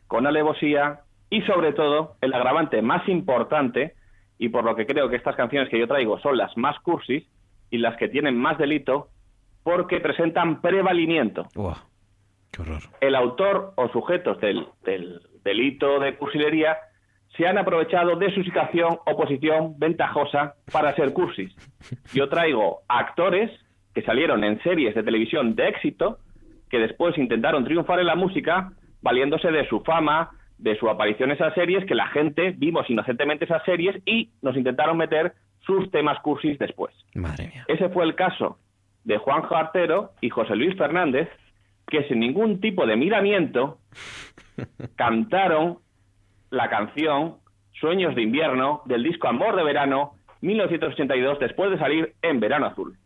con alevosía y sobre todo el agravante más importante y por lo que creo que estas canciones que yo traigo son las más cursis y las que tienen más delito porque presentan prevalimiento. Uah, qué horror. El autor o sujetos del, del delito de cursilería se han aprovechado de su situación o posición ventajosa para ser cursis. Yo traigo actores que salieron en series de televisión de éxito que después intentaron triunfar en la música valiéndose de su fama, de su aparición en esas series, que la gente vimos inocentemente esas series y nos intentaron meter sus temas cursis después. Madre mía. Ese fue el caso de Juanjo Artero y José Luis Fernández, que sin ningún tipo de miramiento cantaron la canción Sueños de invierno del disco Amor de verano 1982 después de salir en Verano Azul.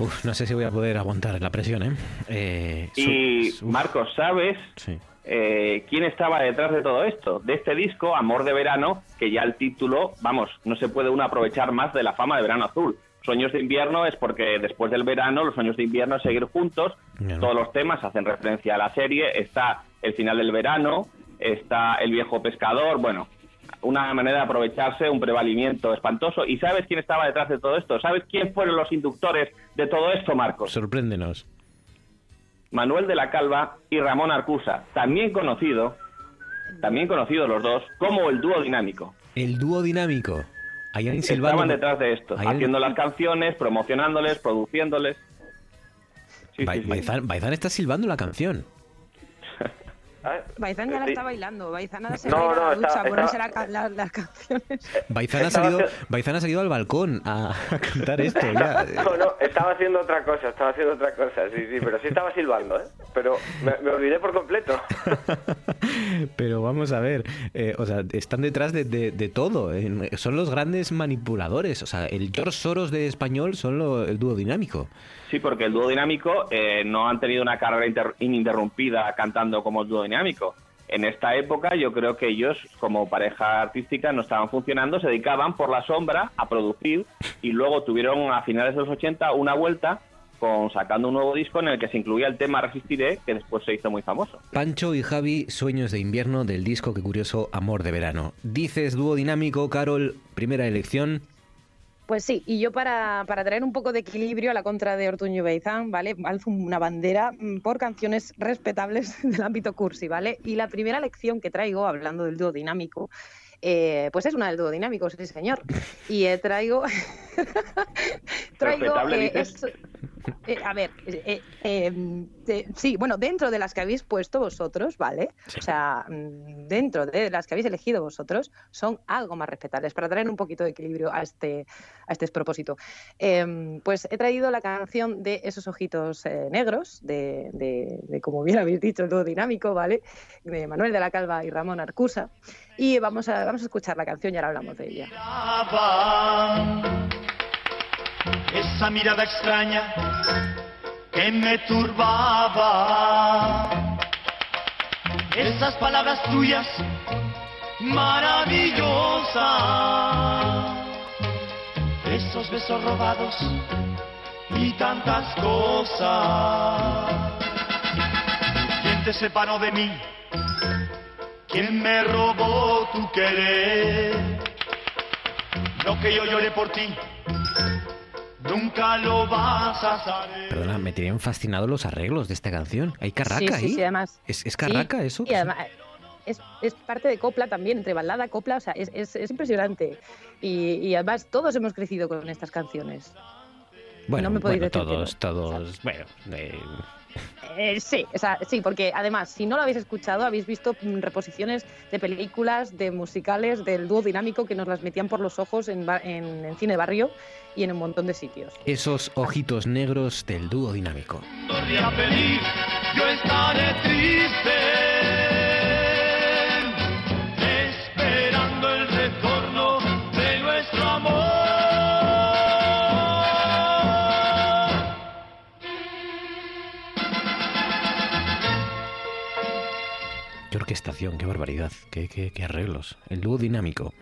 Uf, no sé si voy a poder aguantar la presión, ¿eh? Eh, Y su- Marcos, ¿sabes Sí. eh, quién estaba detrás de todo esto? De este disco, Amor de Verano, que ya el título, vamos, no se puede uno aprovechar más de la fama de Verano Azul. Sueños de invierno es porque después del verano, los sueños de invierno es seguir juntos. Todos los temas hacen referencia a la serie. Está el final del verano, está el viejo pescador. Bueno, una manera de aprovecharse, un prevalimiento espantoso. ¿Y sabes quién estaba detrás de todo esto? ¿Sabes quién fueron los inductores de todo esto, Marcos? Sorpréndenos. Manuel de la Calva y Ramón Arcusa, también conocido, también conocidos los dos, como el dúo dinámico. El dúo dinámico. Estaban detrás de esto, haciendo las canciones, promocionándoles, produciéndoles. Sí, Ba- sí, sí. Baizán, Baizán está silbando la canción. Baizán ya la Sí. está bailando. Baizán ahora se No, no, la ducha a ponerse estaba- la la- las canciones. Baizán ha, salido, haciendo- Baizán ha salido al balcón a, a cantar esto. Ya. No, no, estaba haciendo otra cosa, estaba haciendo otra cosa, sí, sí, pero sí estaba silbando, ¿eh? Pero me, me olvidé por completo. Pero vamos a ver, eh, o sea, están detrás de, de- de todo. en- son los grandes manipuladores. O sea, el George Soros de español son lo- el dúo dinámico. Sí, porque el dúo dinámico eh, no han tenido una carrera inter- ininterrumpida cantando como el dúo dinámico. En esta época yo creo que ellos como pareja artística no estaban funcionando, se dedicaban por la sombra a producir y luego tuvieron a finales de los 80 una vuelta con sacando un nuevo disco en el que se incluía el tema Resistiré, que después se hizo muy famoso. Pancho y Javi, Sueños de invierno del disco que curioso Amor de verano. Dices dúo dinámico, Carol, primera elección. Pues sí, y yo para, para traer un poco de equilibrio a la contra de Ortuño Beizán, ¿vale? Alzo una bandera mm, por canciones respetables del ámbito cursi, ¿vale? Y la primera lección que traigo, hablando del dúo dinámico, eh, pues es una del dúo dinámico, sí señor. Y eh, traigo... traigo... Eh, es- eh, a ver, eh, eh, eh, eh, sí, bueno, dentro de las que habéis puesto vosotros, ¿vale? O sea, mm, dentro de las que habéis elegido vosotros, son algo más respetables, para traer un poquito de equilibrio a este, a este despropósito. Em, pues he traído la canción de Esos Ojitos eh, Negros, de, de- de, como bien habéis dicho, el dúo dinámico, ¿vale? De Manuel de la Calva y Ramón Arcusa. Y vamos a, vamos a escuchar la canción y ahora hablamos de ella. Esa mirada extraña que me turbaba. Esas palabras tuyas maravillosas, esos besos robados y tantas cosas. ¿Quién te separó de mí? ¿Quién me robó tu querer? Lo que yo lloré por ti, nunca lo vas a saber. Perdona, me tenían fascinados los arreglos de esta canción. ¿Hay carraca sí, sí, ahí? sí, además. ¿Es, es carraca Sí, eso? Y además, es, es parte de copla también, entre balada, copla, o sea, es, es- es impresionante. Y, y además todos hemos crecido con estas canciones. Bueno, no me podéis bueno, todos, todos, bueno, eh, Eh, sí, o sea, sí, porque además, si no lo habéis escuchado, habéis visto mm, reposiciones de películas, de musicales, del dúo dinámico que nos las metían por los ojos en, ba- en, en cine barrio y en un montón de sitios. esos ojitos negros del dúo dinámico. Yo estaré triste, Qué orquestación, qué barbaridad, qué, qué- qué arreglos. El dúo dinámico.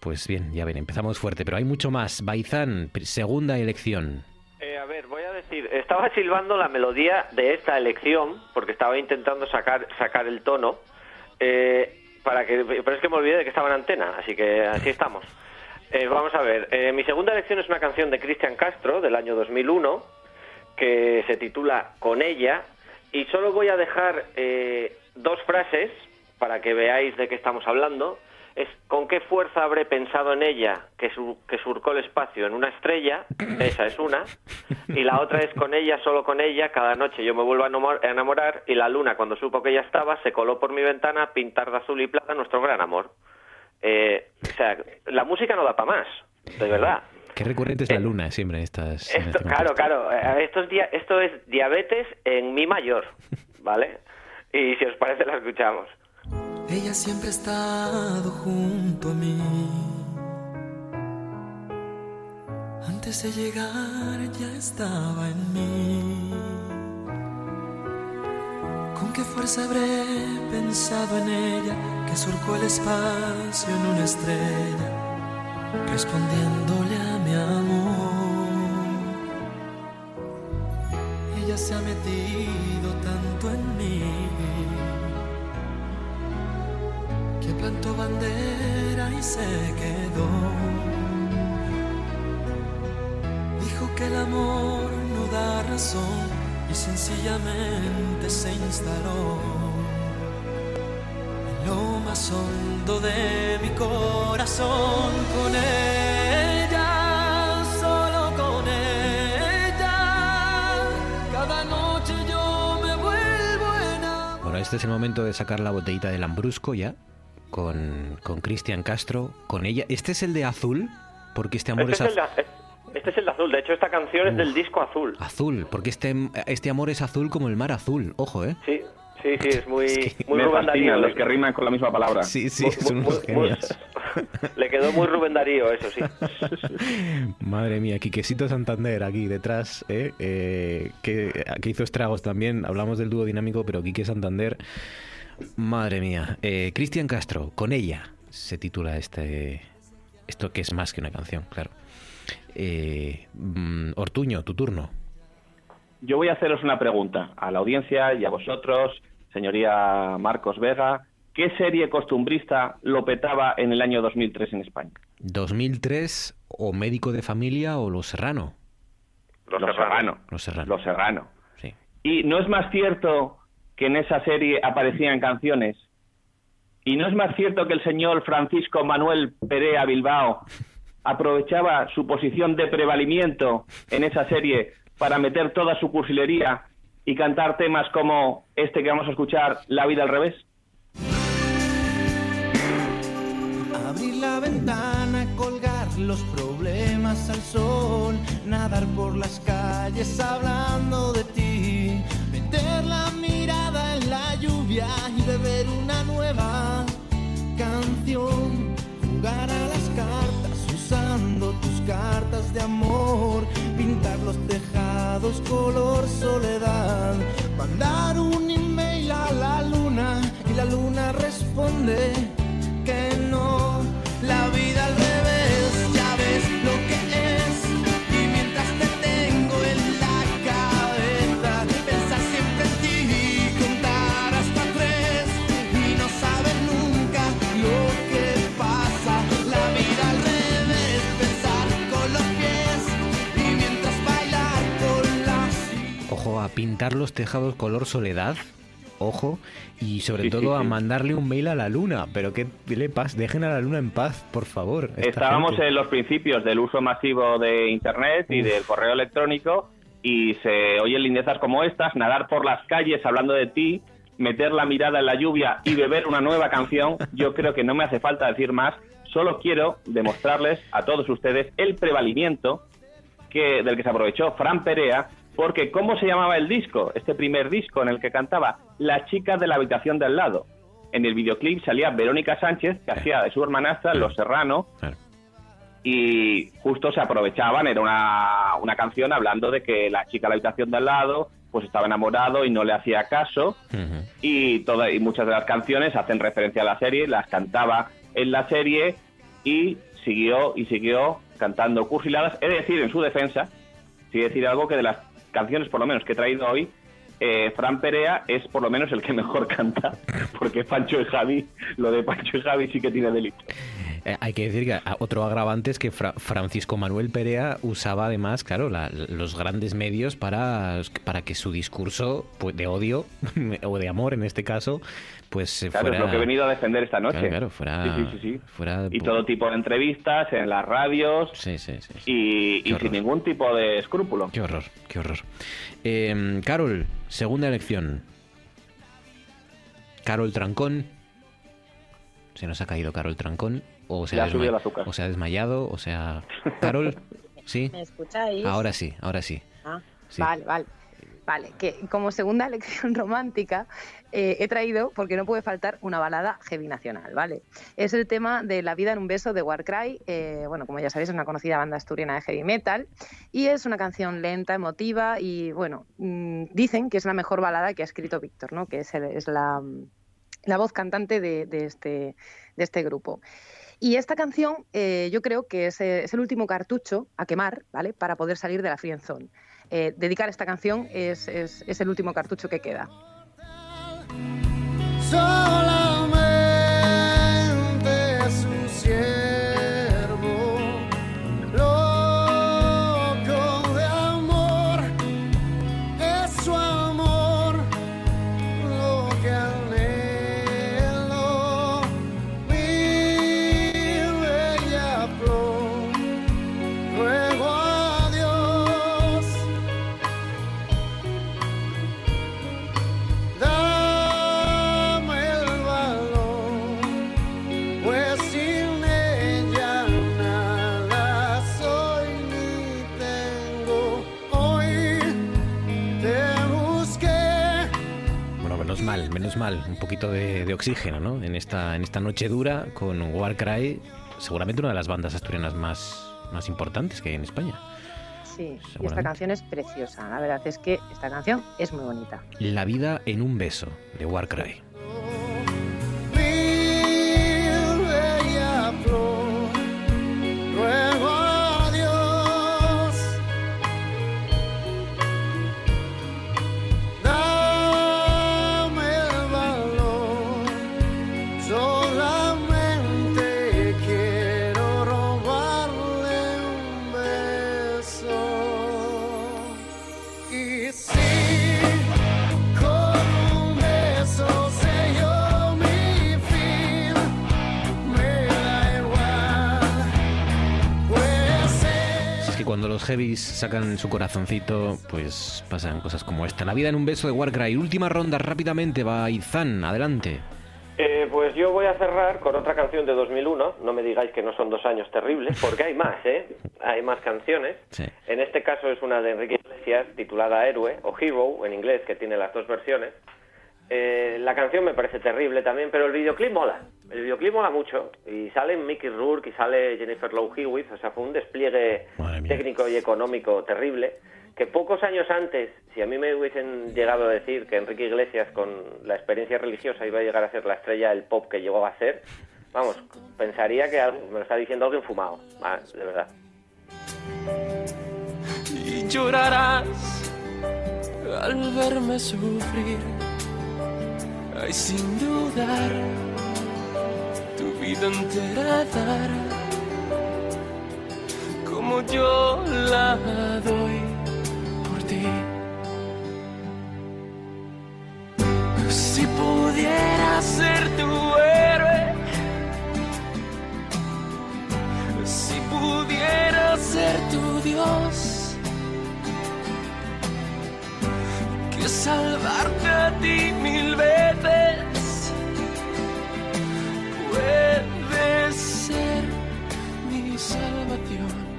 Pues bien, ya ven, empezamos fuerte, pero hay mucho más. Baizán, segunda elección. Eh, a ver, voy a decir, estaba silbando la melodía de esta elección, porque estaba intentando sacar, sacar el tono, eh, para que, pero es que me olvidé de que estaba en antena, así que así estamos. Eh, vamos a ver, eh, mi segunda elección es una canción de Cristian Castro del año 2001, que se titula Con ella, y solo voy a dejar eh, dos frases para que veáis de qué estamos hablando. Es con qué fuerza habré pensado en ella que, sur- que surcó el espacio en una estrella, esa es una, y la otra es con ella, solo con ella, cada noche yo me vuelvo a enamor- a enamorar y la luna cuando supo que ella estaba se coló por mi ventana a pintar de azul y plata nuestro gran amor. Eh, o sea, la música no da para más, de verdad. Qué recurrente es la luna siempre en estas. en Esto, este claro, claro. eh, Esto es, esto es diabetes en mi mayor, ¿vale? Y si os parece, la escuchamos. Ella siempre ha estado junto a mí. Antes de llegar ya estaba en mí. ¿Con qué fuerza habré pensado en ella que surcó el espacio en una estrella, respondiéndole a mi amor? Ella se ha metido tanto en mí que plantó bandera y se quedó. Dijo que el amor no da razón y sencillamente se instaló en lo más hondo de mi corazón con ella, solo con ella. Cada noche yo me vuelvo en Bueno, este es el momento de sacar la botellita del Lambrusco ya, con, con Cristian Castro, con ella. Este es el de azul, porque este amor Este es, es, el az- de, este es el de azul. De hecho, esta canción es del disco azul. azul, porque este, este amor es azul como el mar azul. Ojo, ¿eh? Sí, sí, sí, es muy, muy Me Rubén Darío. los que riman con la misma palabra. Sí, sí, Muy- son muy- unos muy- genios. Le quedó muy Rubén Darío, eso sí. Madre mía, Quiquecito Santander aquí detrás, ¿eh? Eh, que, que hizo estragos también. Hablamos del dúo dinámico, pero Quique Santander, madre mía. Eh, Cristian Castro, con ella se titula este. Esto que es más que una canción, claro. Eh, mm, Ortuño, tu turno. yo voy a haceros una pregunta a la audiencia y a vosotros, señoría Marcos Vega. ¿Qué serie costumbrista lo petaba en el año 2003 en España? 2003 o Médico de Familia o Los Serrano. Los, Serrano. Los Serrano. Los Serrano. Sí. Y no es más cierto que en esa serie aparecían canciones. Y no es más cierto que el señor Francisco Manuel Perea Bilbao aprovechaba su posición de prevalimiento en esa serie para meter toda su cursilería y cantar temas como este que vamos a escuchar, La vida al revés. Abrir la ventana, colgar los problemas al sol, nadar por las calles hablando de ti, meter la lluvia y beber una nueva canción, jugar a las cartas usando tus cartas de amor, pintar los tejados color soledad, a pintar los tejados color soledad. Ojo, y sobre todo a mandarle un mail a la luna. Pero ¿qué le pasa? Dejen a la luna en paz, por favor. Estábamos gente. en los principios del uso masivo de Internet y Uf. del correo electrónico y se oyen lindezas como estas, nadar por las calles hablando de ti, meter la mirada en la lluvia y beber una nueva canción. Yo creo que no me hace falta decir más, solo quiero demostrarles a todos ustedes el prevalimiento que, del que se aprovechó Fran Perea, porque ¿cómo se llamaba el disco? Este primer disco en el que cantaba La chica de la habitación de al lado. En el videoclip salía Verónica Sánchez, que hacía de su hermanastra Los Serrano, y justo se aprovechaban, era una, una canción hablando de que la chica de la habitación de al lado pues estaba enamorado y no le hacía caso y toda, y muchas de las canciones hacen referencia a la serie, las cantaba en la serie y siguió y siguió cantando cursiladas. De decir en su defensa, sí decir algo que de las canciones por lo menos que he traído hoy, eh, Fran Perea es por lo menos el que mejor canta, porque Pancho y Javi, lo de Pancho y Javi sí que tiene delito. Eh, hay que decir que a- otro agravante es que Fra- Francisco Manuel Perea usaba además, claro, la- los grandes medios para, para que su discurso pues, de odio o de amor en este caso, pues eh, Claro, fuera... es lo que he venido a defender esta noche. Claro, claro, fuera- Sí, sí, sí, sí. fuera Y todo tipo de entrevistas en las radios. Sí, sí, sí. Y, y sin ningún tipo de escrúpulo. Qué horror, qué horror. Eh, Carol, segunda elección. Carol Trancón. Se nos ha caído Carol Trancón. O se, ha desma- el azúcar. o se ha desmayado. O sea. Carol, ¿sí? ¿Me escucháis? Ahora sí, ahora sí. Ah, Sí. Vale, vale. Vale, que como segunda lección romántica eh, he traído, porque no puede faltar, una balada heavy nacional, ¿vale? Es el tema de La vida en un beso de Warcry, eh, bueno, como ya sabéis, es una conocida banda asturiana de heavy metal, y es una canción lenta, emotiva, y bueno, mm, dicen que es la mejor balada que ha escrito Víctor, ¿no? Que es, es la, voz cantante este, de este grupo. Y esta canción eh, yo creo que es, el último cartucho a quemar, ¿vale? Para poder salir de la friendzone. Eh, dedicar esta canción es el último cartucho que queda. Solamente es un mal. Un poquito de, de oxígeno, ¿no? En esta, en esta noche dura con Warcry, seguramente una de las bandas asturianas más, más importantes que hay en España. Sí, y esta canción es preciosa. La verdad es que esta canción es muy bonita. La vida en un beso, de Warcry. Cuando los heavies sacan su corazoncito, pues pasan cosas como esta. La vida en un beso de Warcry. Última ronda rápidamente, va Izan, adelante. Eh, pues yo voy a cerrar con otra canción de 2001. No me digáis que no son dos años terribles, porque hay más, ¿eh? Hay más canciones. Sí. En este caso es una de Enrique Iglesias titulada Héroe o Hero en inglés, que tiene las dos versiones. Eh, la canción me parece terrible también, pero el videoclip mola. El videoclip mola mucho. Y sale Mickey Rourke y sale Jennifer Love Hewitt. O sea, fue un despliegue técnico y económico terrible. Que pocos años antes, si a mí me hubiesen llegado a decir que Enrique Iglesias con la experiencia religiosa iba a llegar a ser la estrella del pop que llegó a ser, vamos, pensaría que algo- me lo está diciendo alguien fumado. Ah, de verdad. y llorarás al verme sufrir. Ay, sin dudar, vida entera dar, como yo la doy por ti. Si pudiera ser tu héroe, si pudiera ser tu Dios, que salvarte a ti mil veces puede ser mi salvación.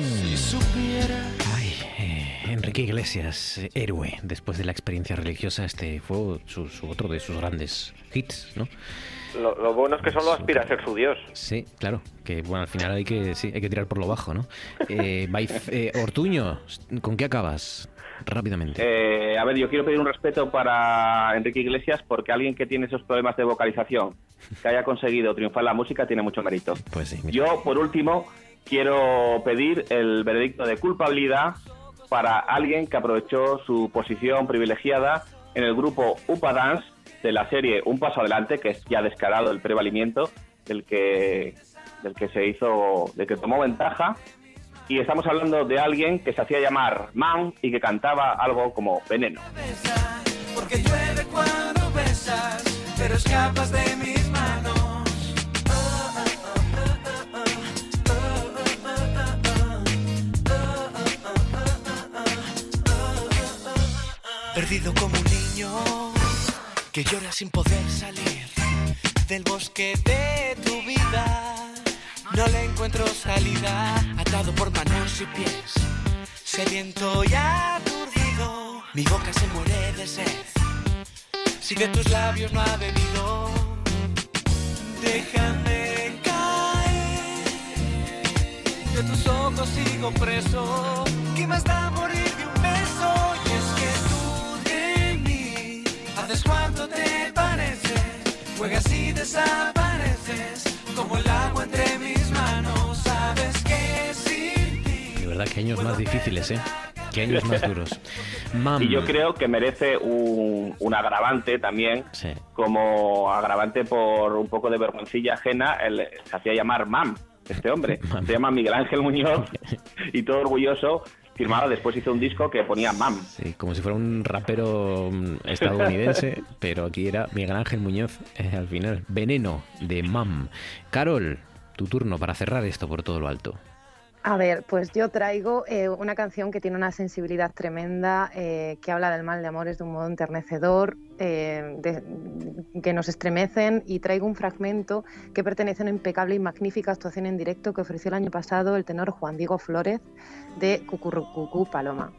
Si supiera Ay, eh, Enrique Iglesias, eh, héroe. Después de la experiencia religiosa, este fue su, su otro de sus grandes hits, ¿no? Lo, lo bueno es que solo aspira a ser su dios. Sí, claro. Que bueno, al final hay que, sí, hay que tirar por lo bajo, ¿no? Eh, Baif- eh, Ortuño, ¿con qué acabas? Rápidamente. Eh, a ver, yo quiero pedir un respeto para Enrique Iglesias porque alguien que tiene esos problemas de vocalización, que haya conseguido triunfar la música, tiene mucho mérito. Pues sí. Yo, por último, quiero pedir el veredicto de culpabilidad para alguien que aprovechó su posición privilegiada en el grupo Upa Dance de la serie Un Paso Adelante, que es ya descarado el prevalimiento del que, del que se hizo, del que tomó ventaja. Y estamos hablando de alguien que se hacía llamar Man y que cantaba algo como Veneno. Porque llueve cuando besas, pero escapas de mis manos. Perdido como un niño que llora sin poder salir del bosque de tu vida. No le encuentro salida, atado por manos y pies, sediento y aturdido. Mi boca se muere de sed, si de tus labios no ha bebido. Déjame caer, de tus ojos sigo preso. ¿Qué más da morir de un beso? Y es que tú de mí haces cuanto te parece, juegas y desapareces como el agua entre mis manos. Sabes que sin ti De verdad, que años más difíciles, ¿eh? Que años más duros. Mam. Y yo creo que merece un, un agravante también, como agravante por un poco de vergoncilla ajena, el, se hacía llamar Mam, este hombre. Se llama Miguel Ángel Muñoz y todo orgulloso firmaba, después hizo un disco que ponía Mam. Sí, como si fuera un rapero mm, estadounidense, pero aquí era Miguel Ángel Muñoz eh, al final. Veneno de Mam. Carol, tu turno para cerrar esto por todo lo alto. A ver, pues yo traigo eh, una canción que tiene una sensibilidad tremenda, eh, que habla del mal de amores de un modo enternecedor, eh, que nos estremecen, y traigo un fragmento que pertenece a una impecable y magnífica actuación en directo que ofreció el año pasado el tenor Juan Diego Flores de Cucurrucucú Paloma.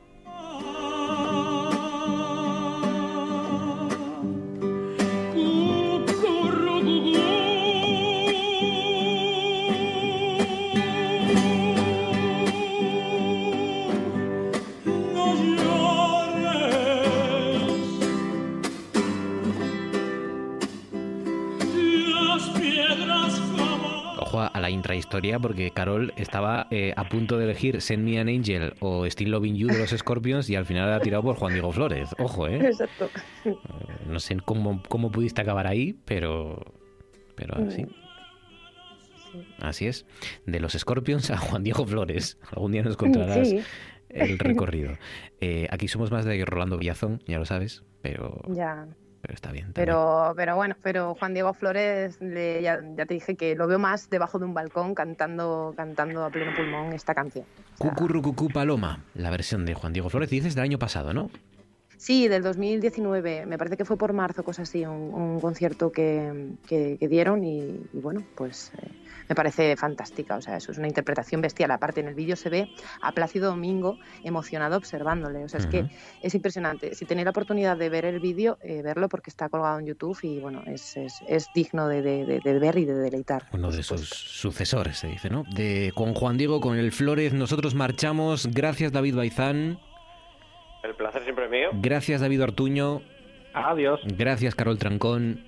A la intrahistoria porque Carol estaba eh, a punto de elegir Send Me an Angel o Still Loving You de los Scorpions y al final ha tirado por Juan Diego Flores. Ojo, ¿eh? Exacto. No sé cómo, cómo pudiste acabar ahí, pero, pero así. Así es. De los Scorpions a Juan Diego Flores. Algún día nos contarás Sí. el recorrido. Eh, aquí somos más de Rolando Villazón, ya lo sabes, pero Ya. Pero está bien. Pero, pero bueno, pero Juan Diego Flores, le- ya, ya te dije que lo veo más debajo de un balcón cantando, cantando a pleno pulmón esta canción. Cucurrucucú Paloma, la versión de Juan Diego Flores, dices del año pasado, ¿no? Sí, del 2019, me parece que fue por marzo, cosa así, un, un concierto que, que- que dieron y, y bueno, pues eh, me parece fantástica, o sea, eso es una interpretación bestial. Aparte, en el vídeo se ve a Plácido Domingo emocionado observándole, o sea, es que es impresionante. Si tenéis la oportunidad de ver el vídeo, eh, verlo porque está colgado en YouTube y bueno, es, es, es digno de, de- de- de ver y de deleitar. Uno de sus sucesores, se dice, ¿no? De, con Juan Diego, con el Flores, nosotros marchamos. Gracias, David Baizán. El placer siempre es mío. Gracias, David Ortuño. Adiós. Gracias, Carol Trancón.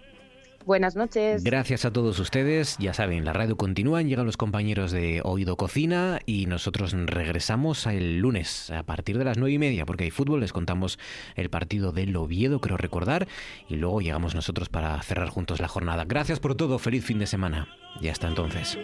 Buenas noches. Gracias a todos ustedes. Ya saben, la radio continúa, llegan los compañeros de Oído Cocina y nosotros regresamos el lunes a partir de las nueve y media, porque hay fútbol, les contamos el partido del Oviedo, creo recordar, y luego llegamos nosotros para cerrar juntos la jornada. Gracias por todo, feliz fin de semana y hasta entonces.